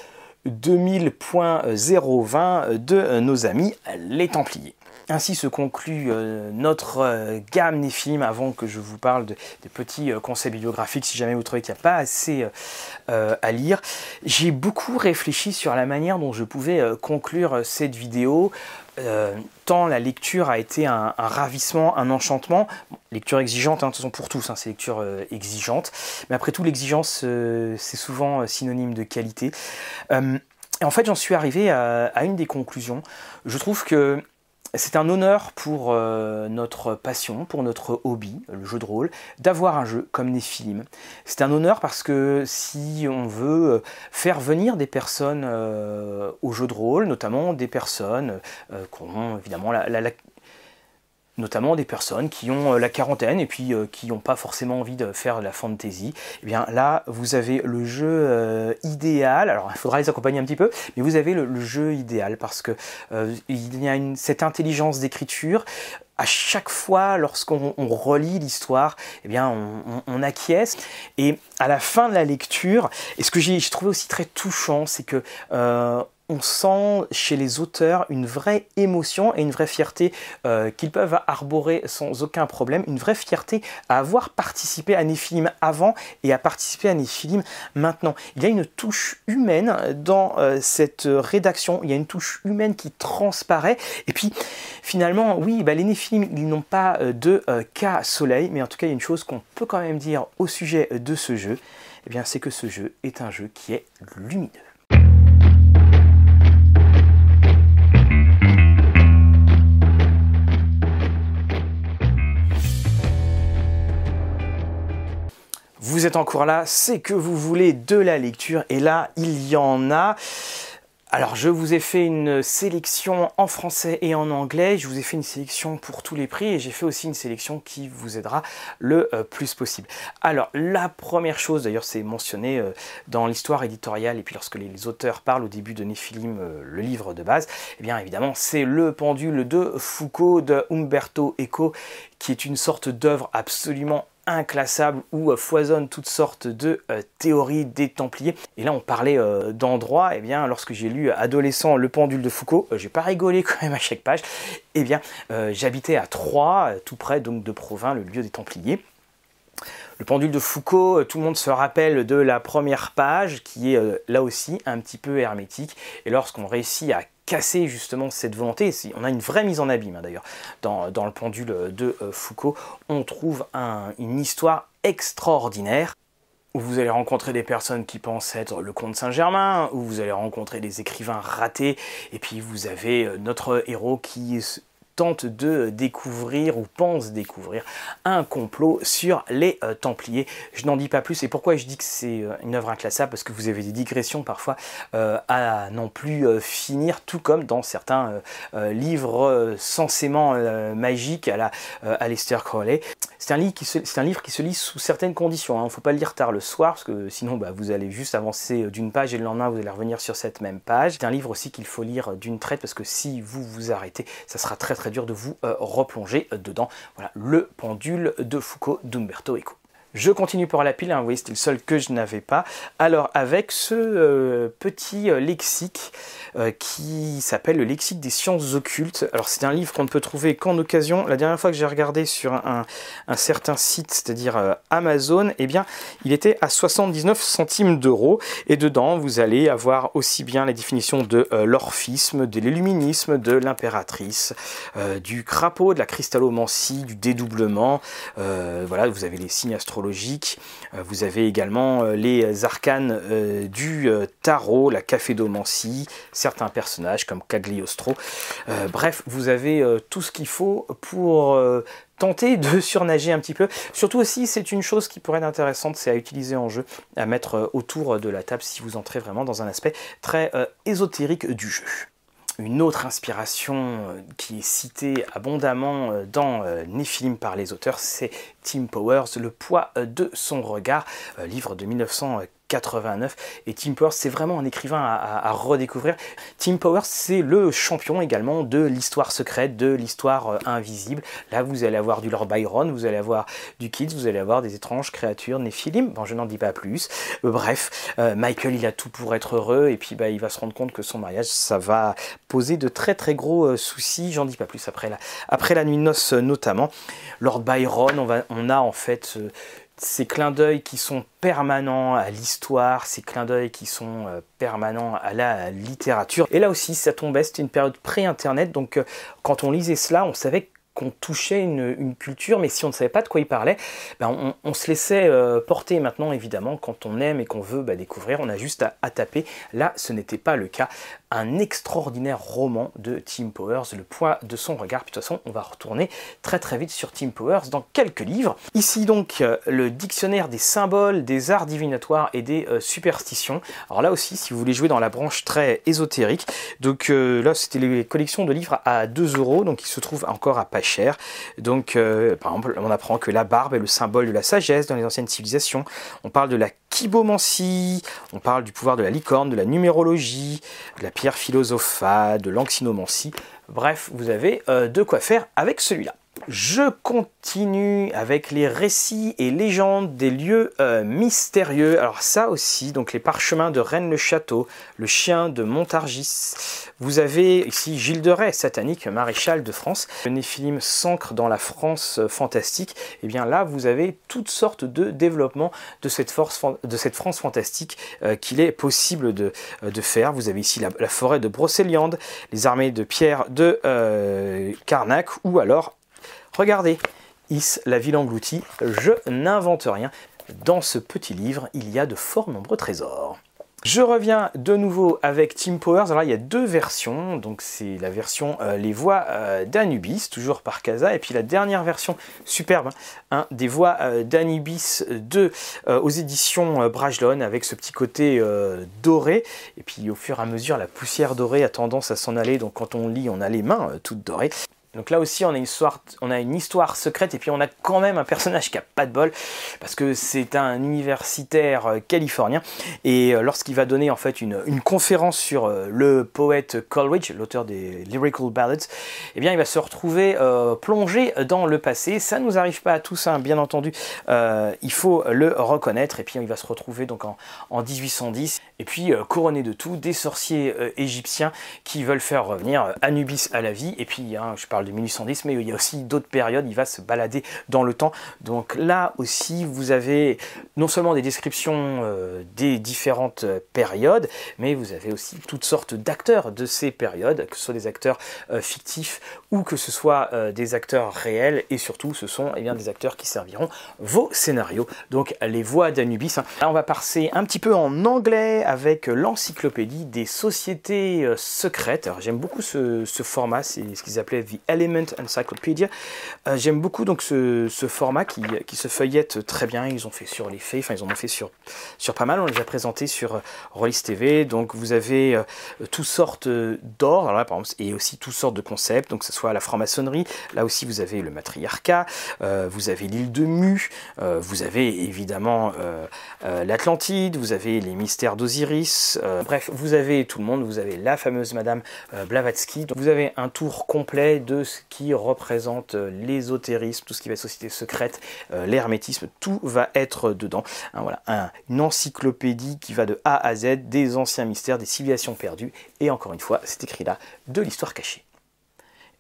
2000.020 de nos amis les Templiers. Ainsi se conclut euh, notre euh, gamme Néphilim avant que je vous parle des petits euh, conseils bibliographiques si jamais vous trouvez qu'il n'y a pas assez à lire. J'ai beaucoup réfléchi sur la manière dont je pouvais conclure cette vidéo. Tant la lecture a été un, ravissement, un enchantement. lecture exigeante, hein, de toute façon pour tous, hein, c'est lecture exigeante. Mais après tout, l'exigence, c'est souvent synonyme de qualité. et en fait, j'en suis arrivé à, une des conclusions. Je trouve que c'est un honneur pour euh, notre passion, pour notre hobby, le jeu de rôle, d'avoir un jeu comme Nephilim. C'est un honneur parce que si on veut euh, faire venir des personnes euh, au jeu de rôle, notamment des personnes qui ont évidemment la, notamment des personnes qui ont euh, la quarantaine et puis euh, qui n'ont pas forcément envie de faire de la fantasy, eh bien là vous avez le jeu euh, idéal. Alors il faudra les accompagner un petit peu, mais vous avez le, jeu idéal parce que il y a cette intelligence d'écriture. À chaque fois, lorsqu'on relit l'histoire, eh bien, on, acquiesce. Et à la fin de la lecture, et ce que j'ai trouvé aussi très touchant, c'est que on sent chez les auteurs une vraie émotion et une vraie fierté euh, qu'ils peuvent arborer sans aucun problème, une vraie fierté à avoir participé à Néphilim avant et à participer à Néphilim maintenant. Il y a une touche humaine dans euh, cette rédaction, il y a une touche humaine qui transparaît et puis finalement, oui, bah, les Néphilim, ils n'ont pas euh, de cas soleil, mais en tout cas, il y a une chose qu'on peut quand même dire au sujet de ce jeu, eh c'est que ce jeu est un jeu qui est lumineux. Vous êtes encore là, c'est que vous voulez de la lecture et là il y en a. Alors je vous ai fait une sélection en français et en anglais, je vous ai fait une sélection pour tous les prix et j'ai fait aussi une sélection qui vous aidera le euh, plus possible. Alors la première chose, d'ailleurs c'est mentionné euh, dans l'histoire éditoriale et puis lorsque les auteurs parlent au début de Néphilim, euh, le livre de base, eh bien évidemment c'est le pendule de Foucault de Umberto Eco qui est une sorte d'œuvre absolument inclassable où euh, foisonnent toutes sortes de euh, théories des Templiers. Et là, on parlait euh, d'endroits. Et eh bien, lorsque j'ai lu adolescent Le Pendule de Foucault, j'ai pas rigolé quand même à chaque page. Et eh bien, j'habitais à Troyes, tout près donc de Provins, le lieu des Templiers. Le pendule de Foucault, tout le monde se rappelle de la première page qui est là aussi un petit peu hermétique. Et lorsqu'on réussit à casser justement cette volonté. On a une vraie mise en abîme hein, d'ailleurs dans, le pendule de euh, Foucault. On trouve une histoire extraordinaire où vous allez rencontrer des personnes qui pensent être le comte Saint-Germain, où vous allez rencontrer des écrivains ratés, et puis vous avez euh, notre héros qui tente de découvrir ou pense découvrir un complot sur les euh, Templiers. Je n'en dis pas plus. Et pourquoi je dis que c'est euh, une œuvre inclassable? Parce que vous avez des digressions parfois euh, à non plus finir, tout comme dans certains livres censément magiques à la Aleister Crowley. C'est un, livre qui se, un livre qui se lit sous certaines conditions. Il hein. ne faut pas le lire tard le soir, parce que sinon bah, vous allez juste avancer d'une page et le lendemain vous allez revenir sur cette même page. C'est un livre aussi qu'il faut lire d'une traite, parce que si vous vous arrêtez, ça sera très très dur de vous euh, replonger dedans. Voilà, le pendule de Foucault d'Umberto Eco. Je continue pour la pile, hein, oui, c'était le seul que je n'avais pas. Alors avec ce euh, petit euh, lexique euh, qui s'appelle le lexique des sciences occultes. Alors c'est un livre qu'on ne peut trouver qu'en occasion. La dernière fois que j'ai regardé sur un, certain site, c'est-à-dire Amazon, eh bien il était à 79 centimes d'euros. Et dedans vous allez avoir aussi bien la définition de l'orphisme, de l'illuminisme, de l'impératrice, du crapaud, de la cristallomancie, du dédoublement. voilà, vous avez les signes astrologiques euh, vous avez également euh, les arcanes euh, du tarot, la cafédomancie, certains personnages comme Cagliostro. bref, vous avez tout ce qu'il faut pour tenter de surnager un petit peu. Surtout aussi, c'est une chose qui pourrait être intéressante, c'est à utiliser en jeu, à mettre autour de la table si vous entrez vraiment dans un aspect très ésotérique du jeu. Une autre inspiration euh, qui est citée abondamment euh, dans euh, Néphilim par les auteurs, c'est Tim Powers, Le poids de son regard, livre de 1940 89. Et Tim Powers, c'est vraiment un écrivain à, redécouvrir. Tim Powers, c'est le champion également de l'histoire secrète, de l'histoire euh, invisible. Là, vous allez avoir du Lord Byron, vous allez avoir du Kids, vous allez avoir des étranges créatures Néphilim. Bon, je n'en dis pas plus. Euh, bref, euh, Michael, il a tout pour être heureux, et puis bah, il va se rendre compte que son mariage, ça va poser de très très gros soucis. J'en dis pas plus après la, nuit de noces notamment. Lord Byron, on, on a en fait ces clins d'œil qui sont permanents à l'histoire, ces clins d'œil qui sont euh, permanents à la littérature. Et là aussi, ça tombait, c'était une période pré-internet, donc euh, quand on lisait cela, on savait qu'on touchait une, culture, mais si on ne savait pas de quoi il parlait, ben on, se laissait euh, porter. Maintenant, évidemment, quand on aime et qu'on veut bah, découvrir, on a juste à, taper. Là, ce n'était pas le cas. Un extraordinaire roman de Tim Powers, Le poids de son regard. Puis, de toute façon, on va retourner très très vite sur Tim Powers dans quelques livres. Ici, donc, euh, le dictionnaire des symboles, des arts divinatoires et des euh, superstitions. Alors là aussi, si vous voulez jouer dans la branche très ésotérique, donc là, c'était les collections de livres à 2 euros, donc il se trouve encore à page Donc, par exemple, on apprend que la barbe est le symbole de la sagesse dans les anciennes civilisations. On parle de la kibomancie, on parle du pouvoir de la licorne, de la numérologie, de la pierre philosophale, de l'anxinomancie. Bref, vous avez de quoi faire avec celui-là. Je continue avec les récits et légendes des lieux euh, mystérieux. Alors ça aussi, donc les parchemins de Rennes-le-Château, le chien de Montargis. Vous avez ici Gilles de Rais, satanique, maréchal de France. Le Néphilim s'ancre dans la France euh, fantastique. Et eh bien là, vous avez toutes sortes de développements de cette, force, de cette France fantastique euh, qu'il est possible de, faire. Vous avez ici la, forêt de Brocéliande, les armées de Pierre de Carnac ou alors Regardez, Is, la ville engloutie, je n'invente rien. Dans ce petit livre, il y a de fort nombreux trésors. Je reviens de nouveau avec Team Powers. Alors il y a deux versions. Donc c'est la version euh, Les Voix euh, d'Anubis, toujours par Casa, et puis la dernière version superbe, hein, des Voix euh, d'Anubis 2 aux éditions Brajlon avec ce petit côté doré. Et puis au fur et à mesure, la poussière dorée a tendance à s'en aller. Donc quand on lit, on a les mains toutes dorées. Donc là aussi, on a, une histoire, on a une histoire secrète et puis on a quand même un personnage qui a pas de bol parce que c'est un universitaire euh, californien et euh, lorsqu'il va donner en fait une, conférence sur euh, le poète Coleridge, l'auteur des Lyrical Ballads, eh bien il va se retrouver plongé dans le passé. Ça nous arrive pas à tous, hein, bien entendu. il faut le reconnaître et puis il va se retrouver donc en, en 1810 et puis couronné de tout, des sorciers égyptiens qui veulent faire revenir Anubis à la vie et puis hein, je parle de 1810, mais il y a aussi d'autres périodes, il va se balader dans le temps. Donc là aussi, vous avez non seulement des descriptions euh, des différentes périodes, mais vous avez aussi toutes sortes d'acteurs de ces périodes, que ce soit des acteurs euh, fictifs ou que ce soit euh, des acteurs réels, et surtout ce sont eh bien, des acteurs qui serviront vos scénarios. Donc les voix d'Anubis. Hein. Là, on va passer un petit peu en anglais avec l'encyclopédie des sociétés secrètes. J'aime beaucoup ce, ce format, c'est ce qu'ils appelaient The Element Encyclopedia. Euh, j'aime beaucoup donc ce, format qui, se feuillette très bien. Ils ont fait sur les faits, enfin ils en ont fait sur, sur pas mal. On les a présentés sur euh, Rollis TV. Donc vous avez euh, toutes sortes d'or, et aussi toutes sortes de concepts. Donc que ce soit la franc-maçonnerie. Là aussi vous avez le matriarcat. vous avez l'île de Mu. vous avez évidemment l'Atlantide. Vous avez les mystères d'Osiris. bref, vous avez tout le monde. Vous avez la fameuse Madame Blavatsky. Donc vous avez un tour complet de ce qui représente euh, l'ésotérisme, tout ce qui va être société secrète, euh, l'hermétisme, tout va être dedans. Hein, voilà, une encyclopédie qui va de A à Z, des anciens mystères, des civilisations perdues, et encore une fois, c'est écrit là, de l'histoire cachée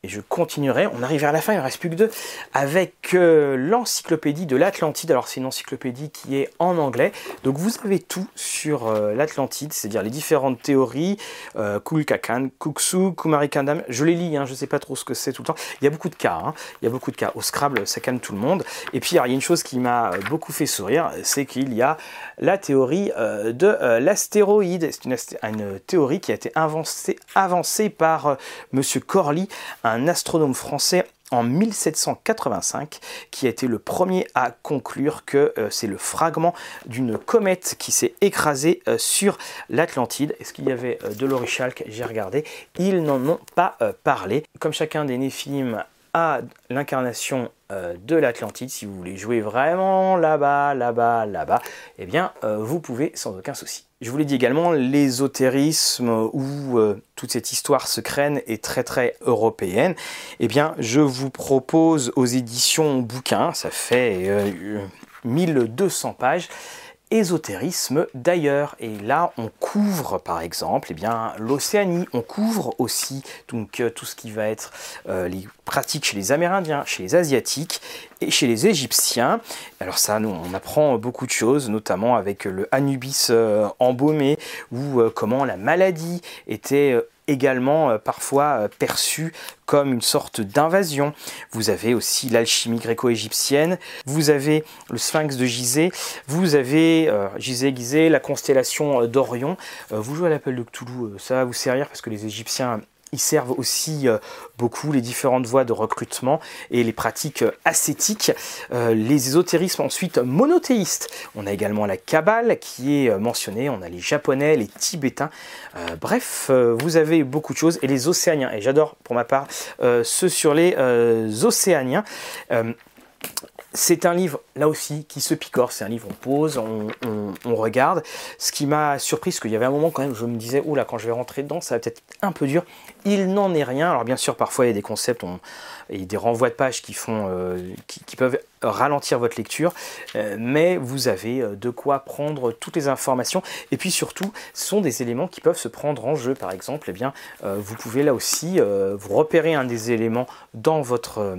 et je continuerai, on arrive vers la fin, il ne reste plus que deux, avec euh, l'encyclopédie de l'Atlantide. Alors c'est une encyclopédie qui est en anglais, donc vous avez tout sur euh, l'Atlantide, c'est-à-dire les différentes théories, euh, Kulkakan, Kuksu, Kumarikandam, je les lis, hein, je ne sais pas trop ce que c'est tout le temps. Il y a beaucoup de cas, hein. il y a beaucoup de cas. Au Scrabble, ça calme tout le monde. Et puis il y a une chose qui m'a beaucoup fait sourire, c'est qu'il y a la théorie de l'astéroïde. C'est une, théorie qui a été avancée, avancée par Monsieur Corley, un astronome français en 1785 qui a été le premier à conclure que euh, c'est le fragment d'une comète qui s'est écrasée euh, sur l'Atlantide. Est-ce qu'il y avait euh, de l'orichalque J'ai regardé. Ils n'en ont pas parlé. Comme chacun des néphilim a l'incarnation de l'Atlantide, si vous voulez jouer vraiment là-bas, là-bas, là-bas, eh bien vous pouvez sans aucun souci. Je vous l'ai dit également, l'ésotérisme ou euh, toute cette histoire secrète est très très européenne. Eh bien, je vous propose aux éditions bouquins, ça fait 1200 euh, pages, ésotérisme d'ailleurs. Et là, on couvre par exemple eh bien l'Océanie, on couvre aussi donc, euh, tout ce qui va être les pratiques chez les Amérindiens, chez les Asiatiques et chez les Égyptiens. Alors ça, nous, on apprend beaucoup de choses, notamment avec le Anubis euh, embaumé, ou euh, comment la maladie était euh, également parfois perçue comme une sorte d'invasion. Vous avez aussi l'alchimie gréco-égyptienne, vous avez le sphinx de Gizeh, vous avez Gizeh, Gizeh, la constellation d'Orion. vous jouez à l'appel de Cthulhu, ça va vous servir parce que les Égyptiens Ils servent aussi euh, beaucoup les différentes voies de recrutement et les pratiques euh, ascétiques, euh, les ésotérismes ensuite monothéistes. On a également la Kabbale qui est mentionnée, on a les Japonais, les Tibétains. bref, vous avez beaucoup de choses et les Océaniens. Et j'adore pour ma part ceux sur les Océaniens. C'est un livre, là aussi, qui se picore. C'est un livre, on pose, on, regarde. Ce qui m'a surpris, c'est qu'il y avait un moment quand même, je me disais, oula, quand je vais rentrer dedans, ça va peut-être un peu dur. Il n'en est rien. Alors bien sûr, parfois, il y a des concepts et des renvois de pages qui, euh, qui, peuvent ralentir votre lecture, euh, mais vous avez euh, de quoi prendre toutes les informations. Et puis surtout, ce sont des éléments qui peuvent se prendre en jeu. Par exemple, eh bien, vous pouvez là aussi vous repérer un des éléments dans votre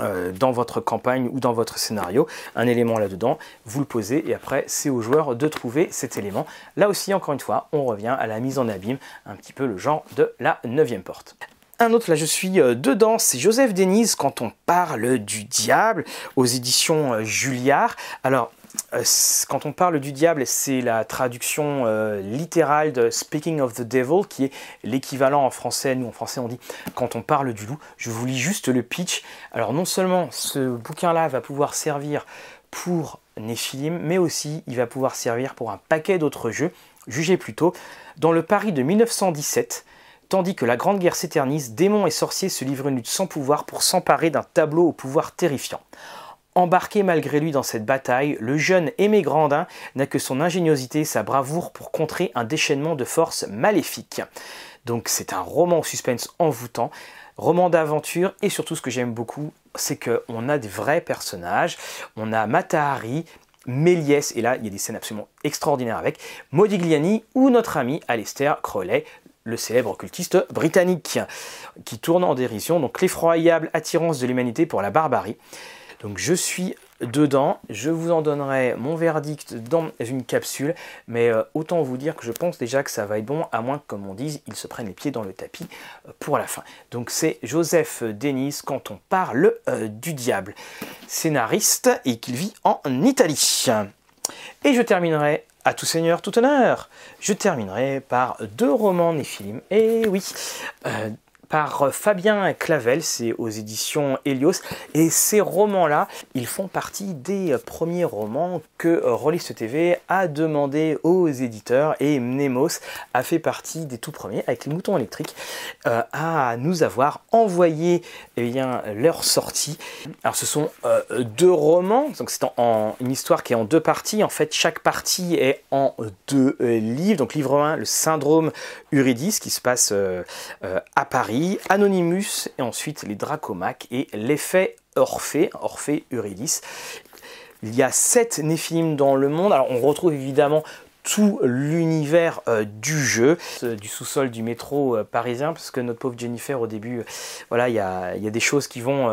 euh, dans votre campagne ou dans votre scénario, un élément là-dedans, vous le posez et après c'est aux joueurs de trouver cet élément. Là aussi, encore une fois, on revient à la mise en abîme, un petit peu le genre de la neuvième porte. Un autre, là je suis euh, dedans, c'est Joseph Denise quand on parle du diable aux éditions euh, Julliard. Alors quand on parle du diable, c'est la traduction euh, littérale de Speaking of the Devil, qui est l'équivalent en français. Nous, en français, on dit quand on parle du loup. Je vous lis juste le pitch. Alors, non seulement ce bouquin-là va pouvoir servir pour Nephilim, mais aussi il va pouvoir servir pour un paquet d'autres jeux. Jugez plutôt, dans le Paris de 1917, tandis que la Grande Guerre s'éternise, démons et sorciers se livrent une lutte sans pouvoir pour s'emparer d'un tableau au pouvoir terrifiant. Embarqué malgré lui dans cette bataille, le jeune Aimé Grandin n'a que son ingéniosité sa bravoure pour contrer un déchaînement de forces maléfiques. Donc c'est un roman au suspense envoûtant, roman d'aventure et surtout ce que j'aime beaucoup, c'est qu'on a des vrais personnages. On a Matahari, Méliès, et là il y a des scènes absolument extraordinaires avec, Modigliani ou notre ami Alistair Crowley, le célèbre occultiste britannique, qui tourne en dérision, donc l'effroyable attirance de l'humanité pour la barbarie. Donc je suis dedans, je vous en donnerai mon verdict dans une capsule, mais euh, autant vous dire que je pense déjà que ça va être bon, à moins que, comme on dise, ils se prennent les pieds dans le tapis euh, pour la fin. Donc c'est Joseph Denis quand on parle euh, du diable, scénariste et qu'il vit en Italie. Et je terminerai à tout seigneur, tout honneur. Je terminerai par deux romans Néphilim. Et oui, par Fabien Clavel, c'est aux éditions Helios. Et ces romans-là, ils font partie des premiers romans que Rollist TV a demandé aux éditeurs et Mnemos a fait partie des tout premiers avec les moutons électriques euh, à nous avoir envoyé eh bien, leur sortie. Alors ce sont euh, deux romans, donc c'est en, une histoire qui est en deux parties. En fait, chaque partie est en deux euh, livres. Donc livre 1, le syndrome Eurydice qui se passe à Paris. Anonymous et ensuite les Dracomaques et l'effet Orphée, Orphée Eurydice. Il y a sept Néphilim dans le monde. Alors on retrouve évidemment tout l'univers euh, du jeu, euh, du sous-sol du métro euh, parisien, parce que notre pauvre Jennifer, au début, voilà, il y a, des choses qui vont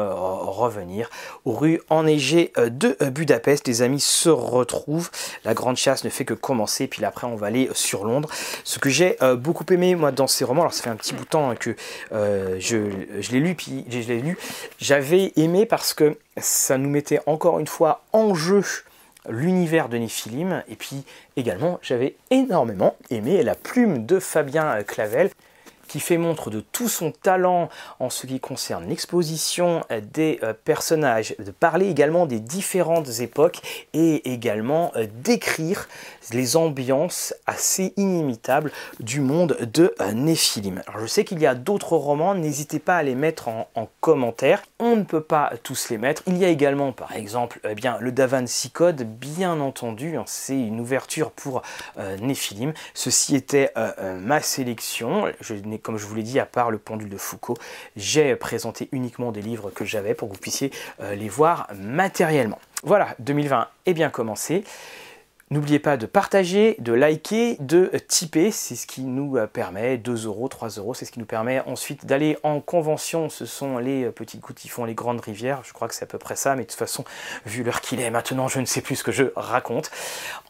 revenir. Aux rues enneigées de Budapest, les amis se retrouvent. La grande chasse ne fait que commencer, puis après, on va aller sur Londres. Ce que j'ai beaucoup aimé, moi, dans ces romans, alors ça fait un petit bout de temps que je, je l'ai lu, puis je l'ai lu, j'avais aimé parce que ça nous mettait encore une fois en jeu l'univers de Néphilim, et puis également j'avais énormément aimé la plume de Fabien Clavel qui fait montre de tout son talent en ce qui concerne l'exposition des euh, personnages, de parler également des différentes époques et également euh, d'écrire les ambiances assez inimitables du monde de euh, Néphilim. Alors je sais qu'il y a d'autres romans, n'hésitez pas à les mettre en, commentaire. On ne peut pas tous les mettre. Il y a également par exemple eh bien, le Da Code, bien entendu, hein, c'est une ouverture pour Néphilim. Ceci était ma sélection. Je n'ai comme je vous l'ai dit, à part le pendule de Foucault, j'ai présenté uniquement des livres que j'avais pour que vous puissiez euh, les voir matériellement. Voilà, 2020 est bien commencé. N'oubliez pas de partager, de liker, de tiper, c'est ce qui nous euh, permet, 2 euros, 3 euros, c'est ce qui nous permet ensuite d'aller en convention. Ce sont les euh, petits coups qui font les grandes rivières, je crois que c'est à peu près ça, mais de toute façon, vu l'heure qu'il est maintenant, je ne sais plus ce que je raconte.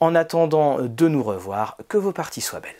En attendant de nous revoir, que vos parties soient belles.